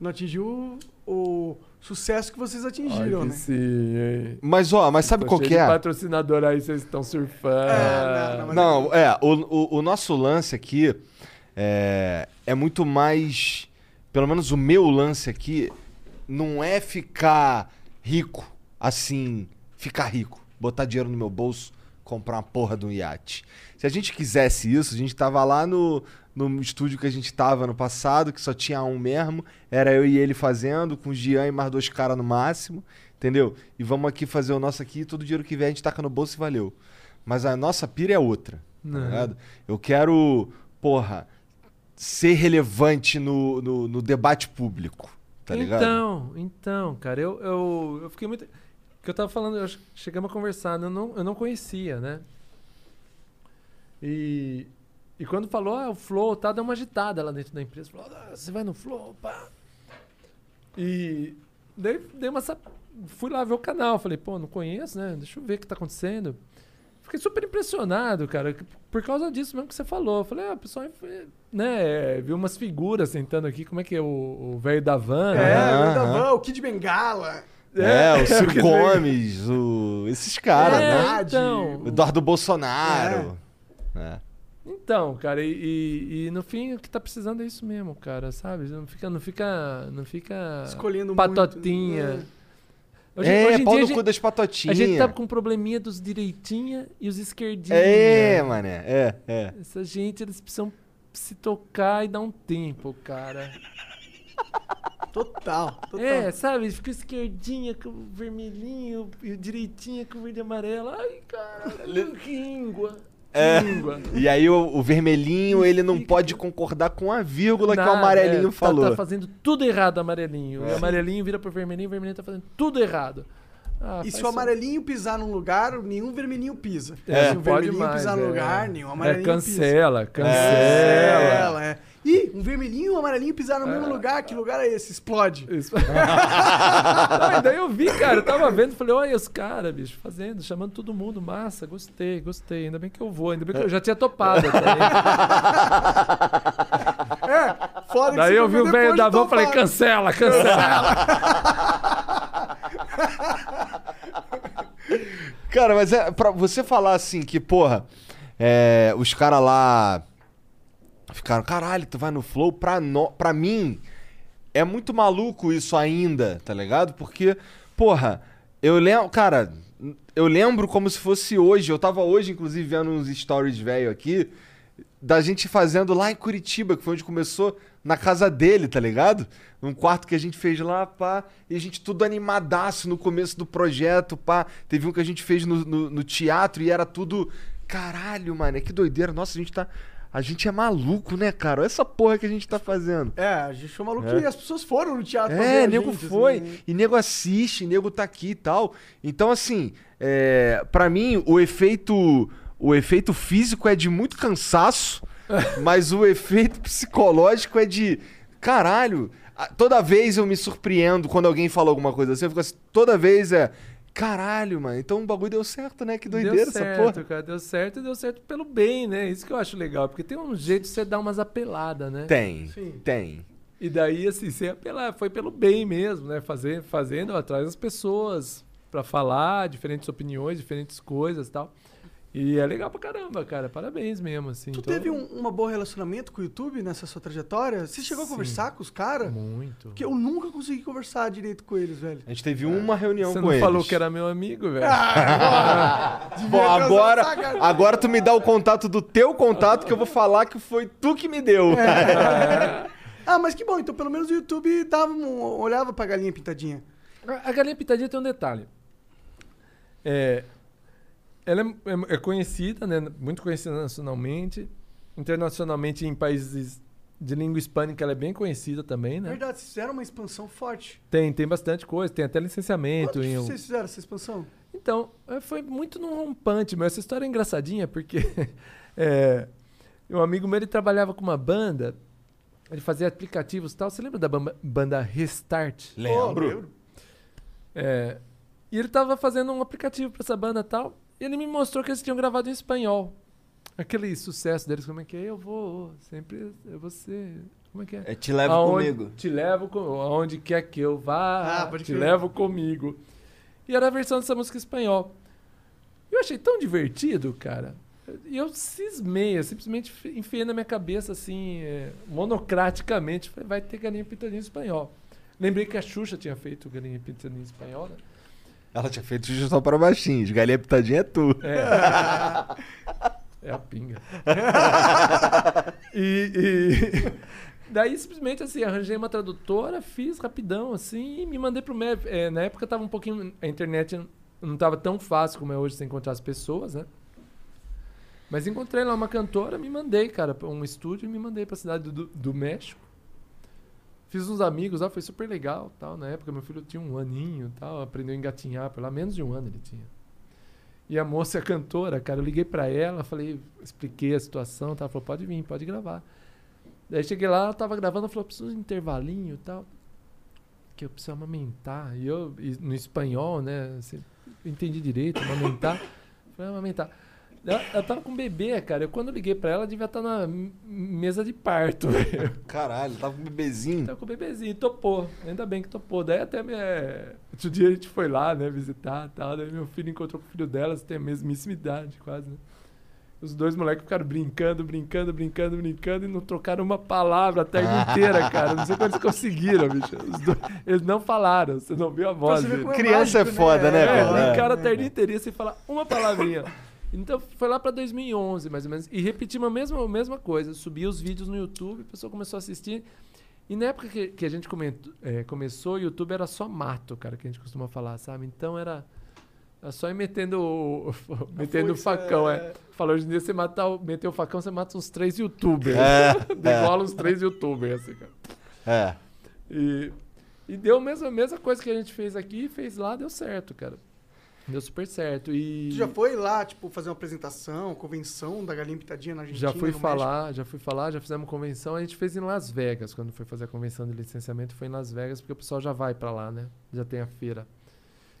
não atingiu o, o sucesso que vocês atingiram, Ai, que né? sim, hein? Mas, ó, mas sabe qual que de é? patrocinador aí, vocês estão surfando. É, não, não, mas- Não, é, o, o, o nosso lance aqui é, é muito mais. Pelo menos o meu lance aqui não é ficar rico, assim, ficar rico, botar dinheiro no meu bolso, comprar uma porra de um iate. Se a gente quisesse isso, a gente tava lá no, no estúdio que a gente tava no passado, que só tinha um mesmo, era eu e ele fazendo, com o Gian e mais dois caras no máximo, entendeu? E vamos aqui fazer o nosso aqui, todo dinheiro que vier a gente taca no bolso e valeu. Mas a nossa pira é outra, tá? Eu quero, porra, ser relevante no, no, no debate público, tá ligado? Então, então, cara, eu, eu, eu fiquei muito. que eu tava falando, eu chegamos a conversar, eu não, eu não conhecia, né? E, e quando falou, ah, o Flow, tá, deu uma agitada lá dentro da empresa. Falou, ah, você vai no Flow, pá. E daí dei uma. Fui lá ver o canal, falei, pô, não conheço, né? Deixa eu ver o que tá acontecendo. Fiquei super impressionado, cara, por causa disso mesmo que você falou. Eu Falei, ah, o pessoal, né, viu umas figuras sentando aqui, como é que é o o velho da van, É, né? O Davan, o Kid Bengala. É, o *laughs* Ciro Gomes, o... esses caras, É, né? Então. O Eduardo Bolsonaro. É. Então, cara, e, e- e no fim o que tá precisando é isso mesmo, cara, sabe? Não fica, não fica, não fica Escolhendo patotinha. muito. Hoje, É, hoje pau no a cu gente, das a patotinhas. gente tá com um probleminha dos direitinha e os esquerdinha. É, mané, é, é. Essa gente, eles precisam se tocar e dar um tempo, cara. *laughs* Total, total. É, sabe? Fica esquerdinha com o vermelhinho e o direitinha com o verde e amarelo. Ai, cara, língua. É. E aí o, o vermelhinho, ele não Fica- pode concordar com a vírgula que o Nada, amarelinho é, tá- falou. Tá, fazendo tudo errado, amarelinho. E É. o amarelinho vira pro vermelhinho, o vermelhinho tá fazendo tudo errado. Ah, E faz se o só- amarelinho pisar num lugar, nenhum vermelhinho pisa. É, se o pode vermelhinho mais, pisar num é. lugar, nenhum É, amarelinho cancela, pisa. cancela. Cancela, é. Ih, um vermelhinho e um amarelinho pisaram no É. mesmo lugar. Que lugar é esse? Explode. Isso. *laughs* Não, daí eu vi, cara, eu tava vendo, falei, olha os caras, bicho, fazendo, chamando todo mundo, massa, gostei, gostei. Ainda bem que eu vou, ainda bem que eu já tinha topado? *laughs* Foda que Daí eu vi o velho da van e falei, cancela, cancela. *laughs* Cara, mas é pra você falar assim que, porra, é, os caras lá ficaram, caralho, tu vai no Flow, pra, no, pra mim é muito maluco isso ainda, tá ligado? Porque, porra, eu lembro, cara, eu lembro como se fosse hoje, eu tava hoje, inclusive, vendo uns stories velho aqui, da gente fazendo lá em Curitiba, que foi onde começou, na casa dele, tá ligado? Num quarto que a gente fez lá, pá, e a gente tudo animadaço no começo do projeto, pá. Teve um que a gente fez no, no, no teatro e era tudo. Caralho, mano, que doideira. Nossa, a gente tá. A gente é maluco, né, cara? Olha essa porra que a gente tá fazendo. É, a gente foi maluco É. e as pessoas foram no teatro É, nego gente, foi. assim. E nego assiste, nego tá aqui e tal. Então, assim, é, para mim, o efeito. O efeito físico é de muito cansaço, *laughs* mas o efeito psicológico é de. Caralho! Toda vez eu me surpreendo quando alguém fala alguma coisa assim. Eu fico assim, toda vez é. Caralho, mano. Então o bagulho deu certo, né? Que doideira deu essa certo, porra. cara, deu certo e deu certo pelo bem, né? Isso que eu acho legal, porque tem um jeito de você dar umas apeladas, né? Tem, Sim. tem. E daí, assim, sem apelar, foi pelo bem mesmo, né? Fazer, fazendo atrás das pessoas pra falar diferentes opiniões, diferentes coisas e tal. E é legal pra caramba, cara. Parabéns mesmo, assim. Tu Então, teve um, um bom relacionamento com o YouTube nessa sua trajetória? Você chegou a Sim. conversar com os caras? Muito. Porque eu nunca consegui conversar direito com eles, velho. A gente teve uma reunião Você com não eles. falou que era meu amigo, velho? *laughs* Bom, agora, agora tu me dá o contato do teu contato que eu vou falar que foi tu que me deu. Ah, mas que bom, então pelo menos o YouTube dava um, olhava pra galinha pintadinha. A galinha pitadinha tem um detalhe. É, ela é, é- é conhecida, né? Muito conhecida nacionalmente. Internacionalmente, em países de língua hispânica, ela é bem conhecida também, né? Verdade, vocês fizeram uma expansão forte. Tem, tem bastante coisa. Tem até licenciamento. Quando Em, um- vocês fizeram essa expansão? Então, é, foi muito num rompante, mas essa história é engraçadinha, porque *laughs* é, um amigo meu, ele trabalhava com uma banda, ele fazia aplicativos e tal. Você lembra da bamba- banda Restart? Lembro. É, e ele tava fazendo um aplicativo pra essa banda e tal. E ele me mostrou que eles tinham gravado em espanhol. Aquele sucesso deles, como é que é? Eu vou, sempre eu vou ser. Como é que é? É, te levo Aonde- comigo. Te levo com, aonde quer que eu vá, Ah, pode te crer. levo comigo. E era a versão dessa música em espanhol. Eu achei tão divertido, cara. E eu cismei, eu simplesmente enfiei na minha cabeça, assim, é, monocraticamente, falei, vai ter galinha pintadinha em espanhol. Lembrei que a Xuxa tinha feito galinha pintadinha em espanhol, né? Ela tinha feito justo só para baixinhos. Galinha pitadinha é tu. *laughs* É a pinga. e, e- *laughs* daí simplesmente assim, arranjei uma tradutora, fiz rapidão assim e me mandei pro MEV. É, na época tava um pouquinho. A internet não tava tão fácil como é hoje você encontrar as pessoas, né? Mas encontrei lá uma cantora, me mandei, cara, pra um estúdio e me mandei pra cidade do, do México. Fiz uns amigos lá, foi super legal, tal. Na época meu filho tinha um aninho, tal, aprendeu a engatinhar, lá menos de um ano ele tinha. E a moça, a cantora, cara, eu liguei pra ela, falei, expliquei a situação, tá? ela falou, pode vir, pode gravar. Daí cheguei lá, ela tava gravando, ela falou, preciso de um intervalinho e tal. Que eu preciso amamentar. E eu, e no espanhol, né, assim, entendi direito, amamentar. Falei, amamentar. Ela, ela tava com um bebê, cara. Eu, quando liguei pra ela, ela devia estar na m- mesa de parto. *laughs* velho. Caralho, tava com um bebezinho. Tava com o bebezinho, topou. Ainda bem que topou. Daí até me, é, outro dia a gente foi lá, né, visitar e tal. Daí meu filho encontrou com o filho delas, tem a mesmíssima idade, quase, né? Os dois moleques ficaram brincando, brincando, brincando, brincando e não trocaram uma palavra a tarde *laughs* inteira, cara. Não sei como eles conseguiram, bicho. Os dois- eles não falaram, você não viu a voz é Criança é mágico, foda, né, É, cara? brincaram a tarde inteira sem falar uma palavrinha. Então foi lá pra 2011, mais ou menos. E repetimos a mesma, a mesma coisa. Subi os vídeos no YouTube, a pessoa começou a assistir. E na época que, que a gente comentou- é, começou, o YouTube era só mato, cara, que a gente costuma falar, sabe? Então era, era só ir metendo o, *laughs* metendo o facão, é. é. Falou, hoje em dia você matar, o- meter o facão, você mata uns três youtubers. *laughs* É, Degola uns três youtubers, assim, cara. É. E, e deu a mesma, a mesma coisa que a gente fez aqui, fez lá, deu certo, cara. Deu super certo. E Tu já foi lá, tipo, fazer uma apresentação, convenção da galinha pitadinha na Argentina? já fui no México? falar, já fui falar, já fizemos convenção. A gente fez em Las Vegas, quando foi fazer a convenção de licenciamento, foi em Las Vegas, porque o pessoal já vai pra lá, né? Já tem a feira.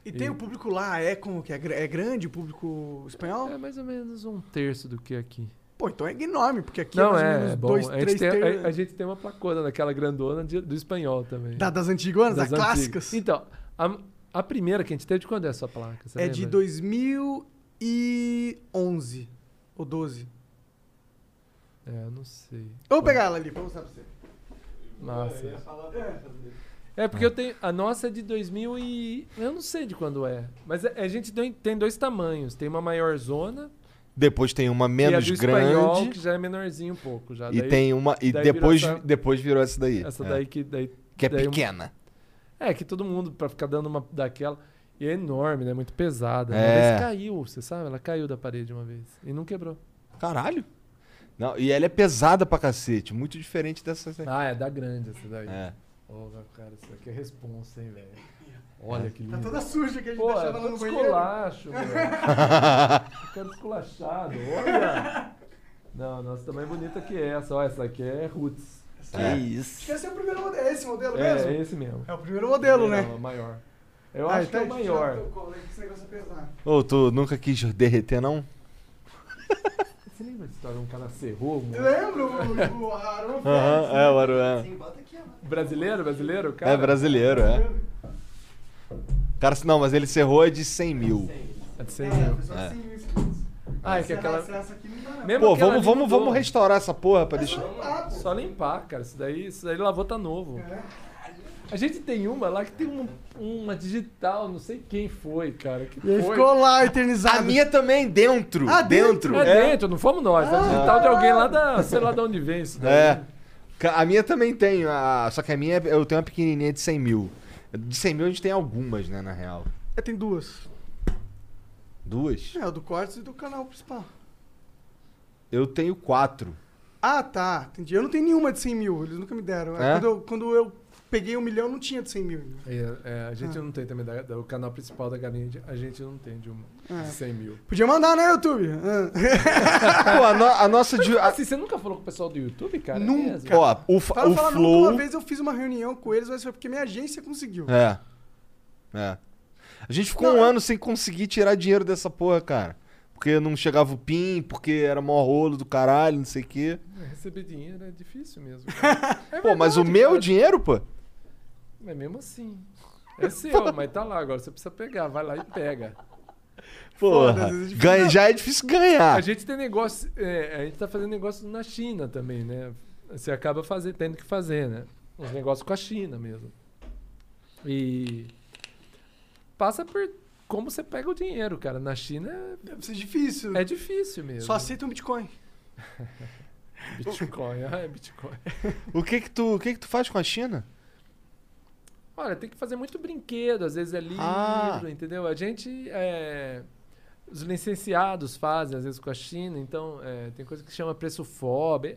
E tem E- o público lá, é como que é, é grande o público espanhol? É mais ou menos um terço do que aqui. Pô, então é enorme, porque aqui Não, é mais ou é, menos é bom. dois, a, gente três tem, terços. a, a gente tem uma placona daquela grandona de- do espanhol também. Da- das antiguas, das, Das clássicas. antigas. Então, a, a primeira que a gente teve, de quando é a sua placa? Você é de lembra? 2011 ou 12. É, eu não sei. Eu vou pegar ela ali pra mostrar pra você. Massa. É porque eu tenho. A nossa é de 2000 e. Eu não sei de quando é. Mas a, a gente tem, dois tamanhos. Tem uma maior zona. Depois tem uma e a menos do espanhol, grande. que já é menorzinho um pouco. Já. E Daí- tem uma. E daí virou depois, essa- depois virou essa daí. Essa é. daí que. Daí, Que é daí um- pequena. É, que todo mundo, pra ficar dando uma daquela. E é enorme, né? Muito pesada. Uma É. vez caiu, você sabe? Ela caiu da parede uma vez. E não quebrou. Caralho. Não, e ela é pesada pra cacete. Muito diferente dessa. Ah, é da grande essa daí. É. Ô, cara, isso aqui é responsa, hein, velho? Olha que Tá lindo. toda suja que a gente Pô, deixava é lá no todo banheiro. esculacho, *laughs* meu. Ficando esculachado, olha. *laughs* Não, nossa, também é bonita que essa. Ó, essa aqui é Roots. Que isso. Acho que esse é o primeiro modelo. É esse modelo É, mesmo? é esse mesmo. É o primeiro modelo, né? Não, é maior. Eu Ah, acho que é o então maior. né, é pesado. Ô, tu nunca quis derreter, não? *laughs* Você lembra da história de um cara serrou? Mano? lembro o, o Aaron *laughs* Aham, Félix, é, né? o Aruan. Brasileiro, brasileiro, cara? É brasileiro, é. Cara, não, mas ele cerrou é de 100 mil. É de 100 É, mil. pessoal, É. assim, isso. Ah, é que Essa- aquela... Mesmo Pô, vamos, vamos, vamos restaurar essa porra pra deixar. Ah, pô. Só limpar, cara. Isso daí, isso daí lavou tá novo. É. A gente tem uma lá que tem um- uma digital, não sei quem foi, cara. Que E foi. ficou lá eternizado. A minha também, dentro. Ah, dentro. dentro? É, dentro, não fomos nós. É Ah. digital de alguém lá da. Sei lá de onde vem isso daí. É. A minha também tem, a- só que a minha é- eu tenho uma pequenininha de 100 mil. De 100 mil a gente tem algumas, né, na real. É, tem duas. Duas? É, o do Cortes e do canal principal. Eu tenho quatro. Ah, tá. Entendi. Eu não tenho nenhuma de 100 mil. Eles nunca me deram. É? Quando, eu, quando eu peguei um milhão, não tinha de 100 mil. É, é, a gente Ah. não tem também, da, da- o canal principal da galinha, a gente não tem de uma. É. De 100 mil. Podia mandar, né, YouTube? Ah. *laughs* *laughs* Pô, a, no- a nossa. de- a- Assim, você nunca falou com o pessoal do YouTube, cara? Nunca. É mesmo? ó, o, fa- Fala, o fala nunca, Flow. uma vez eu fiz uma reunião com eles, mas foi porque minha agência conseguiu. É. É. A gente ficou Não, um eu- ano sem conseguir tirar dinheiro dessa porra, cara. Porque não chegava o PIN, porque era mó rolo do caralho, não sei o quê. É, Receber dinheiro é difícil mesmo. *laughs* É Pô, mas o meu cara. dinheiro, pô. Mas mesmo assim. *laughs* É seu, mas tá lá agora. Você precisa pegar. Vai lá e pega. Porra. Foda-se, é ganha, já é difícil ganhar. A gente tem negócio. é, a gente tá fazendo negócio na China também, né? Você acaba fazer, tendo que fazer, né? Uns negócios com a China mesmo. E. Passa por como você pega o dinheiro, cara. Na China Deve ser difícil. é, difícil mesmo. Só aceita um Bitcoin. *laughs* Bitcoin. Ah, é Bitcoin. O que que tu, o que que tu faz com a China? Olha, tem que fazer muito brinquedo, às vezes é livro, Ah. entendeu? A gente. é, os licenciados fazem, às vezes, com a China, então é, tem coisa que chama preço FOB.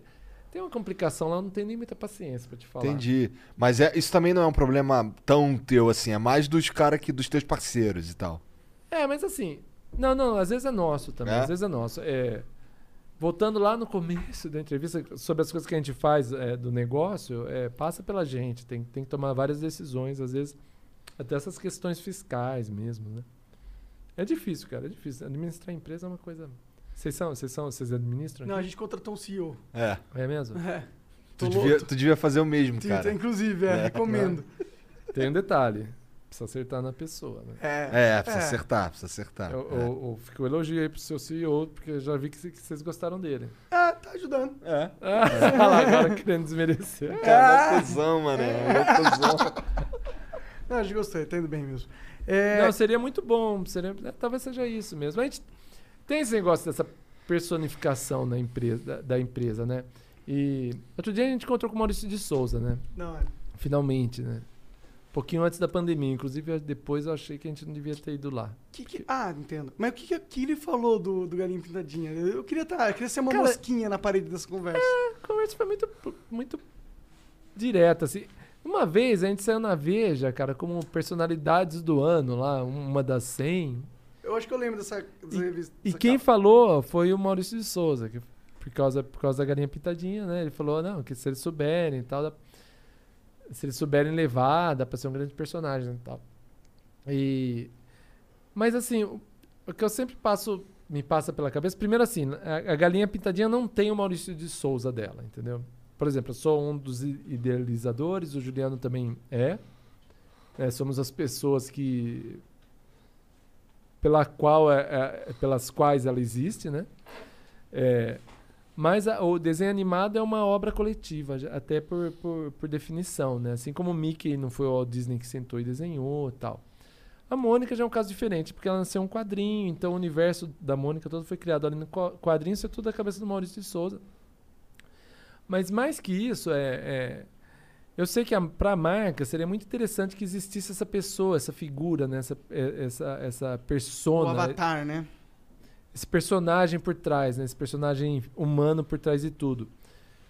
Tem uma complicação lá, não tenho nem muita paciência pra te falar. Entendi. Mas é, isso também não é um problema tão teu assim, é mais dos caras que dos teus parceiros e tal. É, mas assim. Não, não, às vezes é nosso também. É? Às vezes é nosso. É, voltando lá no começo *laughs* da entrevista, sobre as coisas que a gente faz é, do negócio, é, passa pela gente. Tem, tem que tomar várias decisões, às vezes, até essas questões fiscais mesmo, né? É difícil, cara, é difícil. Administrar empresa é uma coisa. Vocês são, vocês são, vocês administram? Não, a gente contratou um CEO. É. É mesmo? É. Tu devia, tu devia fazer o mesmo, cara. Inclusive, é, É. recomendo. *laughs* Tem um detalhe. Precisa acertar na pessoa, né? É, É, precisa acertar, precisa acertar. Eu, É. eu, eu fico elogio aí pro seu CEO, porque eu já vi que, cê- que vocês gostaram dele. É, tá ajudando. É. Ah, *laughs* lá, agora querendo desmerecer. Cara, mó cuzão, mano. mó cuzão. Não, a gente gostou, tá indo bem mesmo. É, Não, seria muito bom. Seria, é, talvez seja isso mesmo. A gente tem esse negócio dessa personificação na empresa, da, da empresa, né? E outro dia a gente encontrou com o Maurício de Souza, né? não, é. Finalmente, né? Um pouquinho antes da pandemia. Inclusive, depois eu achei que a gente não devia ter ido lá. Que que- ah, entendo. Mas o que, que, ele falou do, do Galinho Pintadinha? Eu, queria tá, eu queria ser uma Cara- mosquinha na parede dessa conversa. A conversa foi muito, muito direta, assim. Uma vez a gente saiu na Veja, cara, como personalidades do ano lá, uma das 100. Eu acho que eu lembro dessa, dessa revista. E dessa quem capa. falou foi o Maurício de Souza, que por causa, por causa da galinha pintadinha, né? Ele falou, não, que se eles souberem e tal, dá- se eles souberem levar, dá pra ser um grande personagem e tal. E... Mas assim, o, o que eu sempre passo me passa pela cabeça. Primeiro, assim, a, a Galinha Pintadinha não tem o Maurício de Souza dela, entendeu? Por exemplo, eu sou um dos idealizadores, o Juliano também é. É, somos as pessoas que. Pela qual é- é- pelas quais ela existe, né? É, mas a- o desenho animado é uma obra coletiva, até por, por, por definição, né? Assim como o Mickey não foi o Walt Disney que sentou e desenhou tal. A Mônica já é um caso diferente, porque ela nasceu um quadrinho, então o universo da Mônica todo foi criado ali no qua- quadrinho, isso é tudo da cabeça do Maurício de Souza. Mas mais que isso, é, é- eu sei que para a marca seria muito interessante que existisse essa pessoa, essa figura, né? essa, é- essa, essa O persona, Avatar, né? esse personagem por trás, né? esse personagem humano por trás de tudo,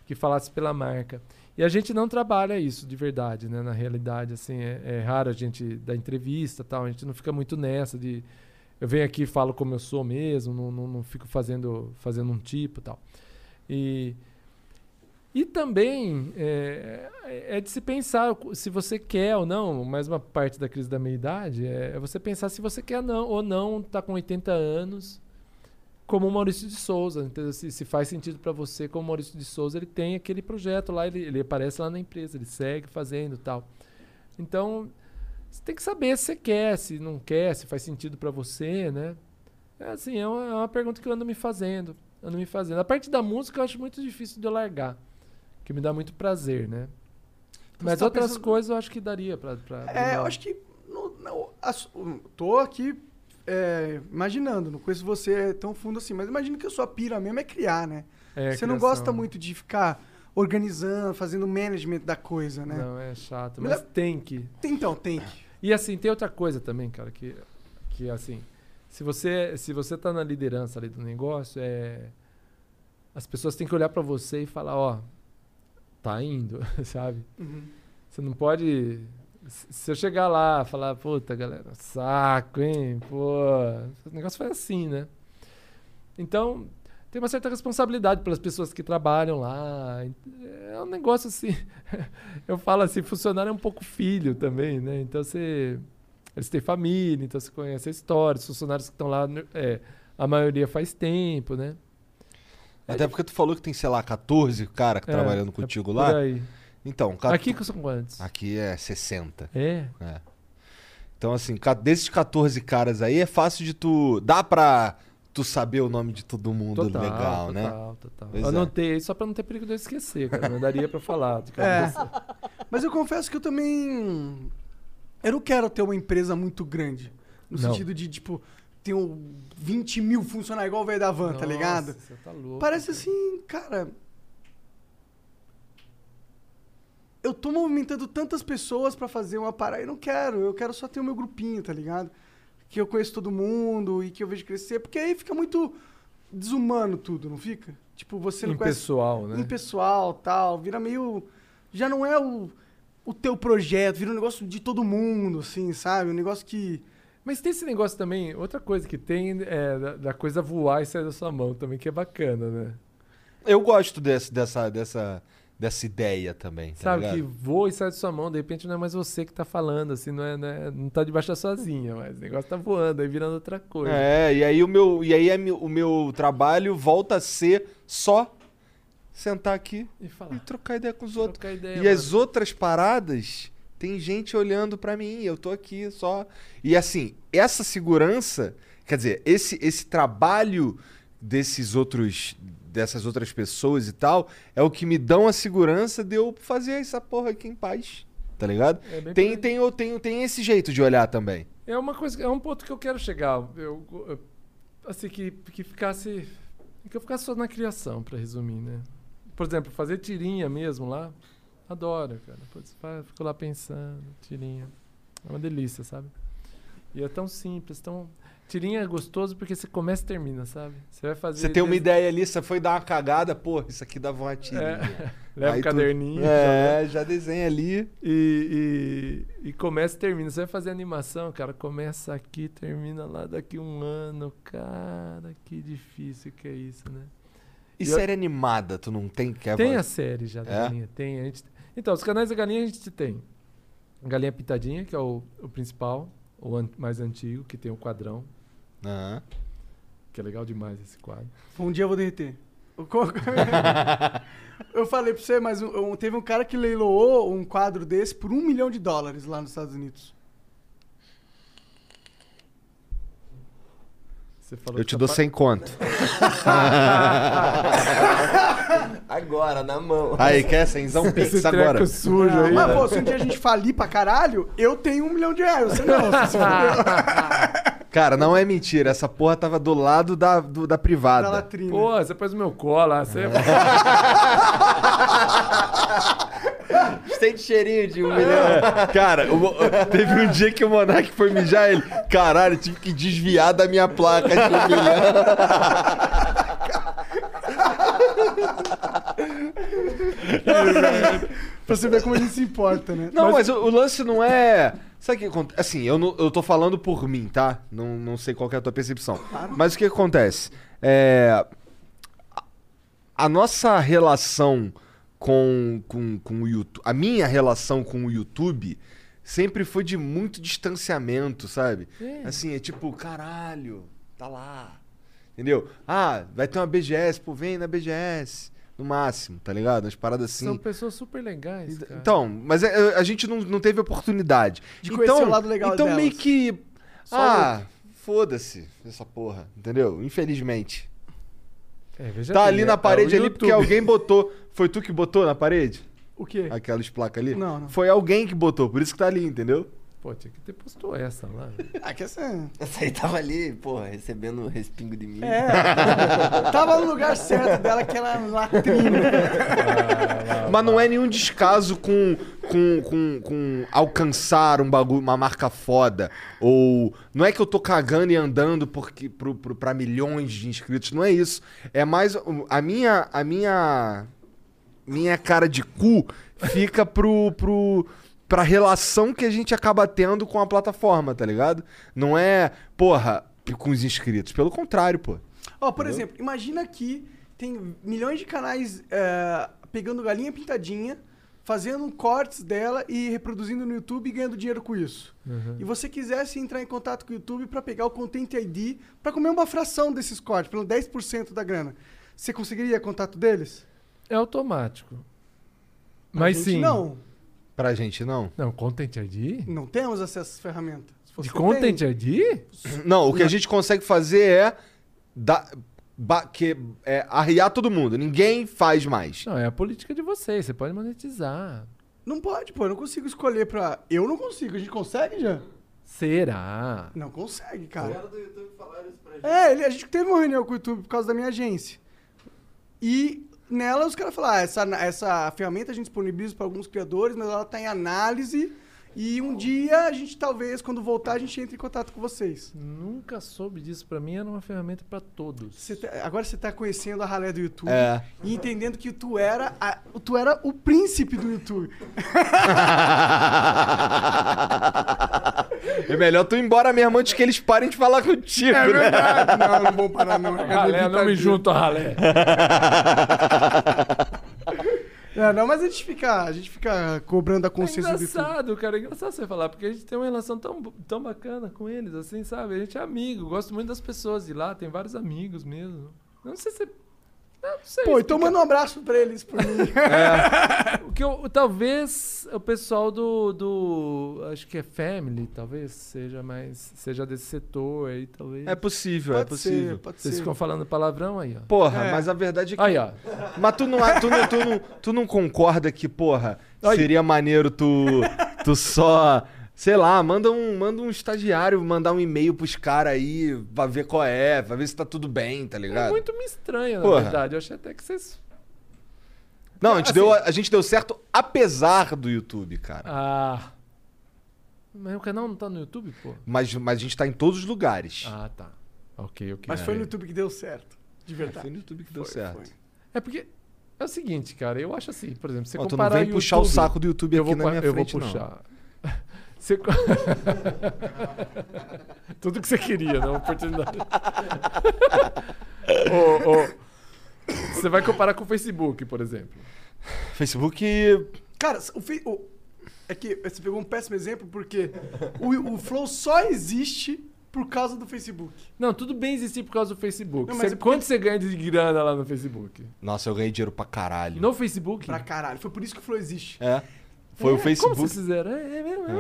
que falasse pela marca. E a gente não trabalha isso de verdade, né? Na realidade, assim, é, é raro a gente dar entrevista, tal. A gente não fica muito nessa de eu venho aqui e falo como eu sou mesmo, não, não, não fico fazendo fazendo um tipo, tal. E e também é, é de se pensar se você quer ou não, mais uma parte da crise da meia-idade, é, é você pensar se você quer não, ou não estar com 80 anos como o Maurício de Souza. entendeu? Se, se faz sentido para você, como o Maurício de Souza, ele tem aquele projeto lá, ele, ele aparece lá na empresa, ele segue fazendo tal. Então, você tem que saber se você quer, se não quer, se faz sentido para você, né? É assim, é uma, é uma pergunta que eu ando me fazendo. Ando me fazendo. A parte da música eu acho muito difícil de eu largar. Que me dá muito prazer, né? Mas tá outras pensando- coisas eu acho que daria abrir É, eu acho que. no- no- as- tô aqui é, imaginando, não conheço você tão fundo assim, mas imagino que a sua pira mesmo é criar, né? É, você não gosta muito de ficar organizando, fazendo management da coisa, né? Não, é chato. Mas leva- tem que. Então, tem que. E assim, tem outra coisa também, cara, que, que assim, se você, se você tá na liderança ali do negócio, é. As pessoas têm que olhar pra você e falar, ó, tá indo, *laughs* sabe? Uhum. Você não pode. se- eu chegar lá e falar, puta, galera, saco, hein? Pô, o negócio foi assim, né? Então, tem uma certa responsabilidade pelas pessoas que trabalham lá. É um negócio assim. *laughs* eu falo assim, funcionário é um pouco filho também, né? Então você. Eles têm família, então você conhece a história, os funcionários que estão lá, é, a maioria faz tempo, né? Até porque tu falou que tem, sei lá, 14 cara que É, trabalhando é contigo por lá. aí. Então, ca- Aqui que são quantos? aqui é 60. É. É. Então, assim, desses 14 caras aí, é fácil de tu. Dá pra tu saber o nome de todo mundo Total, total, né? total, total. Eu é. anotei aí só pra não ter perigo de eu esquecer, cara. Não daria pra falar. de É. Mas eu confesso que eu também. Eu não quero ter uma empresa muito grande. No Não. sentido de, tipo, um 20 mil funcionários igual o velho da van, tá ligado? Nossa, Você tá louco. Parece cara. assim, cara. Eu tô movimentando tantas pessoas pra fazer uma parada. Eu não quero, eu quero só ter o meu grupinho, tá ligado? Que eu conheço todo mundo e que eu vejo crescer. Porque aí fica muito desumano tudo, não fica? Tipo, você não conhece Impessoal, né? impessoal tal. Vira meio. Já não é o, o teu projeto, vira um negócio de todo mundo, assim, sabe? Um negócio que. Mas tem esse negócio também, outra coisa que tem é da, da coisa voar e sair da sua mão também, que é bacana, né? Eu gosto desse, dessa, dessa, dessa ideia também. Tá Sabe, ligado? que voa e sai da sua mão, de repente não é mais você que tá falando, assim, não, é, não, é- não tá debaixo da sozinha, mas o negócio tá voando, aí virando outra coisa. É, e aí o meu, e aí é o meu trabalho volta a ser só sentar aqui E e trocar ideia com os outros. Trocar ideia, E mano. as outras paradas, tem gente olhando pra mim, eu tô aqui só. E assim, essa segurança, quer dizer, esse, esse trabalho desses outros dessas outras pessoas e tal, é o que me dão a segurança de eu fazer essa porra aqui em paz. Tá ligado? É Tem, tem, eu tenho, tem esse jeito de olhar também. É uma coisa, é um ponto que eu quero chegar. Eu, eu- assim que que ficasse que eu ficasse só na criação, pra resumir, né? Por exemplo, fazer tirinha mesmo lá, adoro, cara. Putz, fico lá pensando, tirinha. É uma delícia, sabe? E é tão simples, tão tirinha é gostoso porque você começa e termina, sabe? Você vai fazer Você tem uma ideia ali, você foi dar uma cagada, pô, isso aqui dava uma tirinha. É, *laughs* leva o tu- caderninho, É, já desenha ali. E, e, e começa e termina. Você vai fazer animação, cara. Começa aqui, termina lá daqui um ano. Cara, que difícil que é isso, né? E E eu- série animada, tu não tem que Tem a série já da É? Tem. A gente... Então, os canais da galinha a gente tem. Galinha Pitadinha, que é o, o principal, o an- mais antigo, que tem o quadrão. Aham. Que é legal demais esse quadro. Um dia eu vou derreter. *laughs* Eu falei pra você, mas um- um- teve um cara que leiloou um quadro desse por um milhão de dólares lá nos Estados Unidos. Você falou Eu te tá dou pa- 100 conto. *laughs* *laughs* *laughs* Agora, na mão. Aí, quer 100zão Pix Esse agora? treco sujo aí. mas, né? pô, se um dia a gente falir pra caralho, eu tenho um milhão de reais. Você não, você se fudeu. *laughs* Cara, não é mentira. Essa porra tava do lado da, do- da Da privada. latrina. Pô, você pôs no meu colo lá. Você... *laughs* Sente cheirinho de um milhão. É, cara, o- teve um dia que o Monark foi mijar ele. Caralho, eu tive que desviar da minha placa de um milhão. *laughs* Pra você ver como a gente se importa, né? Não, mas, o, o lance não é. Sabe o que acontece? Assim, eu, não, eu tô falando por mim, tá? Não, não sei qual que é a tua percepção. Mas o que acontece? É. a- A nossa relação com, com, com o YouTube. A minha relação com o YouTube sempre foi de muito distanciamento, sabe? É. Assim, é tipo, caralho, tá lá. Entendeu? Ah, vai ter uma BGS, pô, vem na BGS. No máximo, tá ligado? Umas paradas assim. São pessoas super legais, cara. Então, mas é- é- a gente não, não teve oportunidade. De então, conhecer o lado legal Então delas. meio que. Só ah, foda-se essa porra, entendeu? Infelizmente. É, veja Tá bem, ali é- na é parede o ali porque alguém botou. Foi tu que botou na parede? O quê? Aquelas placas ali? Não, não. Foi alguém que botou, por isso que tá ali, entendeu? Pô, tinha que ter posto essa lá. *laughs* Ah, que essa... Essa aí tava ali, porra, recebendo um respingo de milho. É. *laughs* Tava no lugar certo dela, que era latrina. *laughs* Mas não é nenhum descaso com, com, com, com alcançar um bagulho, uma marca foda. Ou. Não é que eu tô cagando e andando porque, pro, pro, pra milhões de inscritos. Não é isso. É mais. A minha. A minha. Minha cara de cu fica pro. pro pra relação que a gente acaba tendo com a plataforma, tá ligado? Não é, porra, com os inscritos. Pelo contrário, pô. Ó, por exemplo, imagina que tem milhões de canais é, pegando galinha pintadinha, fazendo cortes dela e reproduzindo no YouTube e ganhando dinheiro com isso. E você quisesse entrar em contato com o YouTube pra pegar o Content ID pra comer uma fração desses cortes, pelo 10% da grana. Você conseguiria contato deles? É automático. A Mas gente sim. Não, Pra gente, não. Não, Content ID? não temos acesso a essa ferramenta. Se De Content tem, ID? Não, o que a gente consegue fazer é, dar, ba- que, é arriar todo mundo. Ninguém faz mais. Não, é a política de vocês. Você pode monetizar. Não pode, pô. Eu não consigo escolher pra... Eu não consigo. A gente consegue, já? Será? Não consegue, cara. É, ele- a gente teve uma reunião com o YouTube por causa da minha agência. E nela os caras falaram, ah, essa, essa ferramenta a gente disponibiliza para alguns criadores, mas ela está em análise. E um dia a gente talvez, quando voltar, a gente entre em contato com vocês. Nunca soube disso. Pra mim era uma ferramenta pra todos. Você tá- agora você está conhecendo a ralé do YouTube É. e entendendo que tu era, a- tu era o príncipe do YouTube. *laughs* É melhor tu ir embora mesmo antes que eles parem de falar contigo, É né? verdade. não, não vou parar não. Ralé, não me junto a ralé. *laughs* É, não, mas a gente fica, a gente fica cobrando a É consciência do YouTube. engraçado, cara. É engraçado você falar, porque a gente tem uma relação tão, tão bacana com eles, assim, sabe? A gente é amigo, gosto muito das pessoas de lá, tem vários amigos mesmo. Eu não sei se. Sei Pô, então manda um abraço pra eles por mim. *laughs* O que eu, talvez o pessoal do, do. Acho que é Family, talvez seja mais. Seja desse setor aí, talvez. É possível, é Pode ser, possível. pode Vocês ser. ficam falando palavrão aí, ó. Porra, É. mas a verdade é que. Aí, ó. Mas tu não, tu, não, tu, não, tu não concorda que, porra, Aí. seria maneiro tu, tu só. Sei lá, manda um, manda um estagiário mandar um e-mail pros caras aí pra ver qual é, pra ver se tá tudo bem, tá É ligado? muito me estranho, na Porra. verdade. Eu achei até que vocês. Não, a gente, Assim- deu, a gente deu certo apesar do YouTube, cara. Ah. Mas o canal não tá no YouTube, pô? Mas, mas a gente tá em todos os lugares. Ah, tá. Ok, ok. Mas foi no YouTube que deu certo. De verdade. Foi no YouTube que deu Foi, certo. foi. É porque. É o seguinte, cara, eu acho assim, por exemplo, você Ó, tu não comparar vem puxar o YouTube- saco do YouTube eu aqui vou, na minha eu frente, vou não. Você... *laughs* Tudo que você queria, né? Uma oportunidade. *laughs* Ô, ô, Você vai comparar com o Facebook, por exemplo. Facebook. Cara, o, Fe- o- é que você pegou um péssimo exemplo porque o, o Flow só existe por causa do Facebook. Não, tudo bem existir por causa do Facebook. Não, mas Você- é porque- Quanto você ganha de grana lá no Facebook? Nossa, eu ganhei dinheiro pra caralho. No Facebook? Pra caralho. Foi por isso que o Flow existe. É. Foi É, o Facebook. Como vocês fizeram? É, é mesmo. *laughs*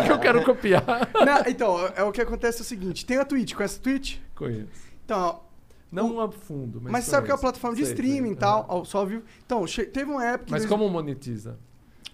É. que eu quero copiar. Não, então, é, o que acontece é o seguinte: tem a Twitch, conhece a Twitch? Conheço. Então, Não a fundo, mas. mas, sabe que é uma plataforma de Sei, streaming e tal, ao- só ao vivo. Então, teve uma época. que Mas como monetiza?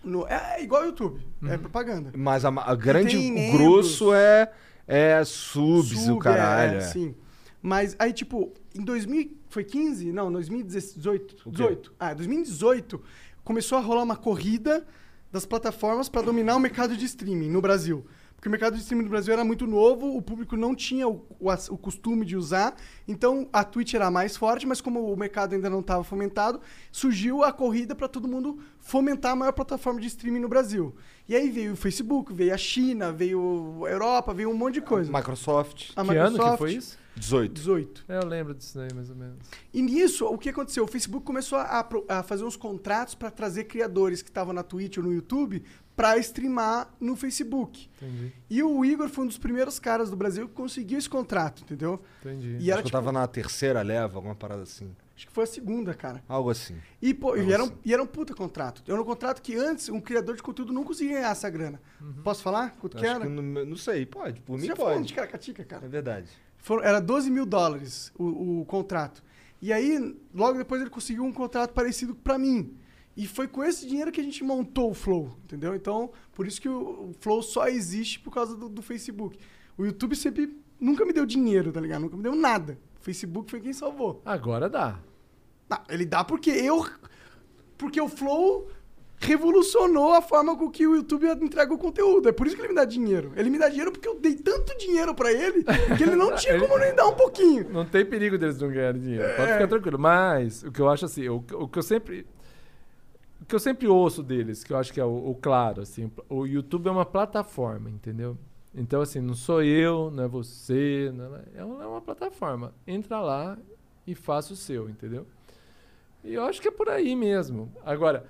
no- é, é igual ao YouTube, é Uhum. propaganda. Mas a, a grande, o membros. grosso é, é subs, o Sub, caralho. É, é. sim. Mas aí, tipo, em 2000, foi 15? Não, 2018. O quê? 18. Ah, 2018 começou a rolar uma corrida das plataformas para dominar o mercado de streaming no Brasil. Porque o mercado de streaming no Brasil era muito novo, o público não tinha o, o o costume de usar, então a Twitch era mais forte, mas como o mercado ainda não estava fomentado, surgiu a corrida para todo mundo fomentar a maior plataforma de streaming no Brasil. E aí veio o Facebook, veio a China, veio a Europa, veio um monte de coisa. Microsoft, A que ano que Microsoft, foi isso? 18. 18. É, eu lembro disso aí, mais ou menos. E nisso, o que aconteceu? O Facebook começou a, a fazer uns contratos para trazer criadores que estavam na Twitch ou no YouTube para streamar no Facebook. Entendi, E o Igor foi um dos primeiros caras do Brasil que conseguiu esse contrato, entendeu? entendi. E era, Acho que tipo, eu tava na terceira leva, alguma parada assim. acho que foi a segunda, cara. Algo assim. E, pô, e Nossa. era, um, e era um puta contrato. Era um contrato que antes um criador de conteúdo não conseguia ganhar essa grana. Posso falar? Quanto que era? que não, não sei, pode. Por Você mim já falou pode. de Caracatica, cara. É verdade. Foram- era 12 mil dólares o, o contrato. E aí, logo depois, ele conseguiu um contrato parecido pra mim. E foi com esse dinheiro que a gente montou o Flow, entendeu? Então, por isso que o, o Flow só existe por causa do, do Facebook. O YouTube sempre nunca me deu dinheiro, tá ligado? Nunca me deu nada. O Facebook foi quem salvou. Agora dá. Não, ele dá porque eu. Porque o Flow revolucionou a forma com que o YouTube entrega o conteúdo. É por isso que ele me dá dinheiro. Ele me dá dinheiro porque eu dei tanto dinheiro pra ele que ele não *laughs* tinha como nem dar um pouquinho. Não tem perigo deles não ganharem dinheiro. Pode É. ficar tranquilo. Mas o que eu acho assim, o, o que eu sempre. O que eu sempre ouço deles, que eu acho que é o, o claro, assim, o YouTube é uma plataforma, entendeu? Então, assim, não sou eu, não é você, não é, é uma é uma plataforma. Entra lá e faça o seu, entendeu? E eu acho que é por aí mesmo. Agora,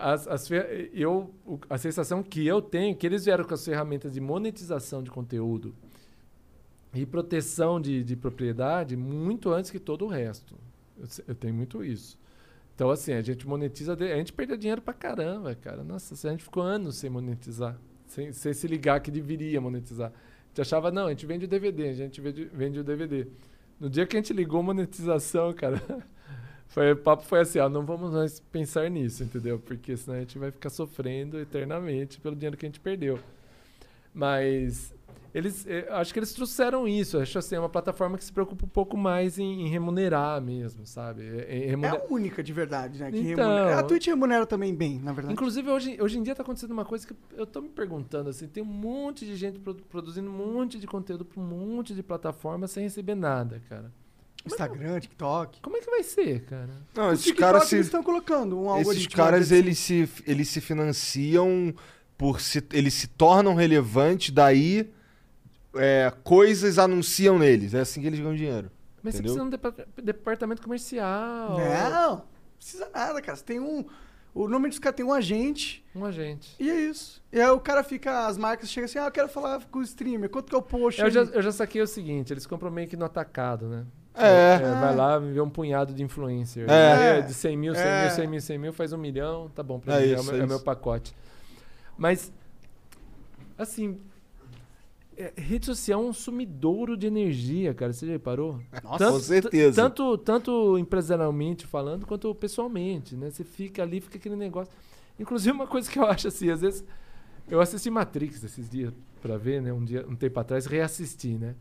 as, as fer- eu, a sensação que eu tenho é que eles vieram com as ferramentas de monetização de conteúdo e proteção de, de propriedade muito antes que todo o resto. Eu, eu tenho muito isso. Então, assim, a gente monetiza, a gente perdeu dinheiro pra caramba, cara. Nossa, a gente ficou anos sem monetizar, sem, sem se ligar que deveria monetizar. A gente achava, não, a gente vende o DVD, a gente vende, vende o DVD. No dia que a gente ligou monetização, cara, *laughs* foi, o papo foi assim, ó, não vamos mais pensar nisso, entendeu? Porque senão a gente vai ficar sofrendo eternamente pelo dinheiro que a gente perdeu. Mas eles, eh, acho que eles trouxeram isso. Acho assim, é uma plataforma que se preocupa um pouco mais em, em remunerar mesmo, sabe? É- é É a única de verdade, né? Então- remunera. A Twitch remunera também bem, na verdade. Inclusive, hoje, hoje em dia tá acontecendo uma coisa que eu tô me perguntando, assim, tem um monte de gente produ- produzindo um monte de conteúdo para um monte de plataformas sem receber nada, cara. Instagram, TikTok. Como é que vai ser, cara? Não, esses TikTok caras se. eles estão colocando um Esses algoritmo. caras, lá eles se, eles se financiam por se. Eles se tornam relevantes, daí é, coisas anunciam neles. É assim que eles ganham dinheiro. Mas Entendeu? você precisa de um depa- departamento comercial. Não, não precisa nada, cara. Você tem um. O nome dos caras tem um agente Um agente. e é isso. E aí o cara fica, as marcas chegam assim, ah, eu quero falar com o streamer, quanto que é o post? Eu já, aí?" eu já saquei o seguinte, eles compram meio que no atacado, né? É. vai lá vê um punhado de influencer. É. É, De 100 mil, 100 É. mil, 100 mil, 100 mil, faz um milhão, tá bom pra É mim, é, isso, o meu, é é o meu pacote. Mas, assim, é, rede social é um sumidouro de energia, cara, você já reparou? Nossa, com certeza. Tanto, tanto empresarialmente falando, quanto pessoalmente, né? Você fica ali, fica aquele negócio. Inclusive, uma coisa que eu acho assim, às vezes... Eu assisti Matrix esses dias pra ver, né? Um, dia, um tempo atrás, reassisti, né?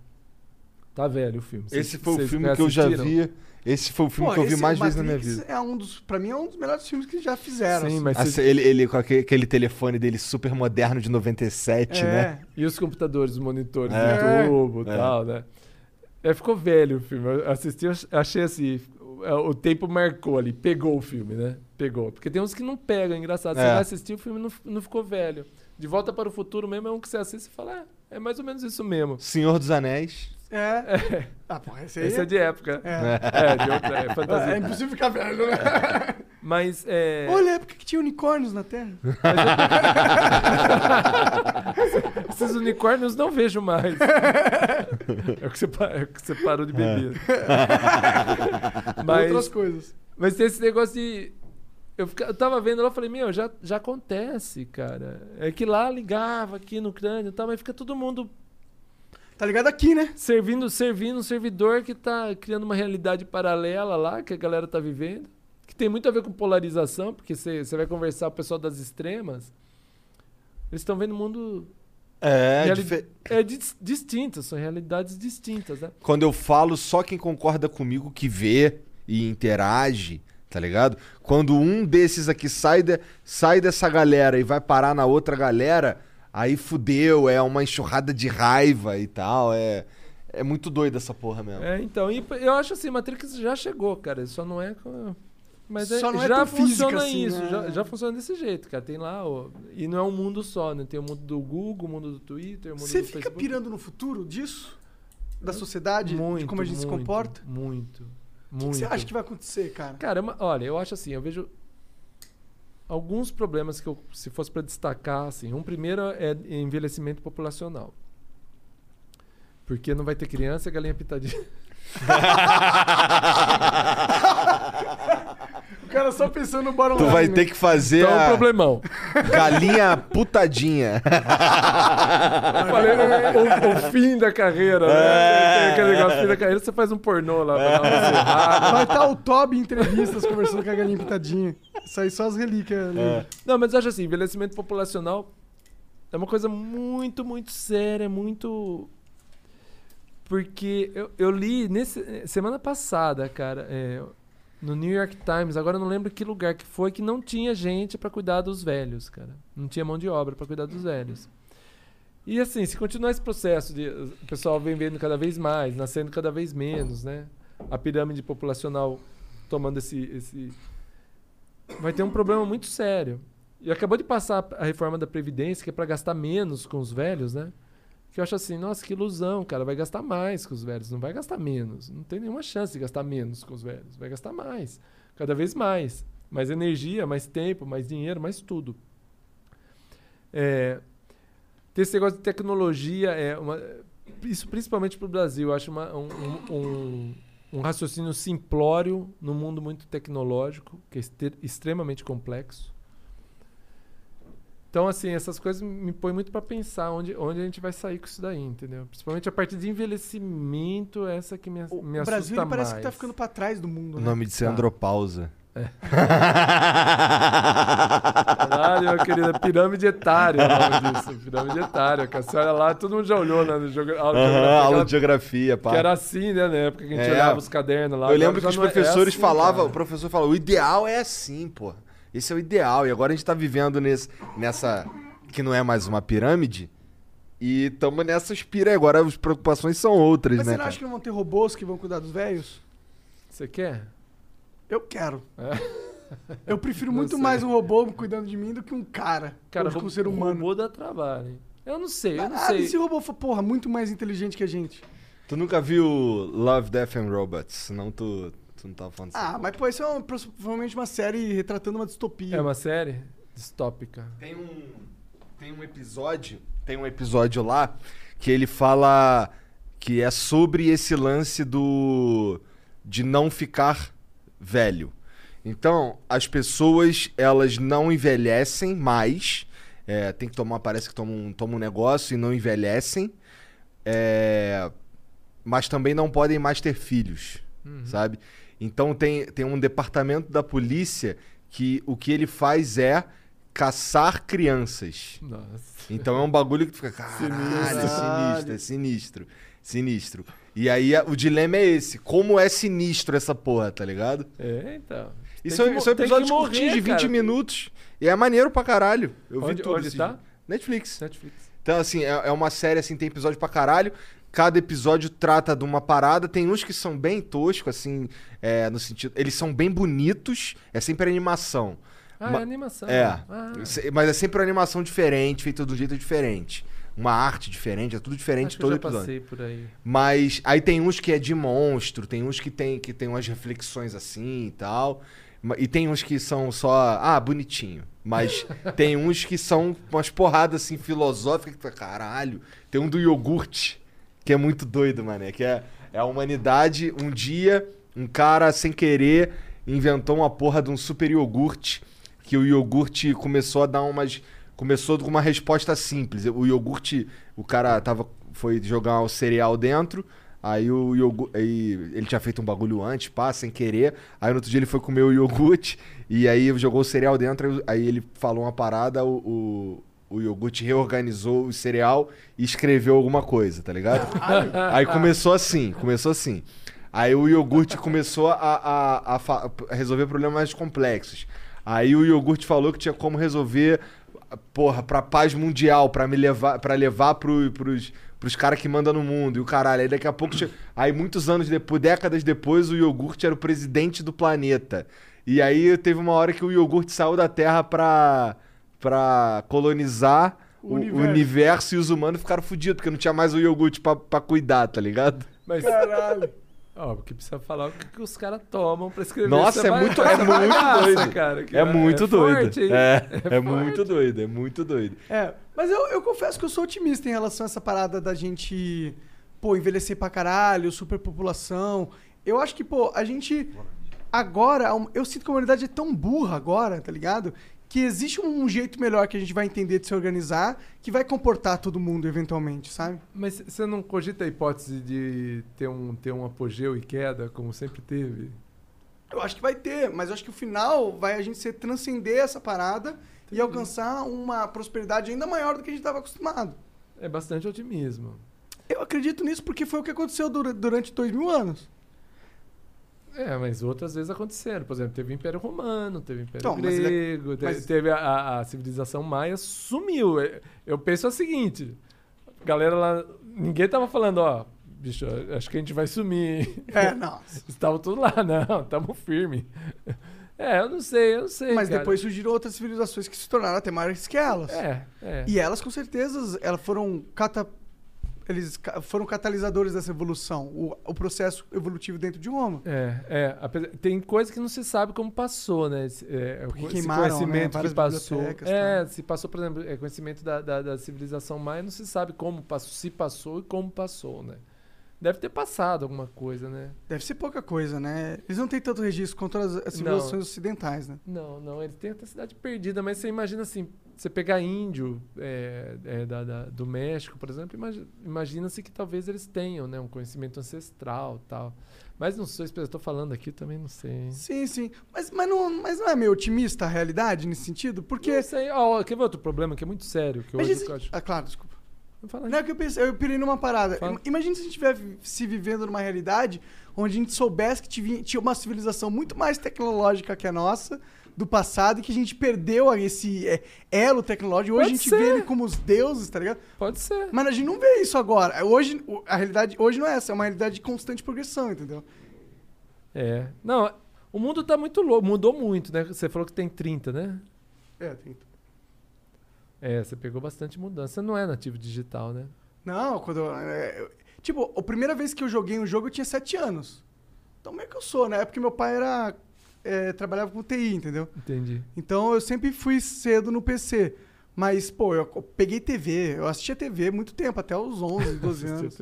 Tá velho o filme. Vocês- Esse foi o filme que eu já vi. Esse foi o filme Pô, que eu vi mais vezes na minha Matrix vida. É um dos, pra mim é um dos melhores filmes que já fizeram. Sim, assim. mas Ah, vocês- ele, ele com aquele, aquele telefone dele super moderno de 97, é. né? E os computadores, os monitores É. do tubo e É. tal, né? É, ficou velho o filme. Eu assisti, eu achei assim. O, o tempo marcou ali, pegou o filme, né? Pegou. Porque tem uns que não pegam, é engraçado. Você É. vai assistir, o filme não, não ficou velho. De volta para o futuro mesmo é um que você assiste e fala, é, é mais ou menos isso mesmo. Senhor dos Anéis. É. Ah, porra, esse aí Esse é de época. é. É, de outra, é É, fantasia. impossível ficar velho, né? *laughs* Mas é. Olha a época que tinha unicórnios na Terra. *laughs* Esses unicórnios não vejo mais. *laughs* É o que você, pa- é o que você parou de beber. Outras Mas, coisas. mas tem esse negócio de. Eu, fica- eu tava vendo lá e falei, meu, já, já acontece, cara. É que lá ligava aqui no crânio e tal, mas fica todo mundo Tá ligado aqui, né? servindo, servindo um servidor que tá criando uma realidade paralela lá, que a galera tá vivendo. Que tem muito a ver com polarização, porque você vai conversar com o pessoal das extremas. Eles estão vendo o mundo É, Reali- dife- É dis- distintas, são realidades distintas, né? quando eu falo, só quem concorda comigo que vê e interage, tá ligado? Quando um desses aqui sai, de- sai dessa galera e vai parar na outra galera, aí fudeu, é uma enxurrada de raiva e tal, é, é muito doido essa porra mesmo. É, então, e eu acho assim, Matrix já chegou, cara, só não é. Mas é- é já funciona assim, isso, né? já, já funciona desse jeito, cara. Tem lá, ó, e não é um mundo só, né? Tem o mundo do Google, o mundo do Twitter, o mundo Você do fica Facebook. pirando no futuro disso? Da sociedade? muito, de como a gente se muito, comporta? Muito, O muito. que você acha que vai acontecer, cara? Cara, é olha, eu acho assim, eu vejo alguns problemas que eu, se fosse pra destacar, assim, um primeiro é envelhecimento populacional. Porque não vai ter criança galinha pitadinha. *laughs* *laughs* O cara só pensando no bottom Tu vai line, ter né? que fazer Então é um a problemão. galinha putadinha. Eu falei o, o fim da carreira, né? Tem aquele negócio, fim da carreira, você faz um pornô lá pra dar uma encerrada. Vai estar o Toby em entrevistas conversando com a galinha pitadinha. Isso aí só as relíquias. né? Não, mas eu acho assim, envelhecimento populacional é uma coisa muito, muito séria, muito. Porque eu, eu li nesse, semana passada, cara, é, no New York Times, agora eu não lembro que lugar que foi, que não tinha gente pra cuidar dos velhos, cara. Não tinha mão de obra pra cuidar dos velhos. E assim, se continuar esse processo de o pessoal vem vendo cada vez mais, nascendo cada vez menos, né? A pirâmide populacional tomando esse, esse vai ter um problema muito sério. E acabou de passar a reforma da Previdência, que é para gastar menos com os velhos, né? Que eu acho assim, nossa, que ilusão, cara. Vai gastar mais com os velhos, não vai gastar menos. Não tem nenhuma chance de gastar menos com os velhos. Vai gastar mais. Cada vez mais. Mais energia, mais tempo, mais dinheiro, mais tudo. É, ter esse negócio de tecnologia é uma. Isso principalmente para o Brasil, eu acho uma- um, um- um- raciocínio simplório no mundo muito tecnológico, que é extremamente complexo. Então, assim, essas coisas me põem muito para pensar onde, onde a gente vai sair com isso daí, entendeu? Principalmente a parte de envelhecimento, essa que me, me O assusta Brasil ele parece que mais. tá ficando pra trás do mundo. O né? nome disso é andropausa. Caralho, meu querido, é pirâmide etária o nome disso. Pirâmide etária, que a senhora lá, todo mundo já olhou né, no jogo, aula de Aham, geografia, aula de geografia, pá. Que era assim, né, na época que a gente É. olhava os cadernos lá. Eu lembro que os é- é professores assim, falavam, cara. o professor falou, o ideal é assim, pô. Esse é o ideal. E agora a gente tá vivendo nesse, nessa. que não é mais uma pirâmide. E estamos nessa espira aí. Agora as preocupações são outras, Mas né? você não acha que não vão ter robôs que vão cuidar dos velhos? Você quer? Eu quero. É. Eu prefiro *laughs* Não muito sei. mais um robô cuidando de mim do que um cara. Cara, um ser humano. robô dá trabalho, hein? Eu não sei, eu não Caralho, sei. esse robô for, porra, muito mais inteligente que a gente. Tu nunca viu Love, Death and Robots, senão tu, tu não tava falando Ah, mas pô, isso é uma- provavelmente uma série retratando uma distopia. É uma série distópica. Tem um, tem um episódio, tem um episódio lá que ele fala que é sobre esse lance do de não ficar velho. Então, as pessoas, elas não envelhecem mais. É, tem que tomar, parece que tomam um, toma um negócio e não envelhecem. É, mas também não podem mais ter filhos, sabe? Então tem, tem um departamento da polícia que o que ele faz é caçar crianças. Nossa. Então é um bagulho que tu fica, caralho, é sinistro, é sinistro, sinistro. E aí o dilema é esse, como é sinistro essa porra, tá ligado? É, então. E Tem são, que são que episódios morrer, curtinhos de 20 cara. minutos. E é maneiro pra caralho. Eu vi Onde, tudo. onde tá? Netflix. Netflix. Então, assim, é, é uma série, assim, tem episódio pra caralho. Cada episódio trata de uma parada. Tem uns que são bem toscos, assim, é, no sentido... Eles são bem bonitos. É sempre animação. Ah, Ma- é animação. É. Ah. Mas é sempre uma animação diferente, feita de um jeito diferente. Uma arte diferente, é tudo diferente Acho que eu todo já episódio. passei por aí. Mas aí tem uns que é de monstro, tem uns que tem, que tem umas reflexões assim e tal. E tem uns que são só, ah, bonitinho. Mas *laughs* tem uns que são umas porradas assim filosóficas que caralho. Tem um do iogurte, que é muito doido, mané. Que é, é a humanidade, um dia, um cara sem querer inventou uma porra de um super iogurte. Que o iogurte começou a dar umas. Começou com uma resposta simples. O iogurte, o cara tava, foi jogar o cereal dentro. Aí o iogurte. Ele tinha feito um bagulho antes, pá, sem querer. Aí no outro dia ele foi comer o iogurte. E aí jogou o cereal dentro. Aí ele falou uma parada, o, o, iogurte reorganizou o cereal e escreveu alguma coisa, tá ligado? *laughs* aí começou assim, começou assim. Aí o iogurte começou a, a, a a resolver problemas mais complexos. Aí o iogurte falou que tinha como resolver, porra, pra paz mundial, pra me levar, para levar pro, pros, pros caras que mandam no mundo. E o caralho, aí daqui a pouco, aí muitos anos depois, décadas depois, o iogurte era o presidente do planeta. E aí teve uma hora que o iogurte saiu da Terra pra, pra colonizar o, o universo. universo. e os humanos ficaram fodidos, porque não tinha mais o iogurte pra, pra cuidar, tá ligado? Mas, Caralho. ó, porque precisa falar o que, que os caras tomam pra escrever Nossa, essa é muito, é muito doido. cara. que é muito doido. forte, hein? é, é, forte. muito doido, é muito doido. É, mas eu, eu confesso que eu sou otimista em relação a essa parada da gente, pô, envelhecer pra caralho, superpopulação. Eu acho que, pô, a gente. Agora, eu sinto que a humanidade é tão burra agora, tá ligado? Que existe um jeito melhor que a gente vai entender de se organizar que vai comportar todo mundo eventualmente, sabe? Mas você não cogita a hipótese de ter um, ter um apogeu e queda, como sempre teve? Eu acho que vai ter, mas eu acho que o final vai a gente ser transcender essa parada e alcançar uma prosperidade ainda maior do que a gente estava acostumado. É bastante otimismo. Eu acredito nisso porque foi o que aconteceu dura- durante dois mil anos. É, mas outras vezes aconteceram. Por exemplo, teve o Império Romano, teve o Império Então, é- Grego, mas- teve a, a- a civilização maia, sumiu. É, Eu penso o seguinte, galera lá, ninguém tava falando, ó, bicho, acho que a gente vai sumir. *laughs* É, não. *laughs* Estavam tudo lá, *laughs* não, tamo firme. É, eu não sei, eu não sei, Mas cara. depois surgiram outras civilizações que se tornaram até maiores que elas. É, é. E elas, com certeza, elas foram cata... Eles foram catalisadores dessa evolução, o, o processo evolutivo dentro de Roma. É, é. Tem coisa que não se sabe como passou, né? Esse, é, o- esse queimaram, né, conhecimento várias que passou. É, tá. se passou, por exemplo, é, conhecimento da, da, da civilização maia, não se sabe como passou, se passou e como passou, né? Deve ter passado alguma coisa, né? Deve ser pouca coisa, né? Eles não têm tanto registro quanto as, as civilizações ocidentais, né? Não, não, eles têm até cidade perdida, mas você imagina assim, você pegar índio é, é, da, da- do México, por exemplo, imagi- imagina-se que talvez eles tenham, né, um conhecimento ancestral tal. Mas não sei se eu estou falando aqui, também não sei. Sim, sim. Mas, mas, não, mas não é meio otimista a realidade nesse sentido? Porque. Não sei. Ó, quer ver outro problema que é muito sério? Que hoje acho... Ah, claro, desculpa. Não é que eu pensei, eu pirei numa parada. Fala. Im- Imagina se a gente tivesse se vivendo numa realidade onde a gente soubesse que tinha uma civilização muito mais tecnológica que a nossa do passado e que a gente perdeu esse é, elo tecnológico. Hoje Pode a gente ser. vê ele como os deuses, tá ligado? Pode ser. Mas a gente não vê isso agora. Hoje, a realidade hoje não é essa, é uma realidade de constante progressão, entendeu? É. Não, o mundo tá muito louco, mudou muito, né? Você falou que tem 30, né? É, tem. É, você pegou bastante mudança. Você não é nativo digital, né? Não, quando. eu- é, eu- tipo, a primeira vez que eu joguei um jogo eu tinha 7 anos. Então meio que eu sou, né? É porque meu pai era. é, trabalhava com TI, entendeu? Entendi. Então eu sempre fui cedo no PC. Mas, pô, eu peguei TV. Eu assistia TV muito tempo, até os 11, 12 *laughs* anos.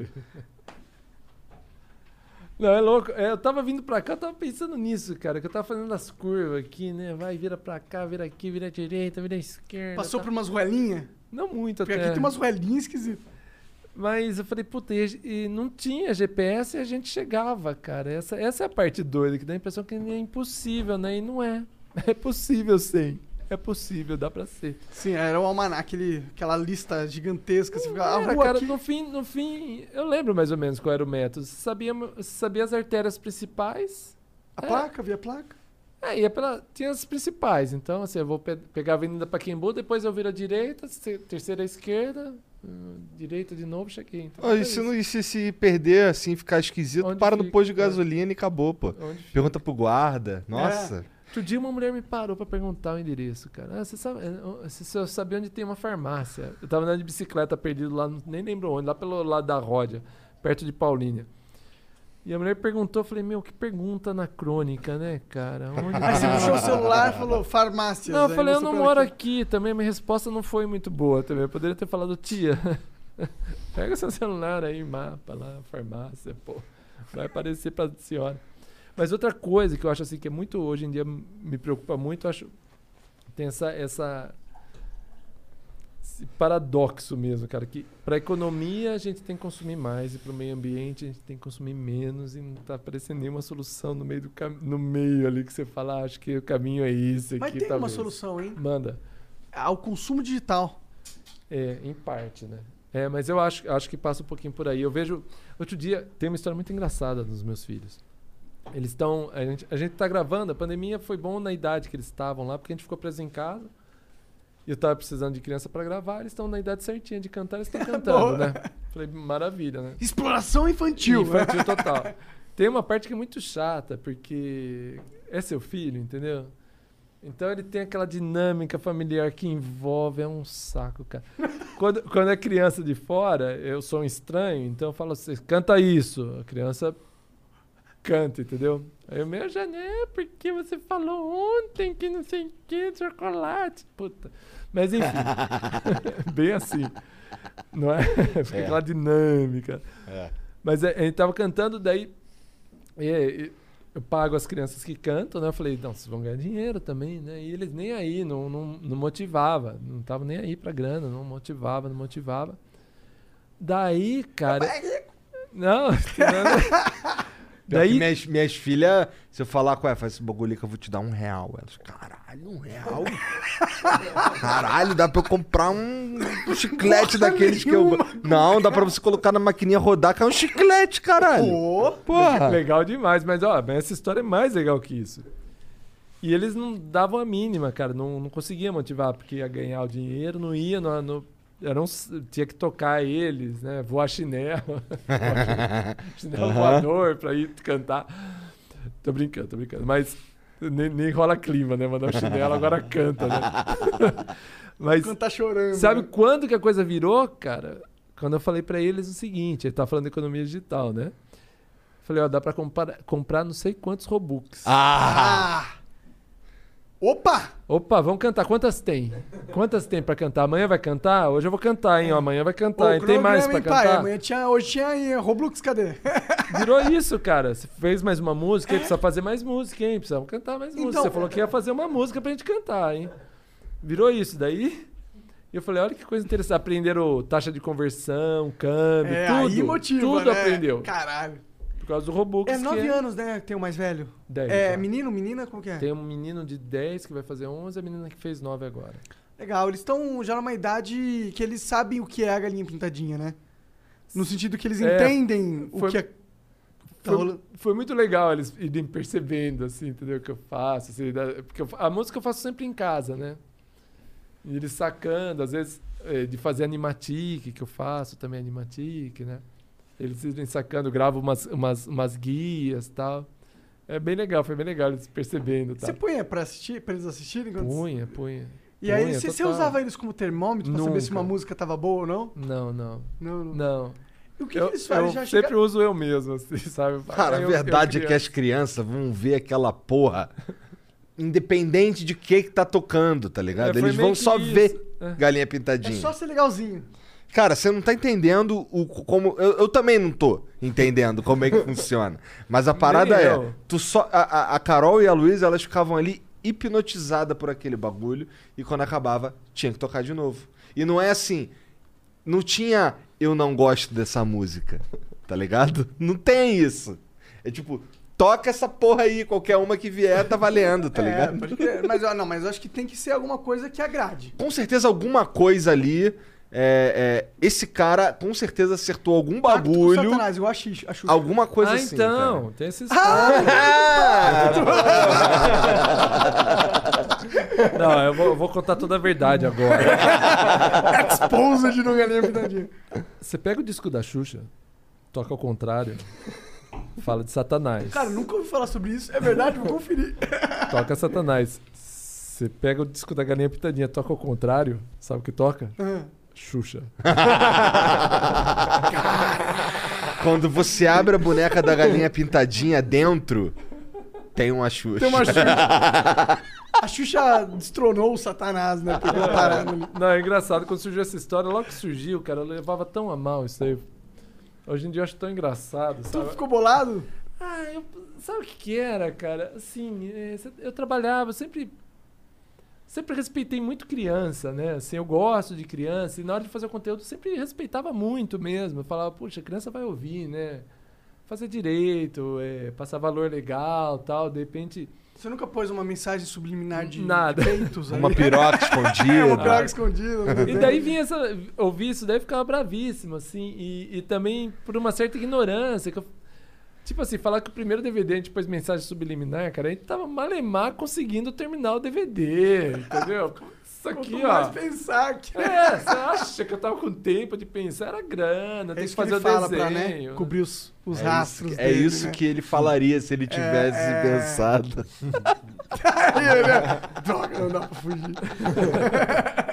Não, é louco. É, eu tava vindo pra cá, eu tava pensando nisso, cara. Que eu tava fazendo as curvas aqui, né? Vai, vira pra cá, vira aqui, vira à direita, vira à esquerda. Passou tá. por umas ruelinhas? Não muito Porque até. aqui tem umas ruelinhas esquisitas. Mas eu falei, puta, e, e não tinha GPS e a gente chegava, cara. Essa, essa é a parte doida, que dá a impressão que é impossível, né? E não é. *laughs* É possível, sim. É possível, dá pra ser. Sim, era o almanac, aquele, aquela lista gigantesca. Você fica, a Era, cara, aqui... no fim, no fim, eu lembro mais ou menos qual era o método. Você sabia, você sabia as artérias principais. A É. placa, via a placa. É, ia pela, tinha as principais. Então, assim, eu vou pe- pegar a Avenida Paquembu, depois eu viro à direita, terceira à esquerda, hum, direita de novo, cheguei. Então, e se, isso. não- e se se perder, assim, ficar esquisito, Onde para no fica? posto de gasolina e acabou, pô. Onde fica? Pergunta pro guarda. Nossa. Outro dia uma mulher me parou pra perguntar o endereço, cara. Ah, você sabe, eh, se eu sabia onde tem uma farmácia. Eu tava andando de bicicleta perdido lá, nem lembro onde, lá pelo lado da Ródia, perto de Paulínia. E a mulher perguntou, eu falei, meu, que pergunta anacrônica, né, cara? Onde Aí você puxou o celular e falou farmácias. Não, eu falei, eu não moro aqui também. Minha resposta não foi muito boa também. Eu poderia ter falado, tia, *laughs* pega seu celular aí, mapa lá, farmácia, pô. Vai aparecer pra senhora. Mas outra coisa que eu acho assim que é muito, hoje em dia me preocupa muito, eu acho. Tem essa, essa esse paradoxo mesmo, cara, que para economia a gente tem que consumir mais e para o meio ambiente a gente tem que consumir menos e não tá aparecendo nenhuma solução no meio do cam no meio ali que você fala, ah, acho que o caminho é esse Mas aqui, tem uma talvez." solução, hein? Manda. Ao consumo digital. É, em parte, né? É, mas eu acho, acho que passa um pouquinho por aí. Eu vejo. Outro dia, tem uma história muito engraçada dos meus filhos. Eles estão. A gente, a gente tá gravando, a pandemia foi bom na idade que eles estavam lá, porque a gente ficou preso em casa. E eu tava precisando de criança para gravar, eles estão na idade certinha de cantar, eles estão *laughs* cantando, né? Falei, maravilha, né? Exploração infantil. Infantil total. *laughs* Tem uma parte que é muito chata, porque é seu filho, entendeu? Então ele tem aquela dinâmica familiar que envolve, é um saco, cara. quando, quando é criança de fora, eu sou um estranho, então eu falo assim, canta isso. A criança canta, entendeu? Aí eu meio janeiro, porque você falou ontem que não sei o que, chocolate. Puta. Mas enfim, *laughs* *laughs* bem assim. Não é? Fica É. aquela dinâmica. É. Mas é, a gente tava cantando, daí e- e eu pago as crianças que cantam, né? Eu falei, não, vocês vão ganhar dinheiro também, né? E eles nem aí, não, não, não motivava, não tava nem aí pra grana, não motivava, não motivava. Daí, cara. *laughs* Não, não. Daí minhas, minhas filhas, se eu falar qual é, faz esse bagulho aí que eu vou te dar um real. Elas, caralho, um real? *laughs* caralho, dá pra eu comprar um, um chiclete daqueles que eu. Não, dá pra você colocar na maquininha rodar, que é um chiclete, caralho. Pô, Porra. legal demais, mas ó, essa história é mais legal que isso. E eles não davam a mínima, cara, não, não conseguia motivar, porque ia ganhar o dinheiro, não ia, não, não- era s- tinha que tocar eles, né? Voar chinelo. *laughs* chinelo voador pra ir cantar. Tô brincando, tô brincando. Mas nem, nem rola clima, né? Mandar um chinelo, agora canta, né? *laughs* Mas quando tá chorando. Sabe né? quando que a coisa virou, cara? Quando eu falei pra eles o seguinte, ele tá falando de economia digital, né? Falei, ó, dá pra comprar, comprar não sei quantos Robux. Ah! Ah! Opa! Opa, vamos cantar. Quantas tem? Quantas tem pra cantar? Amanhã vai cantar? Hoje eu vou cantar, hein? ó, Amanhã vai cantar. Ô? Tem mais pra hein, pai? cantar? Amanhã tinha, hoje tinha aí, Roblox, cadê? *laughs* Virou isso, cara. Você fez mais uma música, precisa fazer mais música, hein? Precisamos cantar mais música. Então- Você falou que ia fazer uma música pra gente cantar, hein? Virou isso. Daí eu falei, olha que coisa interessante. Aprenderam taxa de conversão, câmbio, É, tudo. aí motiva, tudo né? aprendeu. Caralho. Por causa do Robux. É nove anos, né? Tem o mais velho. Dez, é já. menino, menina? Como que é? Tem um menino de 10 que vai fazer 11 e a menina que fez 9 agora. Legal, eles estão já numa idade que eles sabem o que é a galinha pintadinha, né? No sentido que eles É, entendem o foi- que é. Tá Foi, rolando. foi muito legal eles irem percebendo, assim, entendeu? O que eu faço. assim, da- porque eu a música eu faço sempre em casa, né? E eles sacando, às vezes, eh, de fazer animatic, que eu faço também animatic, né? Eles irem sacando, eu gravo umas, umas, umas guias e tal. É bem legal, foi bem legal eles percebendo e Você punha pra assistir, pra eles assistirem? quando- Punha, punha. E aí, punha, você, você total. usava eles como termômetro pra saber se uma música tava boa ou não? Não, não. Não, não. Não. E o que, eu que eles fazem? eu Já sempre chega... uso eu mesmo, assim, *laughs* sabe? Cara, a Eu- eu verdade é que as crianças vão ver aquela porra independente de que que tá tocando, tá ligado? É, Eles vão só isso. ver É. galinha É pintadinha. só ser legalzinho. Cara, você não tá entendendo o como. Eu, eu também não tô entendendo como é que funciona. Mas a parada é. Tu só, a, a- Carol e a Luísa, elas ficavam ali hipnotizadas por aquele bagulho. E quando acabava, tinha que tocar de novo. E não é assim. Não tinha eu não gosto dessa música. Tá ligado? Não tem isso. É tipo, toca essa porra aí, qualquer uma que vier tá valendo, tá É, ligado? mas, não, mas eu acho que tem que ser alguma coisa que agrade. Com certeza alguma coisa ali. É, é, esse cara com certeza acertou algum bagulho. Satanás, igual a a Xuxa. Alguma coisa ah, assim. então, tem essa *laughs* Ah! *laughs* Não, eu vou, eu vou contar toda a verdade agora. *laughs* Exposed no Galinha Pintadinha. Você pega o disco da Xuxa, toca ao contrário, fala de Satanás. Cara, nunca ouvi falar sobre isso. É verdade, vou conferir. Toca Satanás. Você pega o disco da Galinha Pitadinha, toca ao contrário, sabe o que toca? Ah. Xuxa. *laughs* Quando você abre a boneca da galinha pintadinha dentro, tem uma Xuxa. Tem uma Xuxa. *laughs* A Xuxa destronou o Satanás, né? Parada ali. Não, é engraçado. Quando surgiu essa história, logo que surgiu, cara, eu levava tão a mal isso aí. Hoje em dia eu acho tão engraçado, Tu sabe? ficou bolado? Ah, eu, sabe o que, que era, cara? Assim, é, eu trabalhava, eu sempre. Sempre respeitei muito criança, né? Assim, eu gosto de criança, e na hora de fazer o conteúdo, eu sempre respeitava muito mesmo. Eu falava, puxa, a criança vai ouvir, né? Fazer direito, é, passar valor legal tal. De repente. Você nunca pôs uma mensagem subliminar de Nada. de peitos? Uma piroca É, *laughs* escondida. uma piroca escondida. no E daí vinha essa. Ouvir isso, daí ficava bravíssimo, assim. E, e também por uma certa ignorância. Que eu, tipo assim, falar que o primeiro DVD a gente pôs mensagem subliminar, cara, a gente tava malemar conseguindo terminar o DVD, entendeu? *laughs* Isso aqui, Quanto ó. mais pensar que... É, você acha que eu tava com tempo de pensar? Era grana, É tem que que fazer ele o fala desenho. pra, né? Cobrir os, os É rastros isso, é dele, isso né? que ele falaria se ele tivesse é. pensado. Aí ele, é, Droga, não dá pra fugir.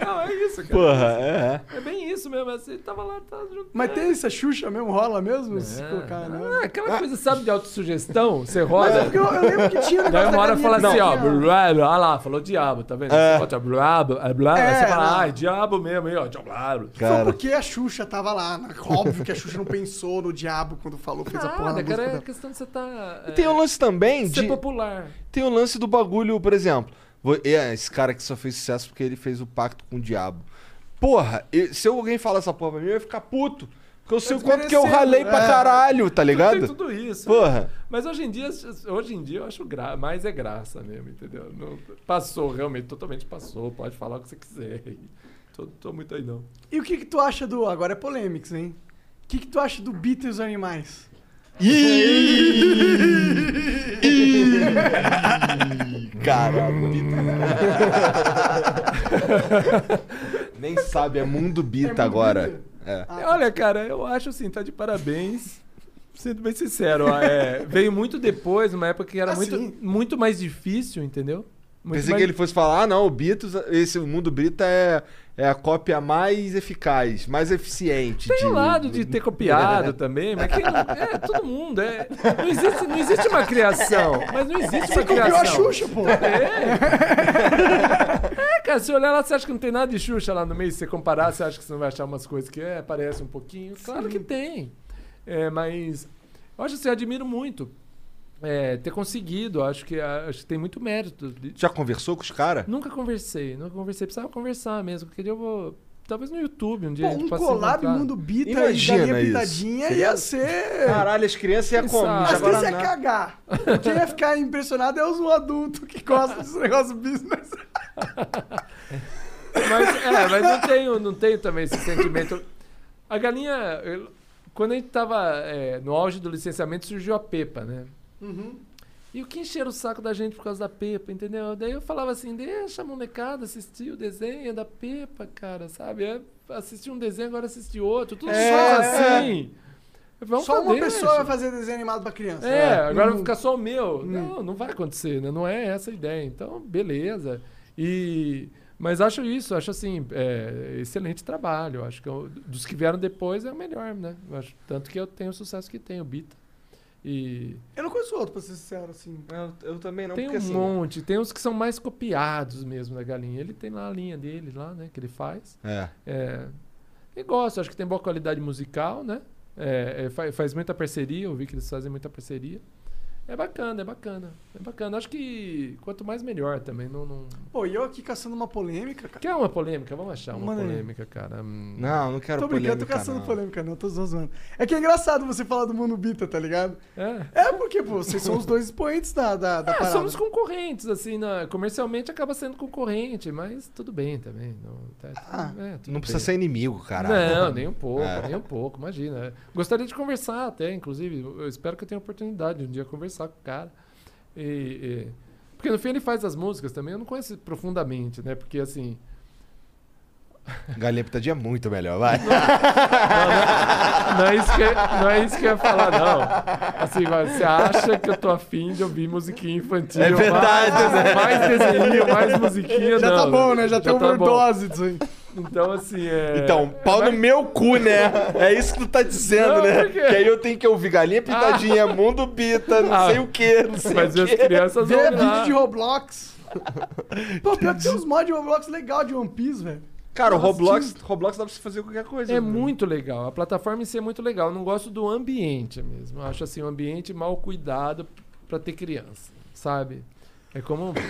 Não, é isso, cara. Porra, é. É bem isso mesmo. Assim, tava lá, tava junto. Mas tem essa Xuxa mesmo? Rola mesmo? Se É. colocar, né? Ah, aquela coisa, sabe, de autossugestão? Você Mas é roda. eu, eu lembro que tinha um Daí uma hora fala assim, ó, blá, blá, olha lá, falou diabo, tá vendo? É. Você bota blá, blá, blá, É, aí você fala, ah, é diabo mesmo, aí, ó. Só Cara. porque a Xuxa tava lá. né? Óbvio que a Xuxa não pensou no diabo quando falou, fez a porra da Nada, música cara, é dela. questão de você tá... E tem o lance também Ser de. popular. Tem o lance do bagulho, por exemplo. é, Esse cara que só fez sucesso porque ele fez o pacto com o diabo. Porra, e- se alguém falar essa porra pra mim, eu ia ficar puto. Porque eu sei o quanto que eu ralei pra é. caralho, tá Tem ligado? tudo isso. Porra. Mas hoje em dia, hoje em dia eu acho gra... mais é graça mesmo, entendeu? Não- passou, realmente, totalmente passou. Pode falar o que você quiser. Tô, tô muito aí, não. E o que que tu acha do... Agora é polêmicos, hein? O que que tu acha do Beatles e os Animais? Caralho. *laughs* Nem sabe, é mundo bita É mundo agora. bita? É. Ah, Olha, cara, eu acho assim, tá de parabéns. Sendo bem sincero, é, veio muito depois, numa época que era Ah, muito, muito mais difícil, entendeu? Muito Pensei mais- que ele fosse falar, ah não, o Beatles, esse mundo Brita é, é a cópia mais eficaz, mais eficiente. Tem de- o lado de ter copiado *laughs* também, mas quem não, é todo mundo. É, não, existe, não existe uma criação, mas não existe Você uma copiou criação. a Xuxa, pô. *laughs* É, cara, se olhar lá, você acha que não tem nada de Xuxa lá no meio? Se você comparar, você acha que você não vai achar umas coisas que é, parece um pouquinho? Claro que tem. É, mas eu acho assim, eu admiro muito é, ter conseguido. Acho que, acho que tem muito mérito. Já conversou com os caras? Nunca conversei, nunca conversei. Precisava conversar mesmo. Porque eu vou. Talvez no YouTube um dia. Pô, a gente um collab. Mundo Bita Imagina e Galinha isso. Pitadinha ia ser... Caralho, as crianças iam sabe? As crianças iam cagar. Quem ia ficar impressionado é os adultos que gostam desse negócio business. *laughs* Mas, é, mas não tenho, não tenho também esse sentimento. A galinha, eu- quando a gente tava é, no auge do licenciamento, surgiu a Pepa, né? E o que encheram o saco da gente por causa da Pepa, entendeu? Daí eu falava assim, deixa a molecada assistir o desenho da Pepa, cara, sabe? É, assistir um desenho, agora assistir outro, tudo É, só é. assim. Vamos Só uma deixa. pessoa vai fazer desenho animado pra criança. É, agora vai Não- ficar só o meu. Não, não vai acontecer, né? Não é essa a ideia. Então, beleza. E mas acho isso, acho assim, é, excelente trabalho. Acho que eu- dos que vieram depois é o melhor, né? Acho, tanto que eu tenho o sucesso que tenho, o Bita. E Eu não conheço outro, pra ser sincero, assim. Eu, eu também não, tem um porque assim... monte, tem uns que são mais copiados mesmo da galinha. Ele tem lá a linha dele lá, né, que ele faz. É. É, e gosto, acho que tem boa qualidade musical, né? É, é, fa- faz muita parceria, eu vi que eles fazem muita parceria. É bacana, é bacana. É bacana. Acho que quanto mais melhor também. Não, não... Pô, e eu aqui caçando uma polêmica, cara. Quer uma polêmica? Vamos achar uma aí. polêmica, cara. Hum, Não, não quero Tô brincando, tô polêmica, caçando não. polêmica, não, tô zoando. É que é engraçado você falar do Mundo Bita, tá ligado? É. É porque, pô, vocês são os dois expoentes da, da, da É, parada. somos concorrentes, assim, na- comercialmente acaba sendo concorrente, mas tudo bem também. Não, tá- Ah, é, tudo Não precisa bem. ser inimigo, cara. Não, nem um pouco, É. nem um pouco, imagina. Gostaria de conversar até, inclusive. Eu espero que eu tenha oportunidade de um dia conversar com o cara. E- e- porque no fim ele faz as músicas também, eu não conheço profundamente, né? Porque assim. Galinha pitadinha é muito melhor, vai. Não é isso que, não é isso que eu ia falar, não. Assim, mas você acha que eu tô afim de ouvir musiquinha infantil? É verdade, mais, né? Mais desenho, mais musiquinha, Já não. tá bom, né? Já, tem tá overdose disso aí. Então, assim, é. Então, pau no meu cu, né? É isso que tu tá dizendo, Não, né? por quê? Que aí eu tenho que ouvir galinha pintadinha, mundo bita, não Ah. sei o quê, não sei Mas o as quê. crianças vão Vê lá. vídeo de Roblox. *laughs* Pô, pior que tem uns mods de Roblox legal de One Piece, velho. Cara, o Roblox, Roblox dá pra você fazer qualquer coisa. É né? muito legal. A plataforma em si é muito legal. Eu não gosto do ambiente mesmo. Eu acho assim, um ambiente mal cuidado pra ter criança, sabe? É como. *coughs*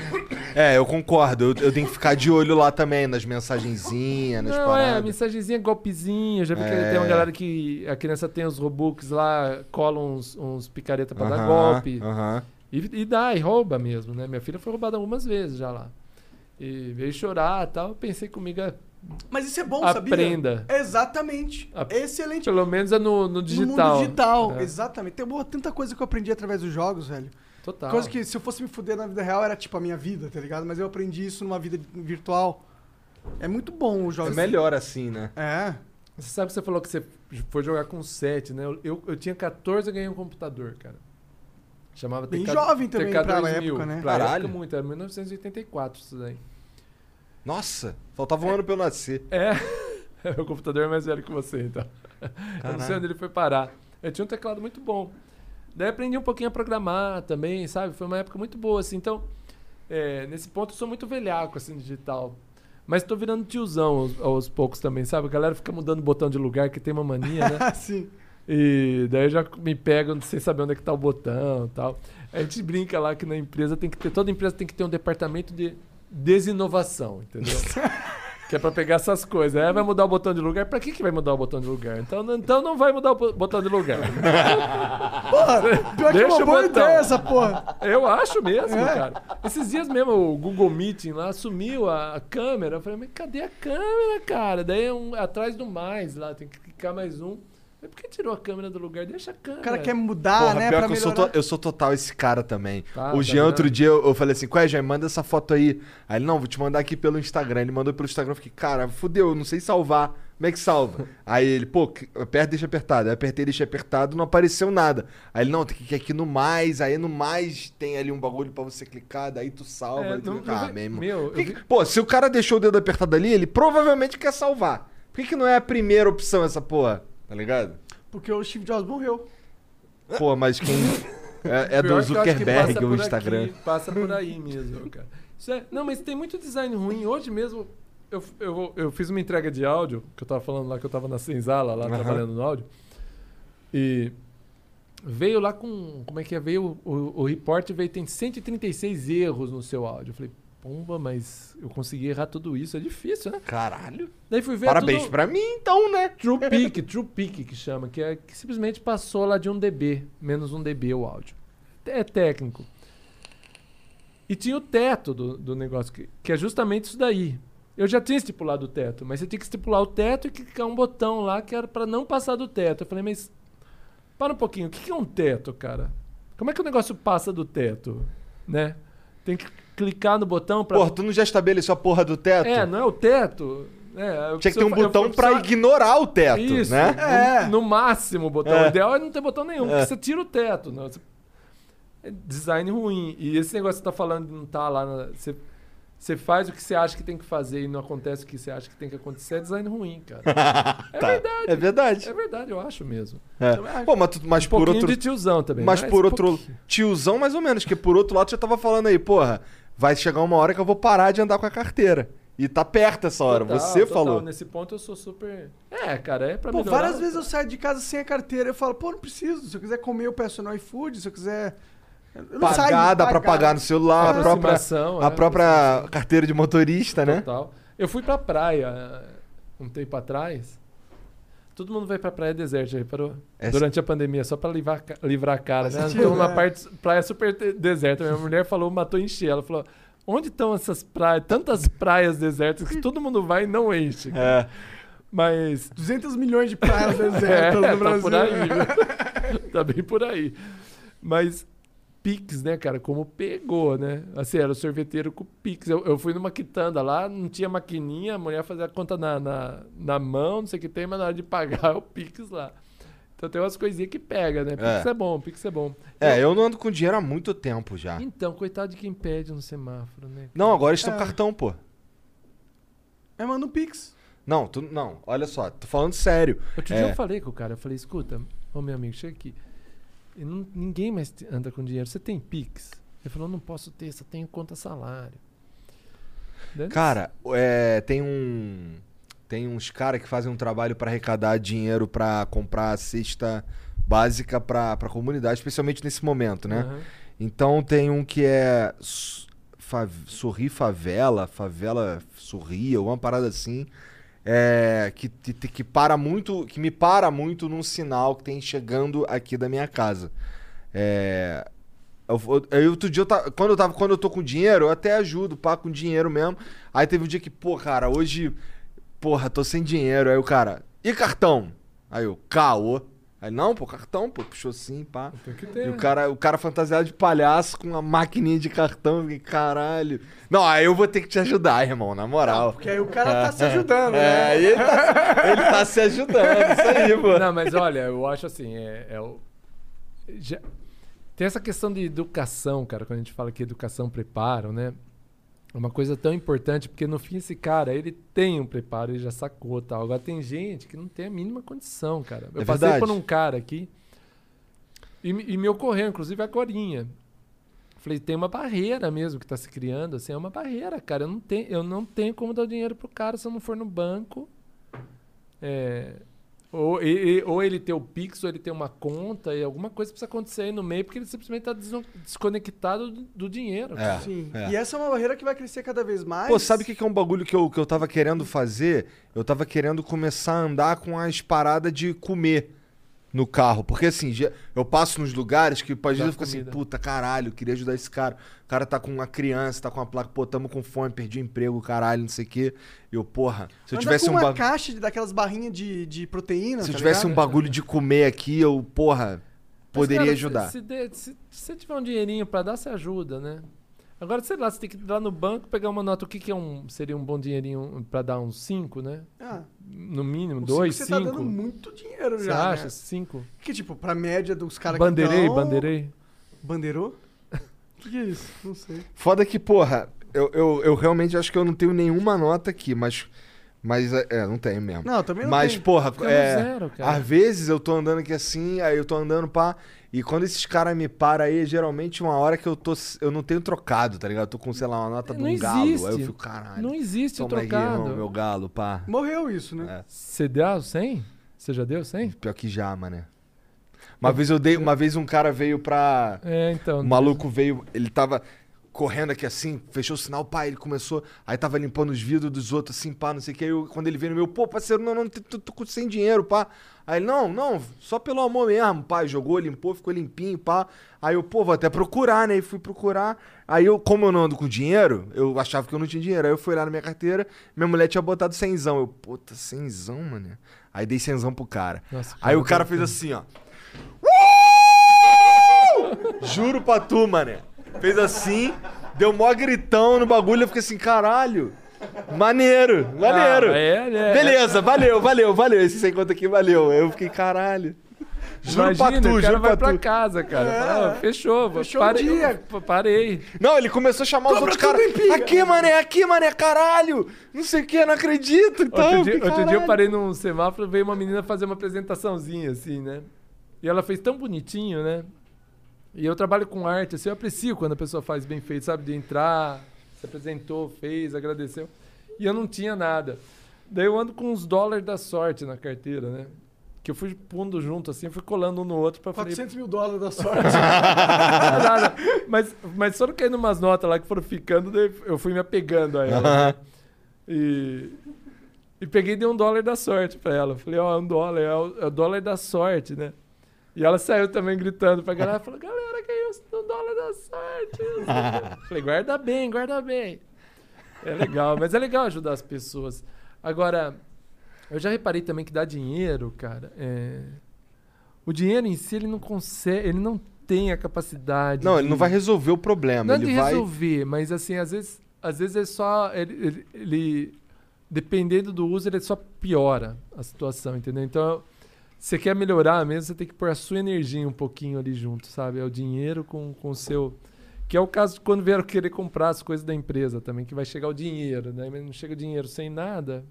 É, eu concordo. Eu, eu tenho que ficar de olho lá também, nas mensagenzinhas, nas Não, é, paradas. mensagenzinha golpezinho. Já vi que É. tem uma galera que a criança tem os Robux lá, cola uns, uns picareta pra dar Aham, golpe. aham. E, e dá, e rouba mesmo, né? Minha filha foi roubada algumas vezes já lá. E veio chorar e tal. Eu pensei comigo, é, Mas isso é bom, Aprenda. sabia? Exatamente. A- Excelente. pelo menos é no, no digital. No mundo digital, É, exatamente. Tem boa, tanta coisa que eu aprendi através dos jogos, velho. Total. Coisa que se eu fosse me fuder na vida real era tipo a minha vida, tá ligado? Mas eu aprendi isso numa vida virtual. É muito bom os É jogos. melhor assim, né? É. Você sabe que você falou que você foi jogar com 7, né? Eu, eu, eu tinha 14 e ganhei um computador, cara. Chamava Bem TK jovem também pra 2000. época, né? Pra Caralho. época muito, era 1984 isso daí. Nossa, faltava um ano pra eu nascer. É, *laughs* o computador é mais velho que você, então. *laughs* Eu não sei onde ele foi parar. Eu tinha um teclado muito bom. Daí aprendi um pouquinho a programar também, sabe? Foi uma época muito boa, assim. Então, é, nesse ponto eu sou muito velhaco, assim, digital. Mas tô virando tiozão aos, aos poucos também, sabe? A galera fica mudando botão de lugar, que tem uma mania, né? *laughs* Assim. E daí já me pegam sem saber onde é que tá o botão e tal. A gente brinca lá que na empresa tem que ter. Toda empresa tem que ter um departamento de desinovação, entendeu? *laughs* que é pra pegar essas coisas. Aí vai mudar o botão de lugar. Pra que, que vai mudar o botão de lugar? Então, não- então não vai mudar o bo- botão de lugar. *laughs* Porra, pior que é Deixa uma o boa botão. ideia essa porra. Eu acho mesmo, É. cara. Esses dias mesmo o Google Meeting lá sumiu a, a câmera. Eu falei, mas cadê a câmera, cara? Daí é um atrás do mais lá, tem que clicar mais um. Mas por que tirou a câmera do lugar? Deixa a câmera. O cara quer mudar, Porra, né? pior Pra que eu sou, to- eu sou total esse cara também. Tá, o tá Jean, outro dia, eu, eu falei assim, qual é, Jean? Manda essa foto aí. Aí ele, não, vou te mandar aqui pelo Instagram. Ele mandou pelo Instagram, eu fiquei, cara, fudeu, eu não sei salvar. Como é que salva? *laughs* aí ele, pô, aperta e deixa apertado. Aí apertei e deixei apertado, não apareceu nada. Aí ele, não, tem que ir aqui no mais. Aí no mais tem ali um bagulho pra você clicar, daí tu salva. É, aí tu- não- ah, vi- meu Que- vi- Pô, se o cara deixou o dedo apertado ali, ele provavelmente quer salvar. Por que, que não é a primeira opção essa porra? Tá ligado? Porque o Steve Jobs morreu. Pô, mas quem. *laughs* É, é do Zuckerberg o Instagram. aqui, passa por aí mesmo, cara. Isso é- não, mas tem muito design ruim. Hoje mesmo, eu, eu, eu fiz uma entrega de áudio, que eu tava falando lá, que eu tava na Senzala, lá Aham. trabalhando no áudio. E veio lá com. Como é que é? Veio o, o, o report veio, tem 136 erros no seu áudio. Eu falei, pomba, mas eu consegui errar tudo isso. É difícil, né? Caralho. Daí fui ver. Parabéns tudo- pra mim, então, né? True *laughs* Peak, True Peak que chama, que é que simplesmente passou lá de 1 dB, menos 1 dB o áudio. É técnico. E tinha o teto do, do negócio, que, que é justamente isso daí. Eu já tinha estipulado o teto, mas você tinha que estipular o teto e clicar um botão lá que era pra não passar do teto. Eu falei, mas para um pouquinho, o que é um teto, cara? Como é que o negócio passa do teto, né? Tem que clicar no botão pra... Porra, tu não já estabeleceu a porra do teto? é, não é o teto? É, eu- Tinha que ter um eu- eu- botão eu pra precisava- ignorar o teto, isso, né? É. no, no máximo o botão. É. O ideal é não ter botão nenhum, É. porque você tira o teto. Não. Você- É design ruim. E esse negócio que você tá falando de não tá lá. na- Você, você faz o que você acha que tem que fazer e não acontece o que você acha que tem que acontecer, é design ruim, cara. *laughs* É Tá. verdade. É verdade. É verdade, eu acho mesmo. É. Pô, mas, tu- mas Um por outro. de tiozão também. Mas por um outro. pouquinho. Tiozão, mais ou menos, que por outro lado você tava falando aí, porra, vai chegar uma hora que eu vou parar de andar com a carteira. E tá perto essa hora. Total, você total. falou. Nesse ponto eu sou super. É, cara, é pra Pô, melhorar. várias vezes eu saio de casa sem a carteira. Eu falo, pô, não preciso. Se eu quiser comer, eu peço no iFood. Se eu quiser. Eu não Pagar, saio, dá pra pagar no celular, a própria, a é, própria carteira de motorista, né? Total. Eu fui pra praia eh, um tempo atrás. Todo mundo vai pra praia deserta, já reparou? É Durante a pandemia, só pra livrar, livrar a cara, né? Então, uma né? parte praia super deserta. Minha mulher falou, matou encher. Ela falou: onde estão essas praias, tantas praias desertas que todo mundo vai e não enche? É. Mas 200 milhões de praias *laughs* é, desertas tá no Brasil. por aí. viu? tá bem por aí. Mas Pix, né, cara, como pegou, né? Assim, era o sorveteiro com Pix. Eu, eu fui numa quitanda lá, não tinha maquininha, a mulher fazia a conta na, na, na mão, não sei o que tem, mas na hora de pagar é *laughs* o Pix lá. Então tem umas coisinhas que pega, né? Pix É. é, bom, Pix é bom. É, eu não ando com dinheiro há muito tempo já. Então, coitado de quem pede no semáforo, né? Não, agora eles estão É. cartão, pô. É, manda um Pix. Não, tu, não, olha só, tô falando sério. Outro É. dia eu falei com o cara, eu falei, escuta, ô meu amigo, chega aqui. E não- ninguém mais anda com dinheiro. Você tem Pix? Ele falou, não posso ter, só tenho conta salário. Cara, é, tem um. Tem uns caras que fazem um trabalho pra arrecadar dinheiro pra comprar a cesta básica pra, pra comunidade, especialmente nesse momento, né? Aham. Então tem um que é Fa- Sorri Favela, Favela Sorri, alguma parada assim. É, que, que, que para muito, que me para muito num sinal que tem chegando aqui da minha casa. É, eu, eu- outro dia eu tava, quando eu tava, quando eu tô com dinheiro, eu até ajudo, pá, com dinheiro mesmo. Aí teve um dia que, pô, cara, hoje, porra, tô sem dinheiro. Aí o cara, e cartão? Aí eu, caô. Aí, não, pô, cartão, pô, puxou sim, pá. Tem que E ter. o cara, o cara fantasiado de palhaço com uma maquininha de cartão. Eu fiquei, caralho. Não, aí eu vou ter que te ajudar, irmão, na moral. Porque aí o cara tá se *laughs* ajudando, É, né? aí ele tá, ele tá se ajudando, isso aí, *laughs* pô. Não, mas olha, eu acho assim, é, é o. já- tem essa questão de educação, cara, quando a gente fala que educação preparo, né? É uma coisa tão importante, porque no fim esse cara, ele tem um preparo, ele já sacou tal. Agora tem gente que não tem a mínima condição, cara. Eu É passei verdade. por um cara aqui e, me- e me ocorreu, inclusive, agorinha. Falei, tem uma barreira mesmo que está se criando, assim, é uma barreira, cara. Eu não tenho, eu não tenho como dar o dinheiro pro cara se eu não for no banco. É, ou, e- ou ele ter o Pix, ou ele ter uma conta, e alguma coisa precisa acontecer aí no meio, porque ele simplesmente está desconectado do, do dinheiro. É, Sim. é. E essa é uma barreira que vai crescer cada vez mais. Pô, sabe o que que é um bagulho que eu, que eu tava querendo fazer? Eu tava querendo começar a andar com as paradas de comer no carro. Porque assim, eu passo nos lugares que às vezes eu fico assim, puta, caralho, eu queria ajudar esse cara. O cara tá com uma criança, tá com uma placa, pô, tamo com fome, perdi o emprego, caralho, não sei o quê. Eu, porra, se eu tivesse com um uma caixa daquelas barrinhas de, de proteína. Se eu tá tivesse um ligado? bagulho de comer aqui, eu, porra, Mas, poderia cara, ajudar. Se, se, der- se- se você tiver um dinheirinho pra dar, você ajuda, né? Agora, sei lá, você tem que ir lá no banco, pegar uma nota. O que, que é um, seria um bom dinheirinho pra dar? Uns 5, né? Ah, No mínimo, o 2, cinco 5. Você tá dando muito dinheiro Você já. acha? Né? 5? Que tipo, pra média dos caras Bandeirei, que tão... bandeirei. Bandeirou? O *laughs* que, que é isso? Não sei. Foda que, porra, eu, eu, eu realmente acho que eu não tenho nenhuma nota aqui, mas. Mas, é, é, não tenho mesmo. Não, também não Mas, tem. porra, é, zero, cara. às vezes eu tô andando aqui assim, aí eu tô andando pá. E quando esses caras me param aí, geralmente uma hora que eu tô. Eu não tenho trocado, tá ligado? Eu tô com, sei lá, uma nota de um galo. Aí eu fico, caralho. Não existe o Toma aí, trocado. irmão, meu galo, pá. Morreu isso, né? É. Você deu 100? Você já deu 100? Pior que já, mané. Uma vez eu dei. Uma vez um cara veio pra. É, então. O maluco veio, ele tava correndo aqui assim, fechou o sinal, pá, ele começou, aí tava limpando os vidros dos outros assim, pá, não sei o que, aí eu- quando ele veio no meu, pô, parceiro, não, não, tô, tô- sem dinheiro, pá. Aí ele, não, não, só pelo amor mesmo, pá, jogou, limpou, ficou limpinho, pá. Aí eu, pô, vou até procurar, né, e fui procurar. Aí eu, como eu não ando com dinheiro, eu achava que eu não tinha dinheiro, aí eu fui lá na minha carteira, minha mulher tinha botado cenzão, eu, puta, cenzão, mano. Aí dei cenzão pro cara. Nossa, aí o cara fez assim, ó. Juro pra tu, mané. Fez assim, deu mó gritão no bagulho, eu fiquei assim, caralho. Maneiro, maneiro. Ah, é, né? Beleza, valeu, valeu, valeu. Esse sem conta aqui valeu. Eu fiquei, caralho. Juro Imagina, pra tu, o cara juro vai pra pra casa, cara. É. Fala, "Ah, fechou, Fechou parei, o dia." parei. Não, ele começou a chamar os Compra outros caras. Aqui, mané, aqui, mané, caralho. Não sei o que, não acredito. Então, Outro, dia, outro dia eu parei num semáforo veio uma menina fazer uma apresentaçãozinha, assim, né? E ela fez tão bonitinho, né? E eu trabalho com arte, assim, eu aprecio quando a pessoa faz bem feito, sabe? De entrar, se apresentou, fez, agradeceu. E eu não tinha nada. Daí eu ando com uns dólares da sorte na carteira, né? Que eu fui pondo junto, assim, fui colando um no outro pra fazer. 400 mil dólares da sorte. *laughs* nada. Mas, mas foram caindo umas notas lá que foram ficando, daí eu fui me apegando a ela. né? E, e peguei e dei um dólar da sorte pra ela. Falei, ó, é um dólar, é o, é o dólar da sorte, né? E ela saiu também gritando pra galera, falou, galera, que isso? Um dólar da sorte. Falei, guarda bem, guarda bem. É legal, mas é legal ajudar as pessoas. Agora, eu já reparei também que dá dinheiro, cara. é, O dinheiro em si, ele não consegue, ele não tem a capacidade. Não, ele de- não vai resolver o problema. não é ele de vai. resolver, mas assim, às vezes, às vezes é só. Ele, ele- ele- dependendo do uso, ele só piora a situação, entendeu? Então, você quer melhorar mesmo, você tem que pôr a sua energia um pouquinho ali junto, sabe? É o dinheiro com, com o seu. Que é o caso de quando vieram querer comprar as coisas da empresa também, que vai chegar o dinheiro, né? Mas não chega o dinheiro sem nada.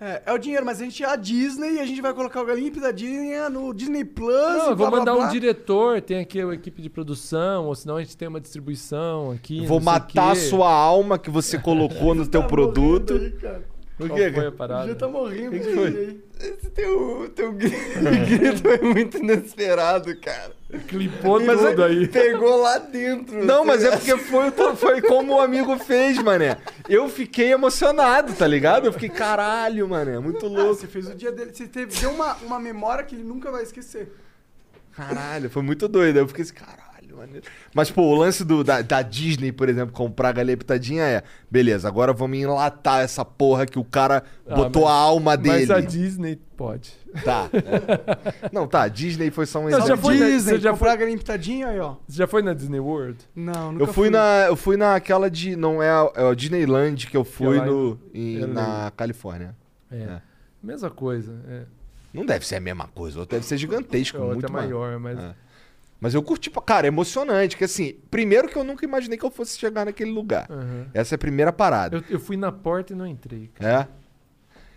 É, é o dinheiro, mas a gente é a Disney e a gente vai colocar o Galinha da Disney no Disney Plus. Não, e eu vou blá, blá, mandar blá. um diretor, tem aqui a equipe de produção, ou senão a gente tem uma distribuição aqui. Vou não sei o matar a sua alma que você *laughs* colocou no teu Tá produto. aí, cara. O Qual quê? foi a O parada? Jean tá morrendo. que aí, foi? Esse teu, teu gri- *laughs* *laughs* grito é muito inesperado, cara. Clipou Mas tudo aí. Pegou lá dentro. Não, Você- mas é porque foi, foi como o amigo fez, mané. Eu fiquei emocionado, tá ligado? Eu fiquei, caralho, mané, muito Ah, louco. você fez o dia dele. Você teve, deu uma, uma memória que ele nunca vai esquecer. Caralho, foi muito doido. Eu fiquei assim, caralho, maneiro. Mas, pô, o lance do, da, da Disney, por exemplo, comprar a galinha pitadinha é, beleza, agora vamos enlatar essa porra que o cara Ah, botou mas- a alma dele. Mas a Disney pode. Tá. *laughs* Não, tá, Disney foi só um Não, exemplo. já foi? Disney, Você já foi- a Galinha Pitadinha aí, ó. Você já foi na Disney World? Não, nunca Eu fui, na. Eu fui naquela de. Não é a, é a Disneyland que eu fui lá em- no, em- na. Califórnia. É. É. Mesma coisa. É. Não deve ser a mesma coisa, outro deve ser gigantesco, A outra muito é maior, mas. Mas eu curti, cara, é emocionante, que assim, primeiro que eu nunca imaginei que eu fosse chegar naquele lugar. Aham. Essa é a primeira parada. Eu, eu fui na porta e não entrei. cara. É.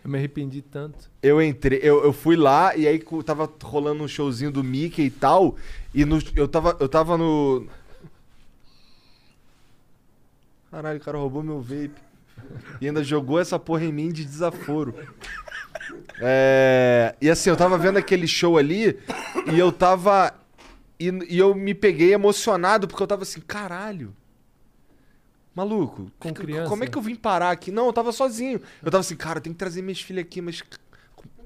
Eu me arrependi tanto. Eu entrei, eu, eu fui lá e aí tava rolando um showzinho do Mickey e tal. E no, eu, tava, eu tava no. Caralho, o cara roubou meu vape. E ainda jogou essa porra em mim de desaforo. É, e assim, eu tava vendo aquele show ali e eu tava. E, e eu me peguei emocionado porque eu tava assim, caralho. Maluco, Com que- criança? como é que eu vim parar aqui? Não, eu tava sozinho. Eu tava assim, cara, tem que trazer minhas filhas aqui, mas.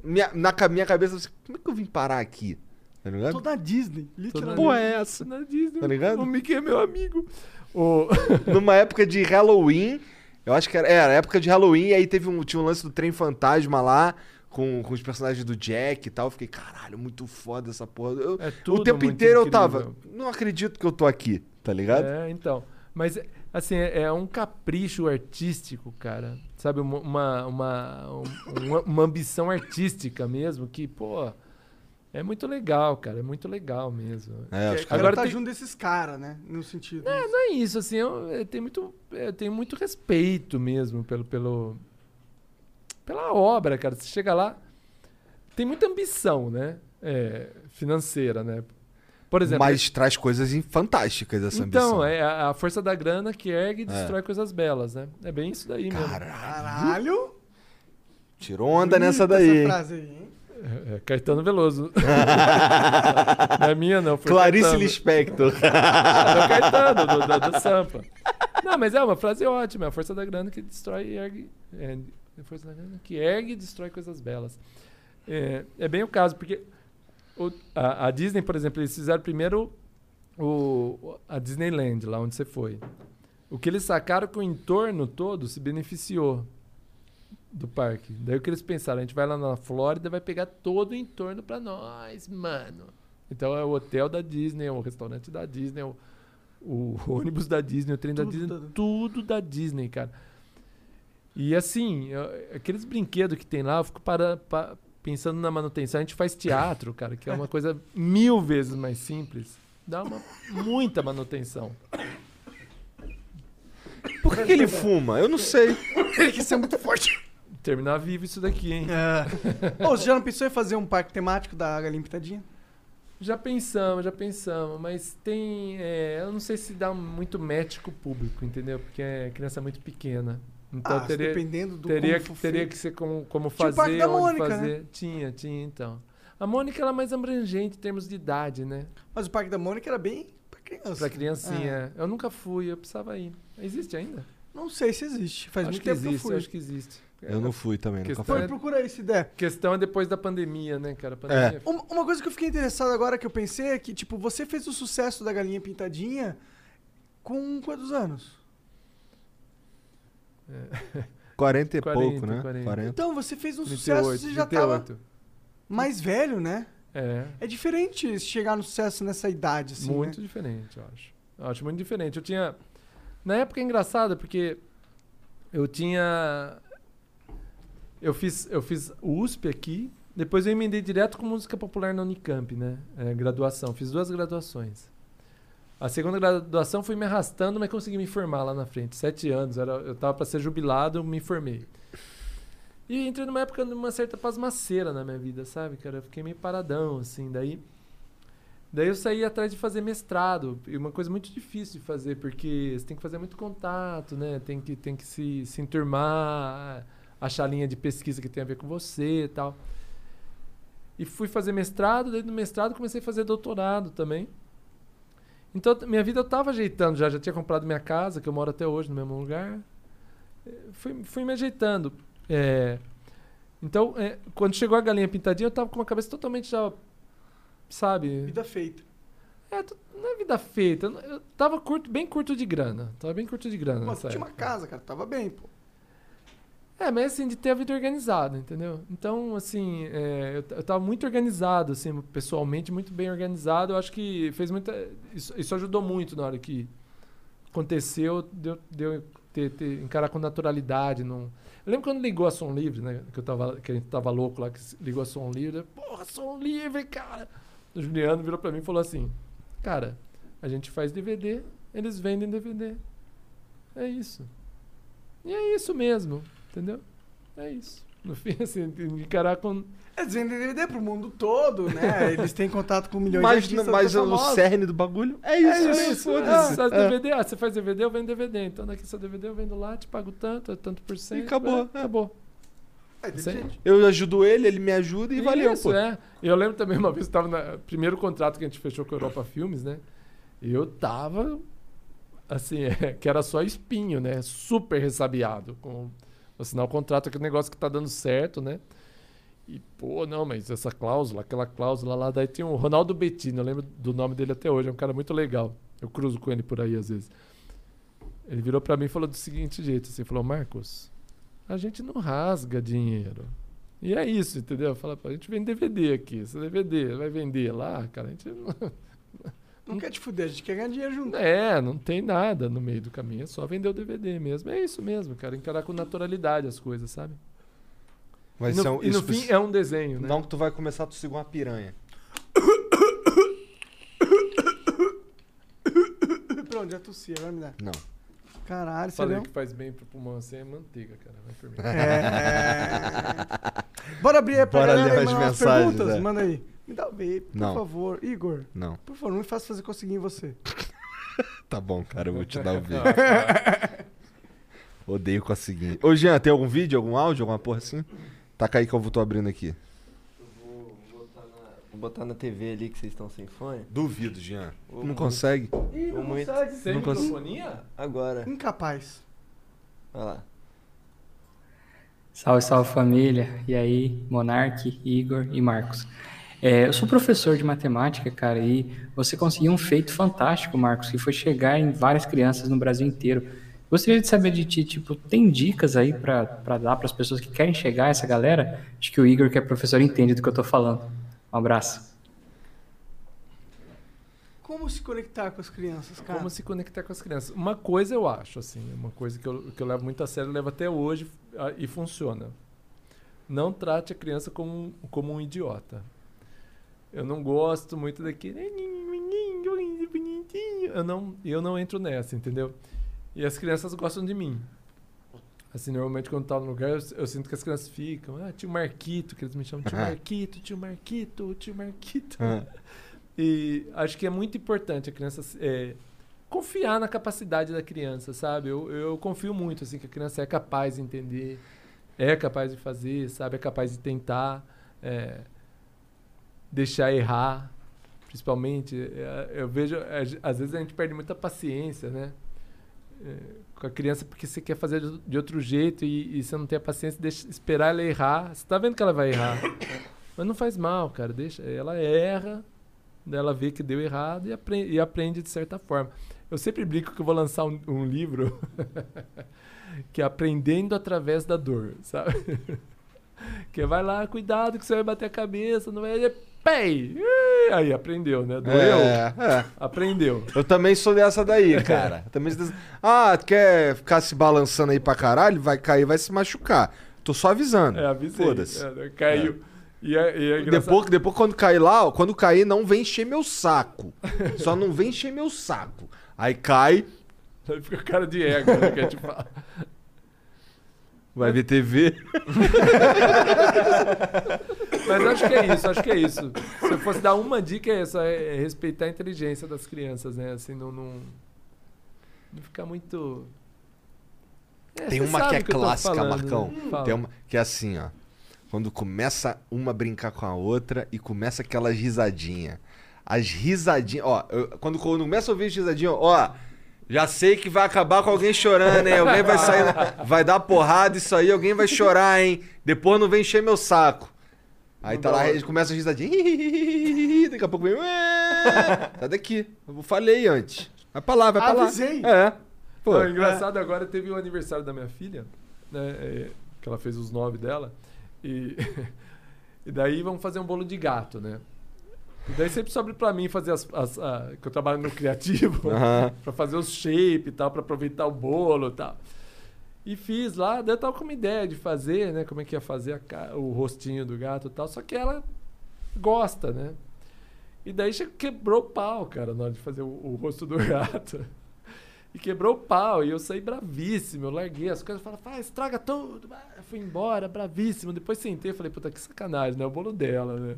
Minha, na minha cabeça, eu assim, como é que eu vim parar aqui? Tá ligado? Tô na Disney, literalmente. Porra, é essa? Na Disney. Tá ligado? O Mickey é meu amigo. O... *laughs* *laughs* Numa época de Halloween, eu acho que era, era época de Halloween, e aí teve um, tinha um lance do trem fantasma lá, com, com os personagens do Jack e tal. Eu fiquei, caralho, muito foda essa porra. Eu- É tudo o tempo muito inteiro eu incrível. tava, não acredito que eu tô aqui, tá ligado? É, então. Mas, assim, é, é um capricho artístico, cara. Sabe, uma, uma, uma, um- uma, ambição artística mesmo, que, pô, é muito legal, cara. É muito legal mesmo. É, É, caras- Agora Agora tá tem- junto desses caras, né? No sentido. É, não é isso, assim, eu, eu tenho muito, eu tenho muito respeito mesmo pelo, pelo, pela obra, cara. Você chega lá, tem muita ambição, né? É, financeira, né? Por exemplo, Mas traz coisas fantásticas essa então, ambição. é a, a força da grana que ergue e destrói coisas belas, né? É bem isso daí mesmo. Caralho, Caralho! tirou onda nessa daí. Essa aí, hein? É, é Caetano Veloso. *laughs* não é minha, não. Foi Clarice Caetano. Lispector. *laughs* Ah, do Caetano, do, do, do Sampa. Não, mas é uma frase ótima. É a força da grana que destrói e ergue. Da que ergue e destrói coisas belas. É, é bem o caso, porque o- a, a Disney, por exemplo, eles fizeram primeiro o, a Disneyland, lá onde você foi. O que eles sacaram que o entorno todo se beneficiou do parque. Daí o que eles pensaram, a gente vai lá na Flórida, vai pegar todo o entorno pra nós, mano. Então é o hotel da Disney, é o restaurante da Disney, é o, o *laughs* ônibus da Disney, o trem da Tudo Disney, da- tudo da Disney, cara. E assim, eu- aqueles brinquedos que tem lá, eu fico para, pa- pensando na manutenção. A gente faz teatro, cara, que é uma coisa mil vezes mais simples. Dá uma muita manutenção. Por que, que ele fuma? Eu não sei. Ele quis ser muito forte. Terminar vivo isso daqui, hein? É. Ô, você já não pensou em fazer um parque temático da Galinha Pitadinha? Já pensamos, já pensamos, mas tem. é, eu não sei se dá muito match com o público, entendeu? Porque é criança muito pequena. Então ah, teria, dependendo do teria, que, teria que ser como, como Tinha o fazer, Parque da Mônica, né? fazer. Tinha, tinha então. A Mônica ela é mais abrangente em termos de idade, né? Mas o Parque da Mônica era bem pra criança. Pra criancinha. Eu nunca fui, eu precisava ir. Existe ainda? Não sei se existe. Faz acho muito que tempo existe, que eu fui. acho que existe. Eu não fui também, nunca fui. Foi, é- procura aí se der. Questão é depois da pandemia, né, cara? Pandemia Uma, uma coisa que eu fiquei interessado agora que eu pensei é que, tipo, você fez o sucesso da Galinha Pintadinha com quantos anos? 40 e 40, pouco, né? 40. 40. Então, você fez um sucesso, 38, você já tava 38. mais velho, né? É. É diferente chegar no sucesso nessa idade, assim, muito né? diferente, eu acho. Eu acho muito diferente. Eu tinha. Na época é engraçado, porque eu tinha. Eu fiz, eu fiz USP aqui, depois eu emendei direto com música popular na Unicamp, né? É, graduação. Fiz duas graduações. A segunda graduação fui me arrastando, mas consegui me formar lá na frente. Sete anos. Era, eu tava para ser jubilado, me formei. E entrei numa época de uma certa pasmaceira na minha vida, sabe, cara? Eu fiquei meio paradão, assim, daí... Daí eu saí atrás de fazer mestrado, e uma coisa muito difícil de fazer, porque você tem que fazer muito contato, né? Tem que, tem que se, se enturmar, achar linha de pesquisa que tem a ver com você e tal. E fui fazer mestrado, daí do mestrado comecei a fazer doutorado também. Então minha vida eu tava ajeitando já, já tinha comprado minha casa, que eu moro até hoje no mesmo lugar. Fui, fui me ajeitando. É, então, é, quando chegou a galinha pintadinha, eu tava com uma cabeça totalmente já, sabe? Vida feita. É, não é vida feita. Eu tava curto, bem curto de grana. Tava bem curto de grana tu tinha uma casa, cara. Tava bem, pô. É, mas assim, de ter a vida organizada, entendeu? Então, assim, é, eu, eu tava muito organizado, assim, pessoalmente, muito bem organizado. Eu acho que fez muita. Isso, isso ajudou muito na hora que aconteceu, deu, deu ter, ter- encarar com naturalidade. Não... Eu lembro quando ligou a som livre, né? Que, eu tava, que a gente tava louco lá, que ligou a som livre. Porra, som livre, cara! O Juliano virou pra mim e falou assim: Cara, a gente faz DVD, eles vendem DVD. É isso. E é isso mesmo, entendeu? É isso. No fim, *laughs* assim, encarar com. Eles vendem DVD pro mundo todo, né? *laughs* Eles têm contato com milhões Mas, de artistas mas o famosos. cerne do bagulho é isso. É né? isso, Foda-se. é, faz É. DVD, ah, você faz DVD, eu vendo DVD. Então daqui seu DVD eu vendo lá, te pago tanto, é tanto por cento. E acabou, é, é. acabou. É, Isso. Eu ajudo ele, ele me ajuda e valeu, Isso, pô. é. Eu lembro também uma vez, estava no primeiro contrato que a gente fechou com a Europa Filmes, né? E eu tava, assim, *laughs* é, que era só espinho, né? Super ressabiado. Com assinar o contrato, aquele negócio que tá dando certo, né? E, pô, não, mas essa cláusula, aquela cláusula lá, daí tem o Ronaldo Bettini, eu lembro do nome dele até hoje, é um cara muito legal. Eu cruzo com ele por aí às vezes. Ele virou pra mim e falou do seguinte jeito, assim, falou, Marcos, a gente não rasga dinheiro. E é isso, entendeu? Fala, "Pô, a gente vende DVD aqui. Esse DVD vai vender lá, cara, a gente não... *laughs* Não quer te fuder, a gente quer ganhar dinheiro junto. É, não tem nada no meio do caminho, é só vender o DVD mesmo. É isso mesmo, cara, encarar com naturalidade as coisas, sabe? Mas e no, são- e no fim é um desenho, né? Não que tu vai começar a tossir uma piranha. Pronto, já tossi, agora me dá. Não. Caralho, você Falei que faz bem pro pulmão assim é manteiga, cara. Vai por mim. É. Bora abrir aí pra Bora galera ler as mensagens, perguntas? é. Manda aí. Me dá o vape, por Não. favor. Igor, Não. por favor, não me faça fazer conseguir em você. *laughs* Tá bom, cara, eu vou te dar o vídeo. *laughs* Odeio conseguir. Ô, Jean, tem algum vídeo, algum áudio, alguma porra assim? Taca aí que eu vou tô abrindo aqui. Vou botar, na, vou botar na TV ali que vocês estão sem fone. Duvido, Jean. Ô, Não consegue? Ih, não consegue. consegue. Sem Não microfonia? Agora. Incapaz. Olha lá. Salve, salve família. E aí, Monark, Igor e Marcos. É, eu sou professor de matemática, cara, e você conseguiu um feito fantástico, Marcos, que foi chegar em várias crianças no Brasil inteiro. Gostaria de saber de ti, tipo, tem dicas aí pra pra dar pras pessoas que querem chegar a essa galera? Acho que o Igor, que é professor, entende do que eu tô falando. Um abraço. Como se conectar com as crianças, cara? Como se conectar com as crianças. Uma coisa eu acho, assim, uma coisa que eu, que eu levo muito a sério, eu levo até hoje ah, e funciona. Não trate a criança como, como um idiota. Eu não gosto muito daquele. bonitinho. Eu não, eu não entro nessa, entendeu? E as crianças gostam de mim. Assim, normalmente quando tá no lugar, eu, eu sinto que as crianças ficam. Ah, tio Marquito, que eles me chamam tio Marquito, tio Marquito, tio Marquito. *laughs* E acho que é muito importante a criança é, confiar na capacidade da criança, sabe? Eu, eu confio muito assim que a criança é capaz de entender, é capaz de fazer, sabe? É capaz de tentar, é, deixar errar, principalmente. É, eu vejo às- às vezes a gente perde muita paciência, né? É, com a criança porque você quer fazer de- outro jeito e, e você não tem a paciência de esperar ela errar. Você tá vendo que ela vai errar. Mas não faz mal, cara. Deixa, ela erra, ela vê que deu errado e aprende, e aprende de certa forma. Eu sempre brinco que eu vou lançar um, um livro *laughs* que é Aprendendo através da dor, sabe? *laughs* *laughs* que vai lá, cuidado que você vai bater a cabeça, não vai. Pei! Aí aprendeu, né? Doeu. É, é. Aprendeu. Eu também sou dessa daí, cara. Também dessa- Ah, quer ficar se balançando aí pra caralho? Vai cair, vai se machucar. Tô só avisando. É, avisei. Foda-se. É, né? caiu. E é, e é. Depois, depois, quando cair lá, ó, quando cair, não vem encher meu saco. Só não vem encher meu saco. Aí cai. Aí fica cara de ego, né, que a gente *laughs* fala. Vai ver TV. *laughs* Mas acho que é isso, acho que é isso. Se eu fosse dar uma dica, é essa: é respeitar a inteligência das crianças, né? Assim, não. Não, não ficar muito. É, Tem uma que é tô clássica, falando, Marcão. né? Tem uma que é assim, ó. Quando começa uma a brincar com a outra e começa aquelas risadinhas. As risadinhas, ó, eu- quando, quando começa a ouvir as risadinhas, ó, já sei que vai acabar com alguém chorando, hein? Alguém vai sair, *laughs* vai dar porrada, isso aí, alguém vai chorar, hein? Depois não vem encher meu saco. Aí tá lá, eles começam a risadinha. *laughs* Daqui a pouco vem. Sai daqui. Eu falei antes. Vai pra lá, vai pra lá. Avisei. É. Pô, Não, engraçado agora teve o aniversário da minha filha, né? é, que ela fez os nove dela. E, *laughs* e daí vamos fazer um bolo de gato, né? E daí sempre sobe pra mim fazer as. as- a- que eu trabalho no criativo, *laughs* Aham. *laughs* pra fazer os shape e tal, pra aproveitar o bolo e tal. E fiz lá, daí eu tava com uma ideia de fazer, né? Como é que ia fazer a o rostinho do gato e tal, só que ela gosta, né? E daí quebrou o pau, cara, na hora de fazer o, o rosto do *laughs* gato. E quebrou o pau, e eu saí bravíssimo, eu larguei as coisas, falei, faz, estraga tudo. Ah, Fui embora, bravíssimo. Depois sentei e falei, puta, que sacanagem, né? O bolo dela, né?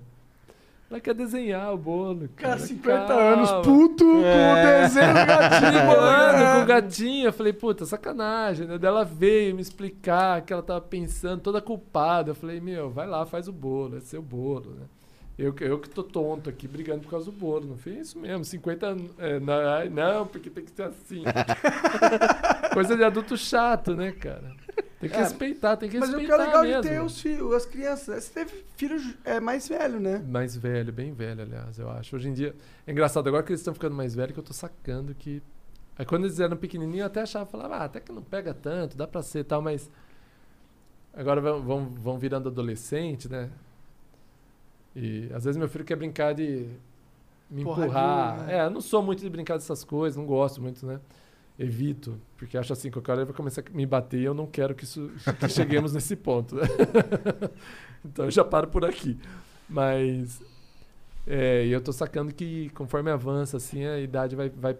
Ela quer desenhar o bolo. Cara, Cara, 50 calma. anos, puto, com o desenho do gatinho. Brigando com o né? gatinho, eu falei, puta, sacanagem, né? Daí ela veio me explicar que ela tava pensando, toda culpada. Eu falei, meu, vai lá, faz o bolo, é seu bolo, né? Eu, que- eu que tô tonto aqui brigando por causa do bolo, não foi isso mesmo, 50 anos. É, não, não, porque tem que ser assim. *laughs* Coisa de adulto chato, né, cara? Tem que É, respeitar, tem que Mas o que respeitar é legal mesmo. de ter os filhos, as crianças. Você teve filho é, mais velho, né? Mais velho, bem velho, aliás, eu acho. Hoje em dia. É engraçado, agora que eles estão ficando mais velhos, que eu tô sacando que. Aí quando eles eram pequenininhos, eu até achava, falava, ah, até que não pega tanto, dá pra ser e tal, mas. Agora vão, vão, vão virando adolescente, né? E às vezes meu filho quer brincar de me Porradinha, empurrar. né? É, eu não sou muito de brincar dessas coisas, não gosto muito, né? Evito, porque acho assim, qualquer hora ele vai começar a me bater e eu não quero que, isso, *laughs* que cheguemos nesse ponto. né? *laughs* então eu já paro por aqui. Mas é, e eu tô sacando que conforme avança, assim, a idade vai. vai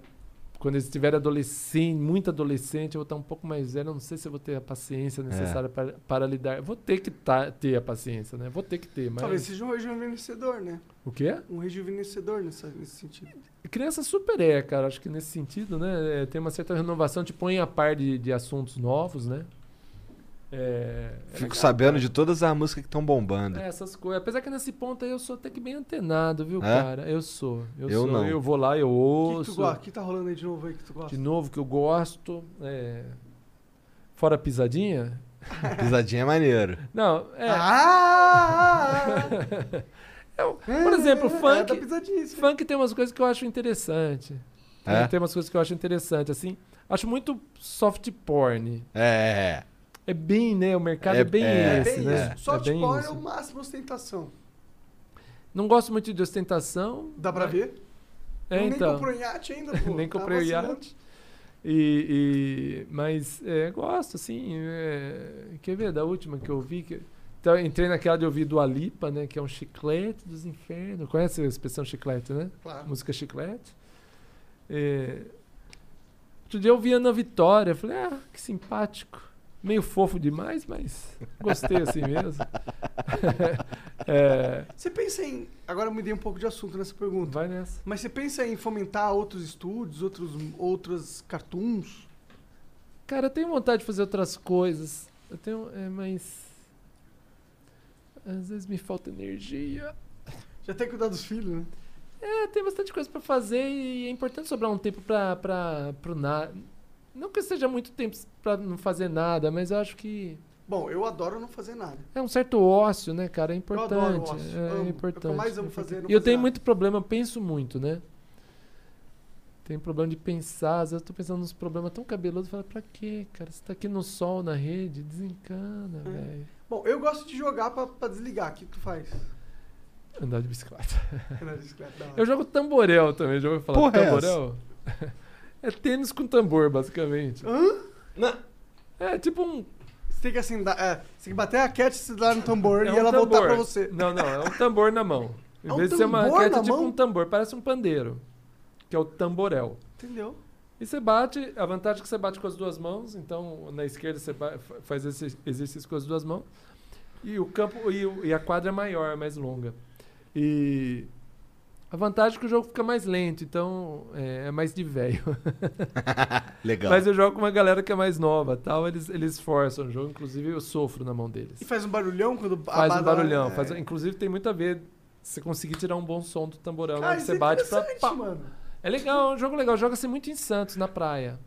quando eles estiverem adolescente, muito adolescente, eu vou estar um pouco mais velho. Eu não sei se eu vou ter a paciência necessária para, para lidar. Eu vou ter que tá, ter a paciência, né? Vou ter que ter, mas. Talvez seja um rejuvenescedor, né? O quê? Um rejuvenescedor nessa, nesse sentido. Criança super é, cara. Acho que nesse sentido, né? é, tem uma certa renovação, te põe a par de, de assuntos novos, né? É, é Fico legal, sabendo cara. de todas as músicas que estão bombando. É, essas coisas. Apesar que nesse ponto aí eu sou até que bem antenado, viu, É? cara? Eu sou. Eu, Eu sou. não. Eu vou lá, eu O que, ouço. que tu gosta? O que tá rolando aí de novo aí que tu gosta? De novo, que eu gosto. é, Fora a pisadinha? *laughs* Pisadinha é maneiro. Não, é. Ah! *laughs* Eu- por exemplo, É, funk. É. Funk tem umas coisas que eu acho interessante. Tem- É? Tem umas coisas que eu acho interessante, assim. Acho muito soft porn. É. É bem, né? O mercado é, É- bem é, É esse, bem né? isso. Soft é é o máximo ostentação. Não gosto muito de ostentação. Dá pra mas- ver? É, Nem então. comprou iate ainda, pô. *laughs* Nem Tá comprei o vacilando. iate. E, e- mas é, gosto, assim. é, quer ver da última que eu vi? Que, então, eu entrei naquela de ouvir do Alipa, né? Que é um chiclete dos infernos. Conhece a expressão chiclete, né? Claro. Música chiclete. É, outro dia eu vi a Ana Vitória. Falei, ah, que simpático. Meio fofo demais, mas gostei assim mesmo. *laughs* *laughs* É, Você pensa em. Agora eu mudei um pouco de assunto nessa pergunta. vai nessa. Mas você pensa em fomentar outros estúdios, outros, outras cartoons? Cara, eu tenho vontade de fazer outras coisas. Eu tenho. É, mas. Às vezes me falta energia. Já tem que cuidar dos filhos, né? É, tem bastante coisa pra fazer e é importante sobrar um tempo pra, pra, pro nada. Não que seja muito tempo pra não fazer nada, mas eu acho que Bom, eu adoro não fazer nada. é um certo ócio, né, cara? É Eu importante. adoro ócio. É, Amo. É o que importante. eu mais amo é fazer, E eu fazer tenho nada. muito problema, eu penso muito, né? Tenho problema de pensar, às vezes eu tô pensando nos problemas tão cabeludos, eu falo, pra quê, cara? Você tá aqui no sol, na rede, desencana, É. velho. Bom, eu gosto de jogar pra, pra desligar. O que tu faz? Andar de bicicleta. Na bicicleta, da hora. Eu jogo tamborel também, já ouviu falar Porra de é tamborel? *laughs* É tênis com tambor, basicamente. Hã? É tipo um. Você tem que assim, dar- é, você tem que bater a cat se dar no tambor *laughs* é e um ela voltar tambor. pra você. Não, não, é um tambor na mão. *laughs* Em É um vez de ser uma raquete, na é tipo mão? um tambor, parece um pandeiro. Que é o tamborel. Entendeu? E você bate, a vantagem é que você bate com as duas mãos, então na esquerda você faz esse exercício com as duas mãos. E o campo e, e a quadra é maior, é mais longa. E a vantagem é que o jogo fica mais lento, então é, é mais de velho. *laughs* Legal. Mas eu jogo com uma galera que é mais nova, tal, eles eles forçam o jogo, inclusive eu sofro na mão deles. E faz um barulhão quando a Faz um barulhão, é. faz, inclusive tem muito a ver se você conseguir tirar um bom som do tamborão, Cara, isso você é bate pra pá. mano. É legal, é um jogo legal. Joga-se muito em Santos, na praia.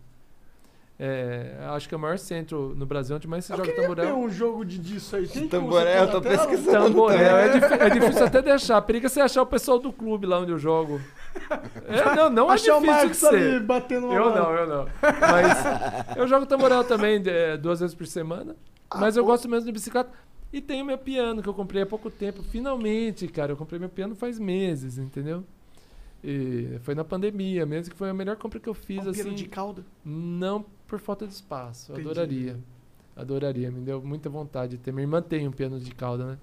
É, acho que é o maior centro no Brasil onde mais se Eu joga ver tamborel. um jogo de disso aí. Tem como Tamborel, eu tô pesquisando. Tamborel. É, é difícil até de achar. Periga você achar o pessoal do clube lá onde eu jogo. É, não, não é Achar o difícil de Marcos ali batendo uma Eu bola. não, eu não. Mas eu jogo tamborel também é, duas vezes por semana. Ah, Mas eu gosto mesmo de bicicleta. E tenho meu piano que eu comprei há pouco tempo. Finalmente, cara, eu comprei meu piano faz meses, entendeu? E foi na pandemia mesmo, que foi a melhor compra que eu fiz, piano assim. de cauda. Não por falta de espaço. Entendi. Adoraria. Adoraria. Me deu muita vontade de ter. Minha irmã tem um piano de cauda, né?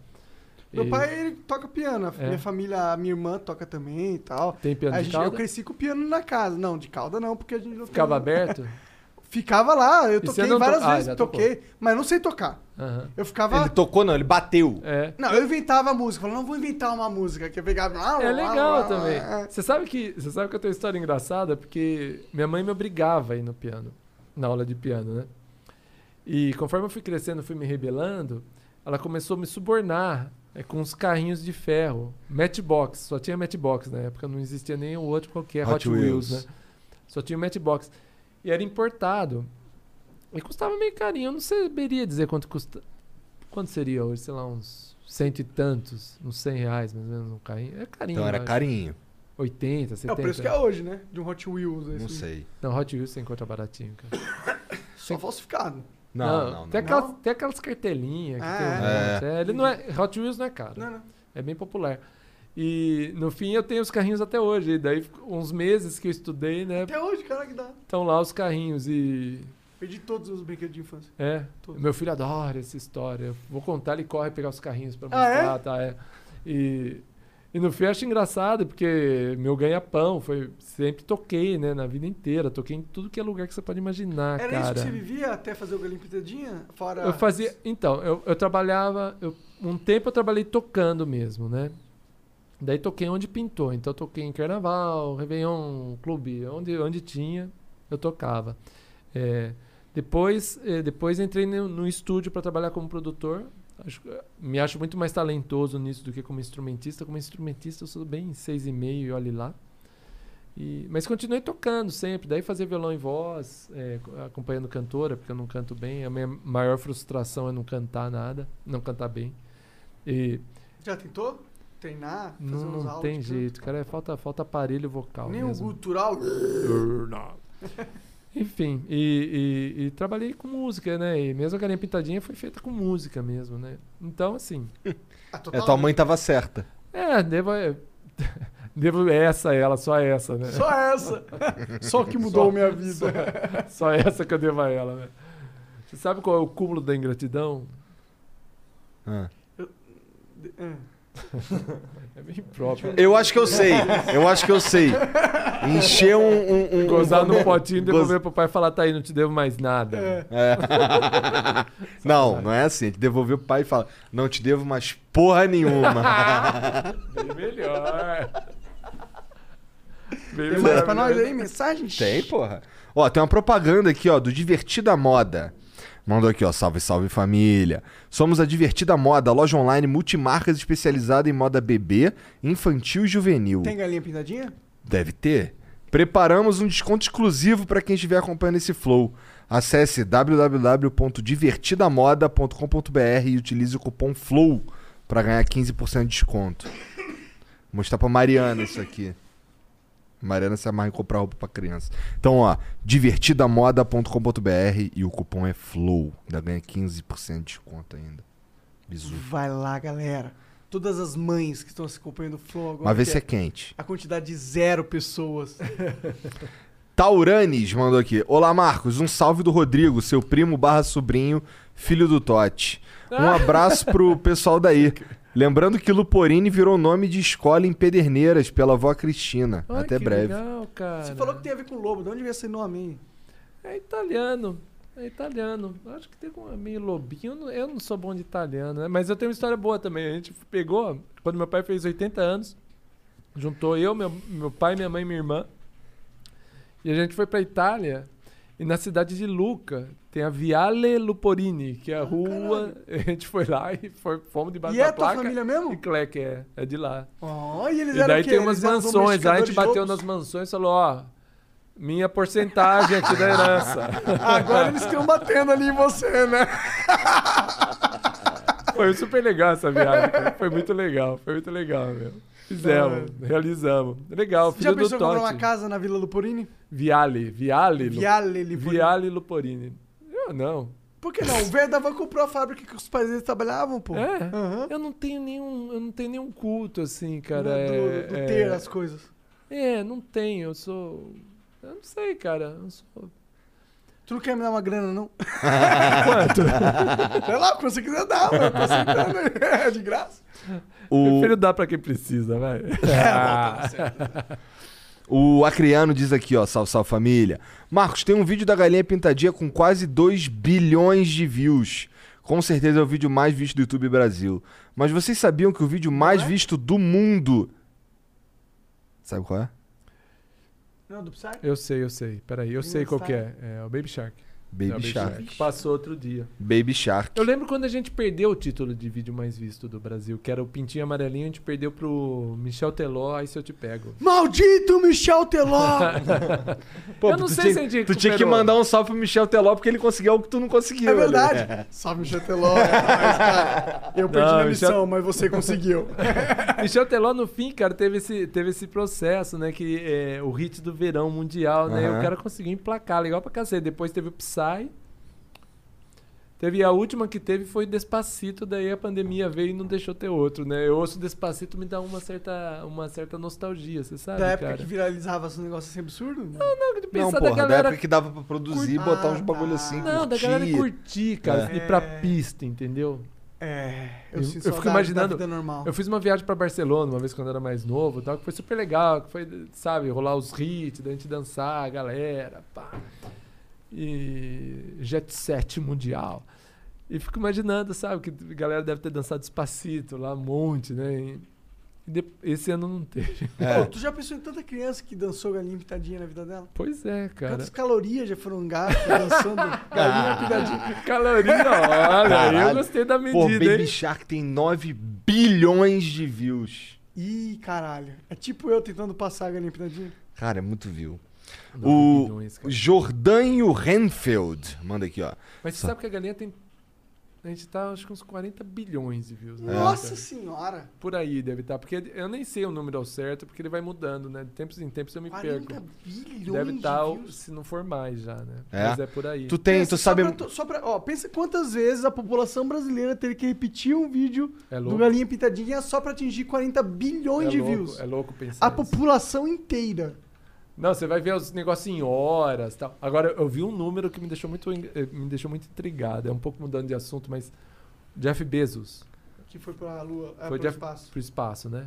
Meu E pai, ele toca piano. É. Minha família, minha irmã toca também e tal. tem piano A de gente- eu cauda? cresci com o piano na casa. Não, de cauda não, porque a gente não Ficava tem- aberto? *laughs* Ficava lá, eu toquei não to- várias Ah, vezes, toquei, mas não sei tocar. Aham. Eu ficava. Ele tocou, não, ele bateu. É. Não, eu inventava a música. Falava, não vou inventar uma música. Que eu pegava. É legal também. Você sabe que você sabe que eu tenho uma história engraçada porque minha mãe me obrigava a ir no piano, na aula de piano, né? E conforme eu fui crescendo, fui me rebelando, ela começou a me subornar é, com uns carrinhos de ferro, Matchbox, só tinha Matchbox na época, não existia nem o outro qualquer Hot Hot, Wheels, Wheels. né? Só tinha Matchbox. E era importado. E custava meio carinho, eu não saberia dizer quanto custa. Quanto seria hoje, sei lá, uns cento e tantos, uns 100 reais mais ou menos um carrinho. É carinho. Então era carinho. 80, É 70. o preço que é hoje, né? De um Hot Wheels. Não sei. Não, Hot Wheels você encontra baratinho, cara. *coughs* Só falsificado. Não, não, não. Tem, não. aquelas, tem aquelas cartelinhas que Ah, tem um é. É, ele não é, Hot Wheels não é caro. Não, não. É bem popular. E no fim eu tenho os carrinhos até hoje. E daí, uns meses que eu estudei, né? Até hoje, cara, que dá. Estão lá os carrinhos e. Perdi todos os brinquedos de infância. É. Todos. Meu filho adora essa história. Eu Vou contar, ele corre pegar os carrinhos pra Ah, é? mostrar, tá? É. E, e no fim eu acho engraçado, porque meu ganha-pão foi. Sempre toquei, né? Na vida inteira. Toquei em tudo que é lugar que você pode imaginar, Era cara. isso que você vivia até fazer o Galinho Pitadinha? Fora. Eu fazia. Então, eu, eu trabalhava. eu- um tempo eu trabalhei tocando mesmo, né? Daí toquei onde pintou. Então toquei em carnaval, Réveillon, clube, onde, onde tinha, eu tocava. É, depois, eh, depois entrei no, no estúdio para trabalhar como produtor. Acho- me acho muito mais talentoso nisso do que como instrumentista. Como instrumentista eu sou bem seis e meio e olhe lá. E- mas continuei tocando sempre. Daí fazia violão e voz, co- acompanhando cantora, porque eu não canto bem. A minha maior frustração é não cantar nada, não cantar bem. E Já tentou? Treinar? Fazer não, uns não tem jeito, cara. é Falta, falta aparelho vocal. Nem o mesmo. gutural. *laughs* Não. Enfim, e, e- e trabalhei com música, né? E mesmo a galinha pintadinha foi feita com música mesmo, né? Então, assim. *laughs* Ah, É, total, tua mãe tava certa. É, devo. *laughs* Devo essa, ela, só essa, né? Só essa. Só que mudou Só- minha vida. Só essa que eu devo a ela, né? Você sabe qual é o cúmulo da ingratidão? Ah. É. É bem próprio. Eu acho que eu sei. Eu acho que eu sei. Encher um. um, um Gozar um- no potinho e Goz- devolver pro pai e falar, tá aí, não te devo mais nada. É. É. *laughs* não, não é assim. A gente devolveu o pai e fala: Não te devo mais porra nenhuma. *laughs* Bem melhor. Bem Tem mais pra nós aí, mensagens? Tem, porra. Ó, tem uma propaganda aqui, ó, do Divertida Moda. Mandou aqui, ó, salve, salve família. Somos a Divertida Moda, loja online multimarcas especializada em moda bebê, infantil e juvenil. Tem galinha pintadinha? Deve ter. Preparamos um desconto exclusivo para quem estiver acompanhando esse flow. Acesse www.divertidamoda.com.br e utilize o cupom FLOW para ganhar 15% de desconto. Vou mostrar pra Mariana isso aqui. Mariana se amarra em comprar roupa pra criança. Então, ó, divertidamoda.com.br e o cupom é FLOW. Ainda ganha 15% de desconto ainda. Bizu. Vai lá, galera. Todas as mães que estão se acompanhando o Flow agora. Mas vê se é quente. A quantidade de zero pessoas. *laughs* Tauranes mandou aqui. Olá, Marcos. Um salve do Rodrigo, seu primo barra sobrinho, filho do Totti. Um *laughs* abraço pro pessoal daí. Lembrando que Luporini virou nome de escola em Pederneiras pela avó Cristina. Ai, Até que breve. legal, cara. Você falou que tem a ver com lobo. De onde veio esse nome aí? É italiano. É italiano. Acho que tem um meio lobinho. Eu não, eu não sou bom de italiano, né? Mas eu tenho uma história boa também. A gente pegou, quando meu pai fez 80 anos, juntou eu, meu, meu pai, minha mãe e minha irmã. E a gente foi pra Itália. E na cidade de Luca tem a Viale Luporini, que é a rua. *laughs* A gente foi lá e foi, fomos debaixo E é da tua placa. família mesmo? E Cleck, é, é de lá. Oh, e eles E daí tem umas Eles mansões. Aí a gente bateu nas mansões e falou, ó, minha porcentagem aqui da herança. *laughs* Agora eles estão batendo ali em você, né? *laughs* Foi super legal essa viagem. Foi muito legal, foi muito legal, meu. Fizemos, realizamos. Legal, Você já filho do pensou em comprar uma casa na Vila Luporini? Viale, Viale. Viale Luporini. Viale Luporini. Eu não. Por que não? O velho da van comprou a fábrica que os pais deles trabalhavam, pô. É? Aham. Eu não tenho nenhum, eu não tenho nenhum culto assim, cara. do, é, do é- ter as coisas. É, não tenho, eu sou eu não sei, cara. Eu sou Tu não quer me dar uma grana, não? Quanto? *laughs* Sei lá, quando você quiser dar, mano. Tô aceitando. *laughs* É de graça. O, Prefiro dar pra quem precisa, vai. *laughs* o Acriano diz aqui, ó, salve, salve família. Marcos, tem um vídeo da galinha pintadinha com quase 2 bilhões de views. Com certeza é o vídeo mais visto do YouTube Brasil. Mas vocês sabiam que o vídeo mais é? visto do mundo. Sabe qual é? Não, do Psy? Eu sei, eu sei. Peraí, eu sei qual que é. É o Baby Shark. É o Baby Shark. Passou outro dia. Baby Shark. Eu lembro quando a gente perdeu o título de vídeo mais visto do Brasil, que era o Pintinho Amarelinho, a gente perdeu pro Michel Teló, aí se eu te pego. Maldito Michel Teló! *laughs* Pô, eu não tu sei tinha, se a gente Tu tinha que recuperou. mandar um salve pro Michel Teló porque ele conseguiu algo que tu não conseguiu. É ali. verdade. Salve, Michel Teló. É nóis, cara. Eu perdi Não, na Michel- missão, mas você conseguiu. *laughs* Michel Teló, no fim, cara, teve esse, teve esse processo, né? Que é o hit do verão mundial, né? Aham. O cara conseguiu emplacar, legal pra cacete. Depois teve o Psy. Teve a última que teve foi Despacito, daí a pandemia veio e não deixou ter outro, né? Eu ouço Despacito me dá uma certa, uma certa nostalgia, você sabe, Da época cara? que viralizava esse negócio assim absurdo? Não, não, de Não, pensar porra, da da galera... época que dava pra produzir, Curtir. botar uns bagulho assim, Não, da curtir. galera curtir, cara, É. ir pra pista, entendeu? É, Eu- eu, eu fico imaginando-. Eu fiz uma viagem pra Barcelona uma vez quando eu era mais novo, e tal, que foi super legal, que foi, sabe, rolar os hits, da gente dançar, a galera, pá. E jet set mundial. E fico imaginando, sabe, que a galera deve ter dançado despacito lá, um monte, né? E esse ano não teve. É. Pô, tu já pensou em tanta criança que dançou galinha pitadinha na vida dela? Pois é, cara. Quantas calorias já foram gastas dançando *laughs* galinha pitadinha? Caloria, olha, eu Caralho. gostei da Pô, medida, Baby hein? Shark tem 9 bilhões de views. Ih, caralho. É tipo eu tentando passar a galinha pitadinha. Cara, é muito view. O bilhões, cara. Jordânio Renfield manda aqui, ó. Mas você sabe que a galinha tem. A gente tá, acho que uns 40 bilhões de views. né, Nossa cara? senhora. Por aí deve estar. Porque eu nem sei o número ao certo, porque ele vai mudando, né? De tempos em tempos eu me 40 perco. bilhões Deve de estar, views. se não for mais já, né? É? Mas é por aí. Tu tem, Pensa, tu sabe. Só pra, só pra- ó, pensa quantas vezes a população brasileira teria que repetir um vídeo É do. Galinha Pitadinha só pra atingir 40 bilhões é de louco, views. É louco pensar A isso. população inteira. Não, você vai ver os negócios em horas tal. Agora, eu vi um número que me deixou muito, eh, me deixou muito intrigado. É um pouco mudando de assunto, mas Jeff Bezos Que foi pra lua, é, foi pro Jeff espaço. pro espaço, né?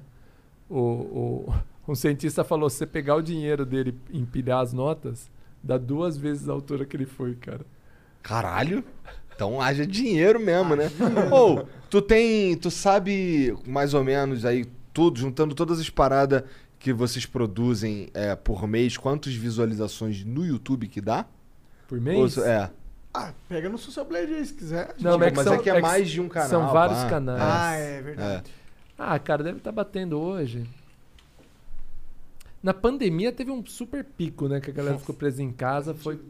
O, o, *laughs* um cientista falou, se você pegar o dinheiro dele e empilhar as notas, dá duas vezes a altura que ele foi, cara. Caralho. Então haja dinheiro mesmo, né? Ou, tu tem. Tu sabe mais ou menos aí, tudo, juntando todas as paradas que vocês produzem é, por mês, quantas visualizações no YouTube que dá? Por Ou mês? se- é. Ah, pega no Social Blade aí se quiser. Não, Tipo, mas, é que mas são, é que é mais de um canal, São vários pá. canais. Ah, é verdade. É. Ah, cara, deve estar batendo hoje. Na pandemia teve um super pico, né? Que a galera *laughs* ficou presa em casa. Foi.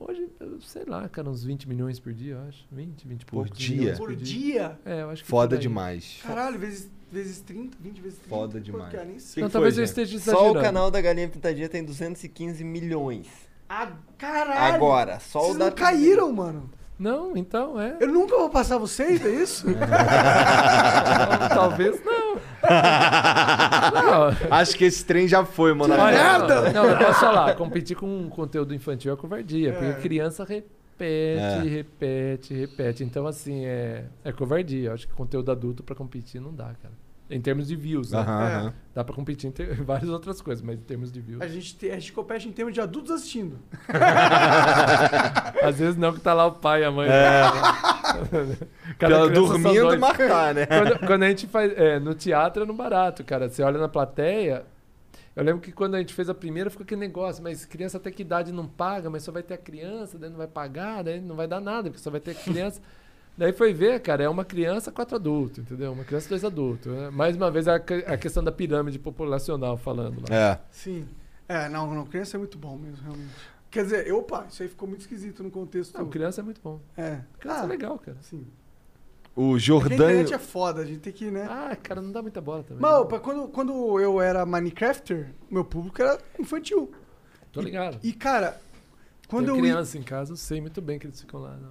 Hoje, sei lá, cara, uns 20 milhões por dia, eu acho. 20, 20 e Por poucos dia? milhões Por dia? É, eu acho que Foda por demais. Caralho, vezes, vezes 30, 20 vezes 30. Foda Pô, demais. cara, nem sei. Não, que talvez foi, eu esteja exagerando. Só o canal da Galinha Pintadinha tem 215 milhões. Ah, caralho. Agora, só Vocês o não da caíram, mano. Não, então é. Eu nunca vou passar vocês, é isso? *laughs* *laughs* Talvez não. não. Acho que esse trem já foi, mano. Olha, merda! Não, não, eu posso falar. Competir com conteúdo infantil é covardia. Porque criança re- repete, É. repete, repete. Então, assim, é, é covardia. Eu acho que conteúdo adulto pra competir não dá, cara. Em termos de views, né? Aham, É. aham. Dá pra competir em ter- *laughs* várias outras coisas, mas em termos de views. A gente, tem, a gente compete em termos de adultos assistindo. *laughs* Às vezes não que tá lá o pai e a mãe. É. *laughs* Cada Ela criança dormindo, dois. marcar, né? quando, quando a gente faz. é, no teatro é no barato, cara. Você olha na plateia. Eu lembro que quando a gente fez a primeira, ficou aquele negócio, mas criança até que idade não paga, mas só vai ter a criança, daí não vai pagar, daí não vai dar nada, porque só vai ter criança. Daí foi ver, cara, é uma criança, quatro adultos, entendeu? Uma criança, dois adultos. né? Mais uma vez a, a questão da pirâmide populacional falando lá. É. Sim. É, não, não, criança é muito bom mesmo, realmente. Quer dizer, opa, isso aí ficou muito esquisito no contexto. Não, criança é muito bom. É. Criança Ah, é legal, cara. Sim. O Porque a Jordânio. internet é foda, a gente tem que, né? Ah, cara, não dá muita bola também. Mas, opa, quando, quando eu era Minecrafter, meu público era infantil. Tô ligado. E, cara, quando Tenho eu ia- criança em casa, eu sei muito bem que eles ficam lá. Não.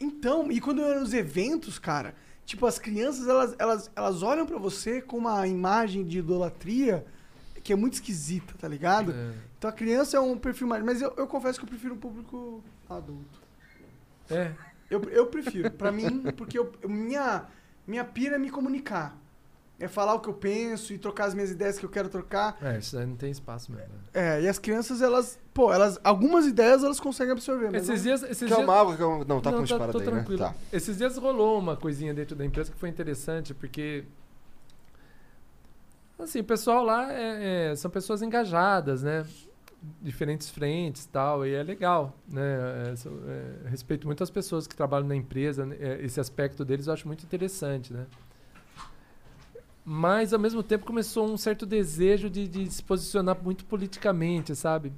Então, e quando eu ia nos eventos, cara, tipo, as crianças, elas, elas, elas olham pra você com uma imagem de idolatria que é muito esquisita, tá ligado? É. Então a criança é um perfil mais... Mas eu, eu confesso que eu prefiro um público adulto. É. Eu, eu prefiro, pra mim, porque eu- minha, minha pira é me comunicar. É falar o que eu penso e trocar as minhas ideias que eu quero trocar. É, isso aí não tem espaço mesmo. né? É, e as crianças, elas, pô, elas, algumas ideias elas conseguem absorver, mas Esses não- dias. Esses Quer dias... uma água? Quer uma- Não, tá com Não, as paradas tô aí, né? tranquilo. Tá. Esses dias rolou uma coisinha dentro da empresa que foi interessante, porque. Assim, o pessoal lá é- é- são pessoas engajadas, né? Diferentes frentes e tal, e é legal, né? É, são- é, respeito muito as pessoas que trabalham na empresa, né? É, esse aspecto deles eu acho muito interessante, né? Mas, ao mesmo tempo, começou um certo desejo de, de se posicionar muito politicamente, sabe?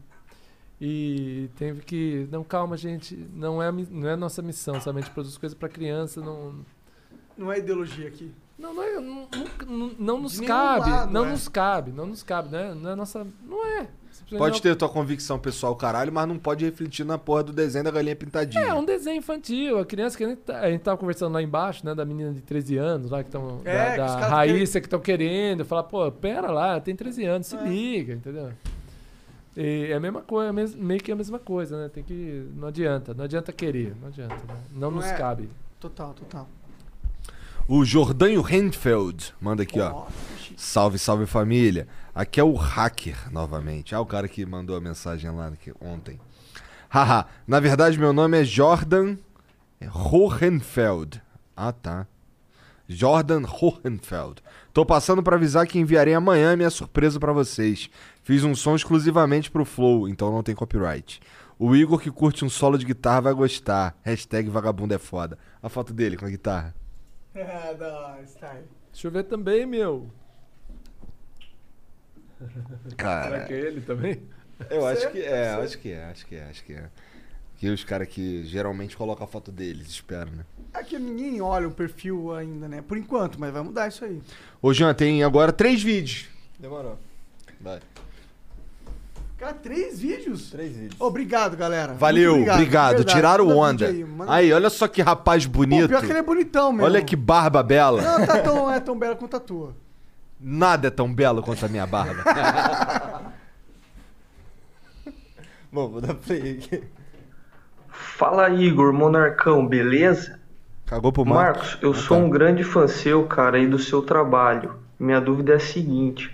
E teve que. Não, calma, gente. Não é a, não é a nossa missão, sabe? A gente produz coisas para criança. Não, não é ideologia aqui. não, não, é- não, não, não nos cabe. lado, não é. nos cabe. Não nos cabe, né? Não é nossa. Não é. Pode ter tua convicção pessoal, caralho, mas não pode refletir na porra do desenho da galinha pintadinha. É, um desenho infantil. A criança que a gente, tá- a gente tava conversando lá embaixo, né? Da menina de 13 anos lá, que estão. É, da da Raíssa que estão querendo. Falar, pô, pera lá, tem 13 anos, É. se liga, entendeu? E é a mesma coisa, mes- meio que a mesma coisa, né? Tem que. Não adianta, não adianta querer, não adianta. né? Não, Não nos é. cabe. Total, total. O Jordânio Renfeld manda aqui, ó. Salve, salve família. Aqui é o hacker novamente. Ah, o cara que mandou a mensagem lá aqui ontem. Haha, na verdade meu nome é Jordan Hohenfeld. Ah, tá. Jordan Hohenfeld. Tô passando pra avisar que enviarei amanhã minha surpresa pra vocês. Fiz um som exclusivamente pro Flow, então não tem copyright. O Igor que curte um solo de guitarra vai gostar. Hashtag vagabundo é foda. A foto dele com a guitarra. É, *laughs* da hora, style. Deixa eu ver também, meu. Cara, Será que é ele também? Eu acho que é, acho que é, acho que é, acho que é. Que os caras que geralmente colocam a foto deles, espero, né? É que ninguém olha o perfil ainda, né? Por enquanto, mas vai mudar isso aí. Ô, Jean, tem agora três vídeos. Demorou. Vai. Cara, três vídeos? Três vídeos. Obrigado, galera. Valeu, Muito obrigado. verdade. Tiraram Manda onda. Aí, manda- Aí, olha só que rapaz Pô, bonito. pior que ele é bonitão mesmo. Olha que barba bela. Não, tá tão, é tão bela quanto a tua. Nada é tão belo quanto a minha barba. *laughs* Bom, vou dar play aqui. Fala Igor, Monarcão, beleza? Cagou pro Marcos. Marcos, eu sou um grande fã seu, cara, e do seu trabalho. Minha dúvida é a seguinte: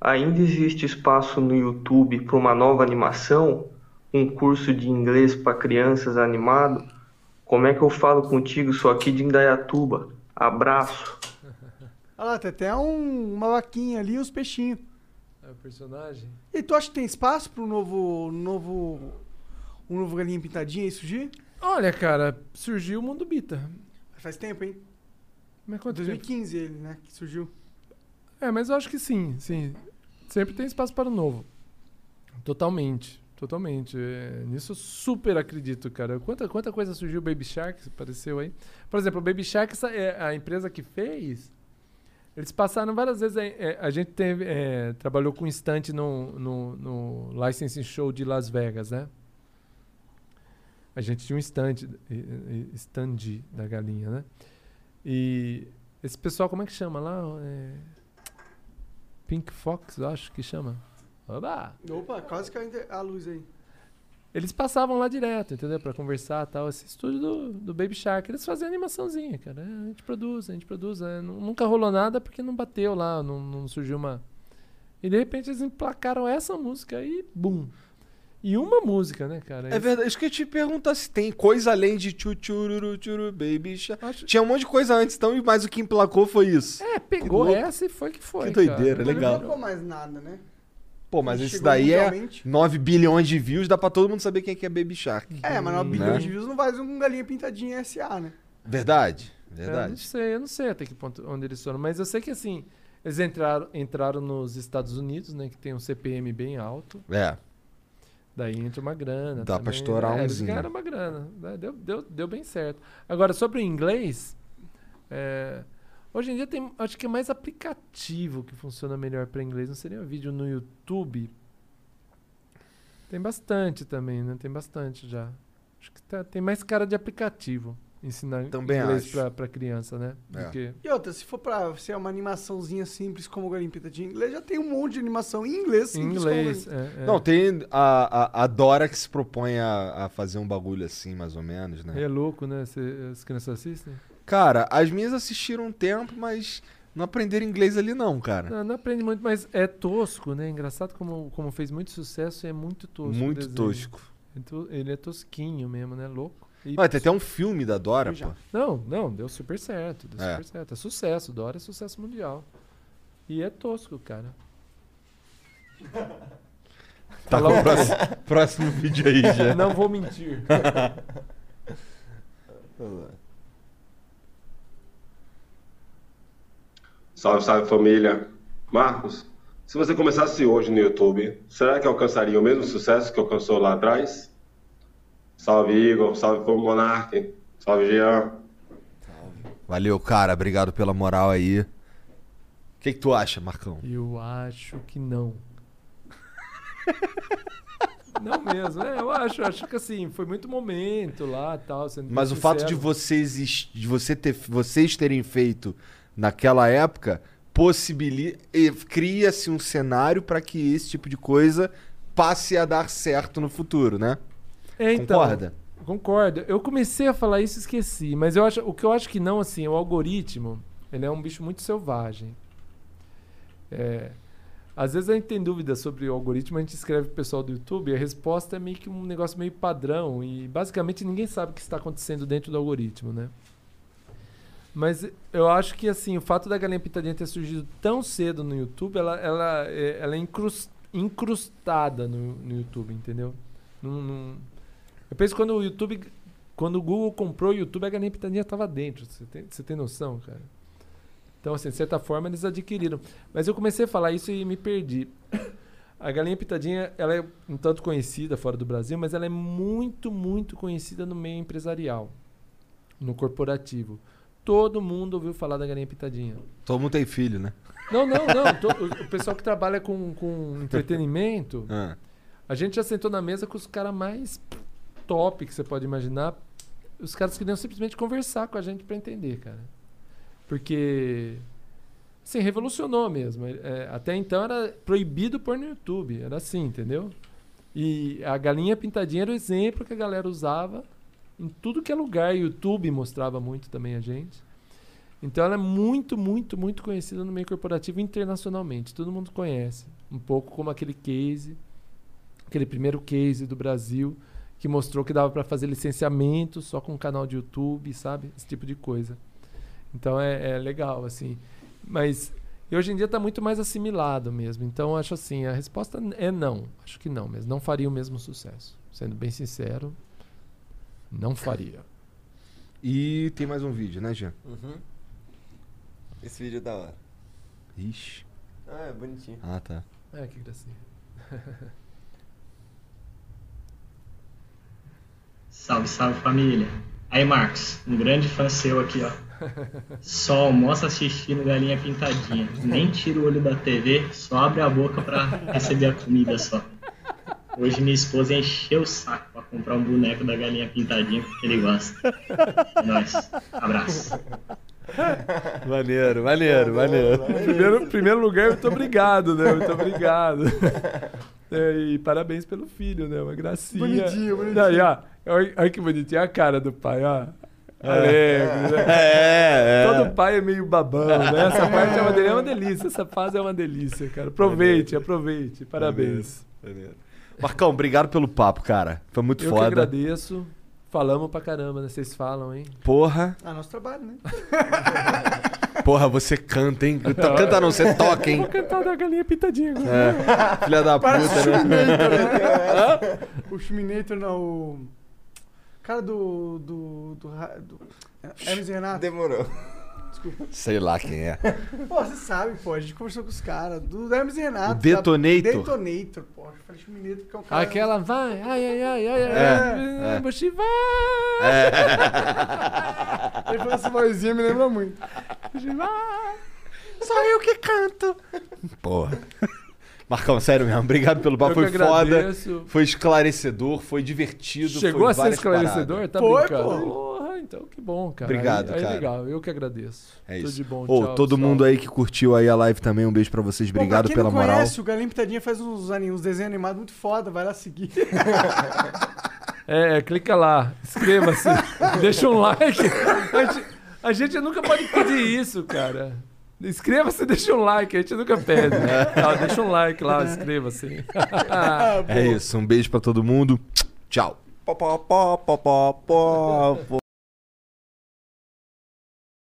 ainda existe espaço no YouTube para uma nova animação? Um curso de inglês para crianças animado? Como é que eu falo contigo? Sou aqui de Indaiatuba. Abraço. Olha lá, tem até um, uma vaquinha ali e os peixinhos. É o personagem? E tu acha que tem espaço pro novo. novo. um novo galinha pintadinha aí surgir? Olha, cara, surgiu o Mundo Bita. Faz tempo, hein? Mas quanto tempo? 2015 ele, né? Que surgiu. É, mas eu acho que sim, sim. Sempre tem espaço para o novo. Totalmente, totalmente. É, nisso eu super acredito, cara. Quanta, quanta coisa surgiu Baby Shark, apareceu aí. Por exemplo, o Baby Shark, é a empresa que fez, eles passaram várias vezes. é, a gente teve, é, trabalhou com instante no, no, no Licensing Show de Las Vegas, né? A gente tinha um stand, stand da galinha, né? E esse pessoal, como é que chama lá? É, Pink Fox, eu acho que chama. Oba! Opa, quase caiu a luz aí. Eles passavam lá direto, entendeu? Pra conversar e tal. Esse estúdio do, do Baby Shark, eles faziam animaçãozinha, cara. É, a gente produz, a gente produz. é, nu- nunca rolou nada porque não bateu lá, não, não surgiu uma. E de repente eles emplacaram essa música e bum. E uma música, né, cara? É verdade, isso que eu ia te perguntar se tem coisa além de tchu tchururu tchuru baby shark. Tinha um monte de coisa antes, então, mas o que emplacou foi isso. É, pegou essa e foi que foi. Que doideira, cara. legal. Não ficou mais nada, né? Pô, mas esse daí é mundialmente. 9 bilhões de views, dá pra todo mundo saber quem é que é Baby Shark. É, mas 9 Né? bilhões de views não faz um galinha pintadinha SA, né? Verdade, É, eu não verdade. sei, eu não sei até que ponto onde eles foram, mas eu sei que assim, eles entraram, entraram nos Estados Unidos, né, que tem um CPM bem alto. É. Daí entra uma grana. Dá pra também. estourar é, umzinho. ganharam uma grana. né, Deu, deu, deu bem certo. Agora, sobre o inglês, é, hoje em dia tem, acho que é mais aplicativo que funciona melhor para inglês. Não seria um vídeo no YouTube? Tem bastante também, né? Tem bastante já. Acho que tá- tem mais cara de aplicativo ensinar Também inglês pra, pra criança, né? É. que- E outra, se for pra ser uma animaçãozinha simples como Pintadinha em inglês, já tem um monte de animação em inglês Em inglês, como... é, é. Não, tem a, a, a Dora que se propõe a, a fazer um bagulho assim, mais ou menos, né? É louco, né? Cê- as crianças assistem? Cara, as minhas assistiram um tempo, mas não aprenderam inglês ali não, cara. Não, não aprende muito, mas é tosco, né? Engraçado como, como fez muito sucesso e é muito tosco. Muito tosco. To- Ele é tosquinho mesmo, né? Louco. E- Vai, até um filme da Dora, pô. Não, não, deu super certo. Deu É. super certo. É sucesso. Dora é sucesso mundial. E é tosco, cara. *laughs* Tá com o próximo, próximo vídeo aí já. *laughs* Não vou mentir. *laughs* Salve, salve família. Marcos, se você começasse hoje no YouTube, será que alcançaria o mesmo sucesso que alcançou lá atrás? Salve Igor, salve Fogo Monarque, salve Jean. Valeu, cara. Obrigado pela moral aí. O que, que tu acha, Marcão? Eu acho que não. *laughs* não mesmo. É, eu acho, acho que assim, foi muito momento lá e tal. sendo Mas o fato de vocês, de você ter, vocês terem feito naquela época possibilita e cria-se um cenário para que esse tipo de coisa passe a dar certo no futuro, né? É, então, Concorda? Concordo. Eu comecei a falar isso e esqueci. Mas eu acho, o que eu acho que não, assim, o algoritmo, ele é um bicho muito selvagem. É, às vezes a gente tem dúvida sobre o algoritmo, a gente escreve pro pessoal do YouTube e a resposta é meio que um negócio meio padrão. E basicamente ninguém sabe o que está acontecendo dentro do algoritmo, né? Mas eu acho que assim, o fato da galinha pintadinha ter surgido tão cedo no YouTube, ela, ela, é, ela é incrus- incrustada no, no YouTube, entendeu? Não- não- Eu penso quando o YouTube. Quando o Google comprou o YouTube, a galinha pintadinha estava dentro. Você tem, você tem noção, cara? Então, assim, de certa forma, eles adquiriram. Mas eu comecei a falar isso e me perdi. *coughs* A galinha pitadinha, ela é um tanto conhecida fora do Brasil, mas ela é muito, muito conhecida no meio empresarial, no corporativo. Todo mundo ouviu falar da galinha pitadinha. Todo mundo tem filho, né? Não, não, não. *laughs* to- o pessoal que trabalha com, com entretenimento, Ah. a gente já sentou na mesa com os caras mais top que você pode imaginar. Os caras queriam simplesmente conversar com a gente pra entender, cara. Porque. Assim, revolucionou mesmo. É, até então era proibido pôr no YouTube. Era assim, entendeu? E a galinha pintadinha era o exemplo que a galera usava em tudo que é lugar. YouTube mostrava muito também a gente. Então ela é muito, muito, muito conhecida no meio corporativo internacionalmente. Todo mundo conhece. Um pouco como aquele case, aquele primeiro case do Brasil, que mostrou que dava para fazer licenciamento só com um canal de YouTube, sabe? Esse tipo de coisa. Então é, é legal, assim. Mas e hoje em dia está muito mais assimilado mesmo. Então acho assim, a resposta é não. Acho que não mesmo. Não faria o mesmo sucesso. Sendo bem sincero, não faria. E tem mais um vídeo, né, Jean? Uhum. Esse vídeo é da hora. Ixi. Ah, é bonitinho. Ah, tá. É, que gracinha. *laughs* Salve, salve família. Aí, Marcos, um grande fã seu aqui, ó. *laughs* Só almoça assistindo galinha pintadinha. Nem tira o olho da TV, só abre a boca pra receber a comida só. Hoje minha esposa encheu o saco pra comprar um boneco da galinha pintadinha porque ele gosta. É nóis. Abraço. Maneiro, maneiro, maneiro. Primeiro, primeiro lugar, muito obrigado, né? Muito obrigado. *laughs* É, e parabéns pelo filho, né? Uma gracinha. Bonitinho, bonitinho. Aí, ó, olha, olha que bonitinho. A cara do pai, ó. Alegre, né? É, é. Todo pai é meio babão, né? Essa parte é uma, delícia, é uma delícia. Essa fase é uma delícia, cara. Aproveite, aproveite. Parabéns. Marcão, obrigado pelo papo, cara. Foi muito Eu que foda. agradeço. Falamos pra caramba, né? Vocês falam, hein? Porra. Ah, nosso trabalho, né? *laughs* Porra, você canta, hein? Canta não, você toca, hein? Vou cantar da galinha pitadinha agora. É. Filha da puta, Parece o né? Schminator, né? O Schminator, não, o... Cara do... do... do, do Hermes Renato. Demorou. Desculpa. Sei lá quem é. Pô, você sabe, pô. A gente conversou com os caras. Do Hermes e Renato. O Detonator? Da... Detonator, pô. Eu falei Schminator porque é um cara... Aquela vai, ai, ai, ai, ai, ai, É, ai, Bushi vai. *laughs* Ele falou essa vozinha, me lembra muito. Vai. Só eu que canto. Porra. Marcão, sério mesmo, obrigado pelo papo. Eu Foi que foda, agradeço. foi esclarecedor, foi divertido. Chegou foi a ser esclarecedor? paradas. Tá Foi, brincando? pô. Porra, então que bom, cara. Obrigado, aí, aí cara. legal, eu que agradeço. É Tudo isso. de bom, Ô, tchau, todo pessoal. mundo aí que curtiu aí a live também, um beijo pra vocês. Pô, Obrigado pra quem pela não moral. conhece, o Galinho Pitadinha faz uns, uns desenhos animados muito foda. Vai lá seguir. *laughs* É, clica lá, inscreva-se, *laughs* deixa um like. A gente, a gente nunca pode pedir isso, cara. Inscreva-se e deixa um like, a gente nunca pede. Tá, deixa um like lá, inscreva-se. É isso, um beijo pra todo mundo. Tchau. Pó, pó, pó, pó, pó, pó, pó.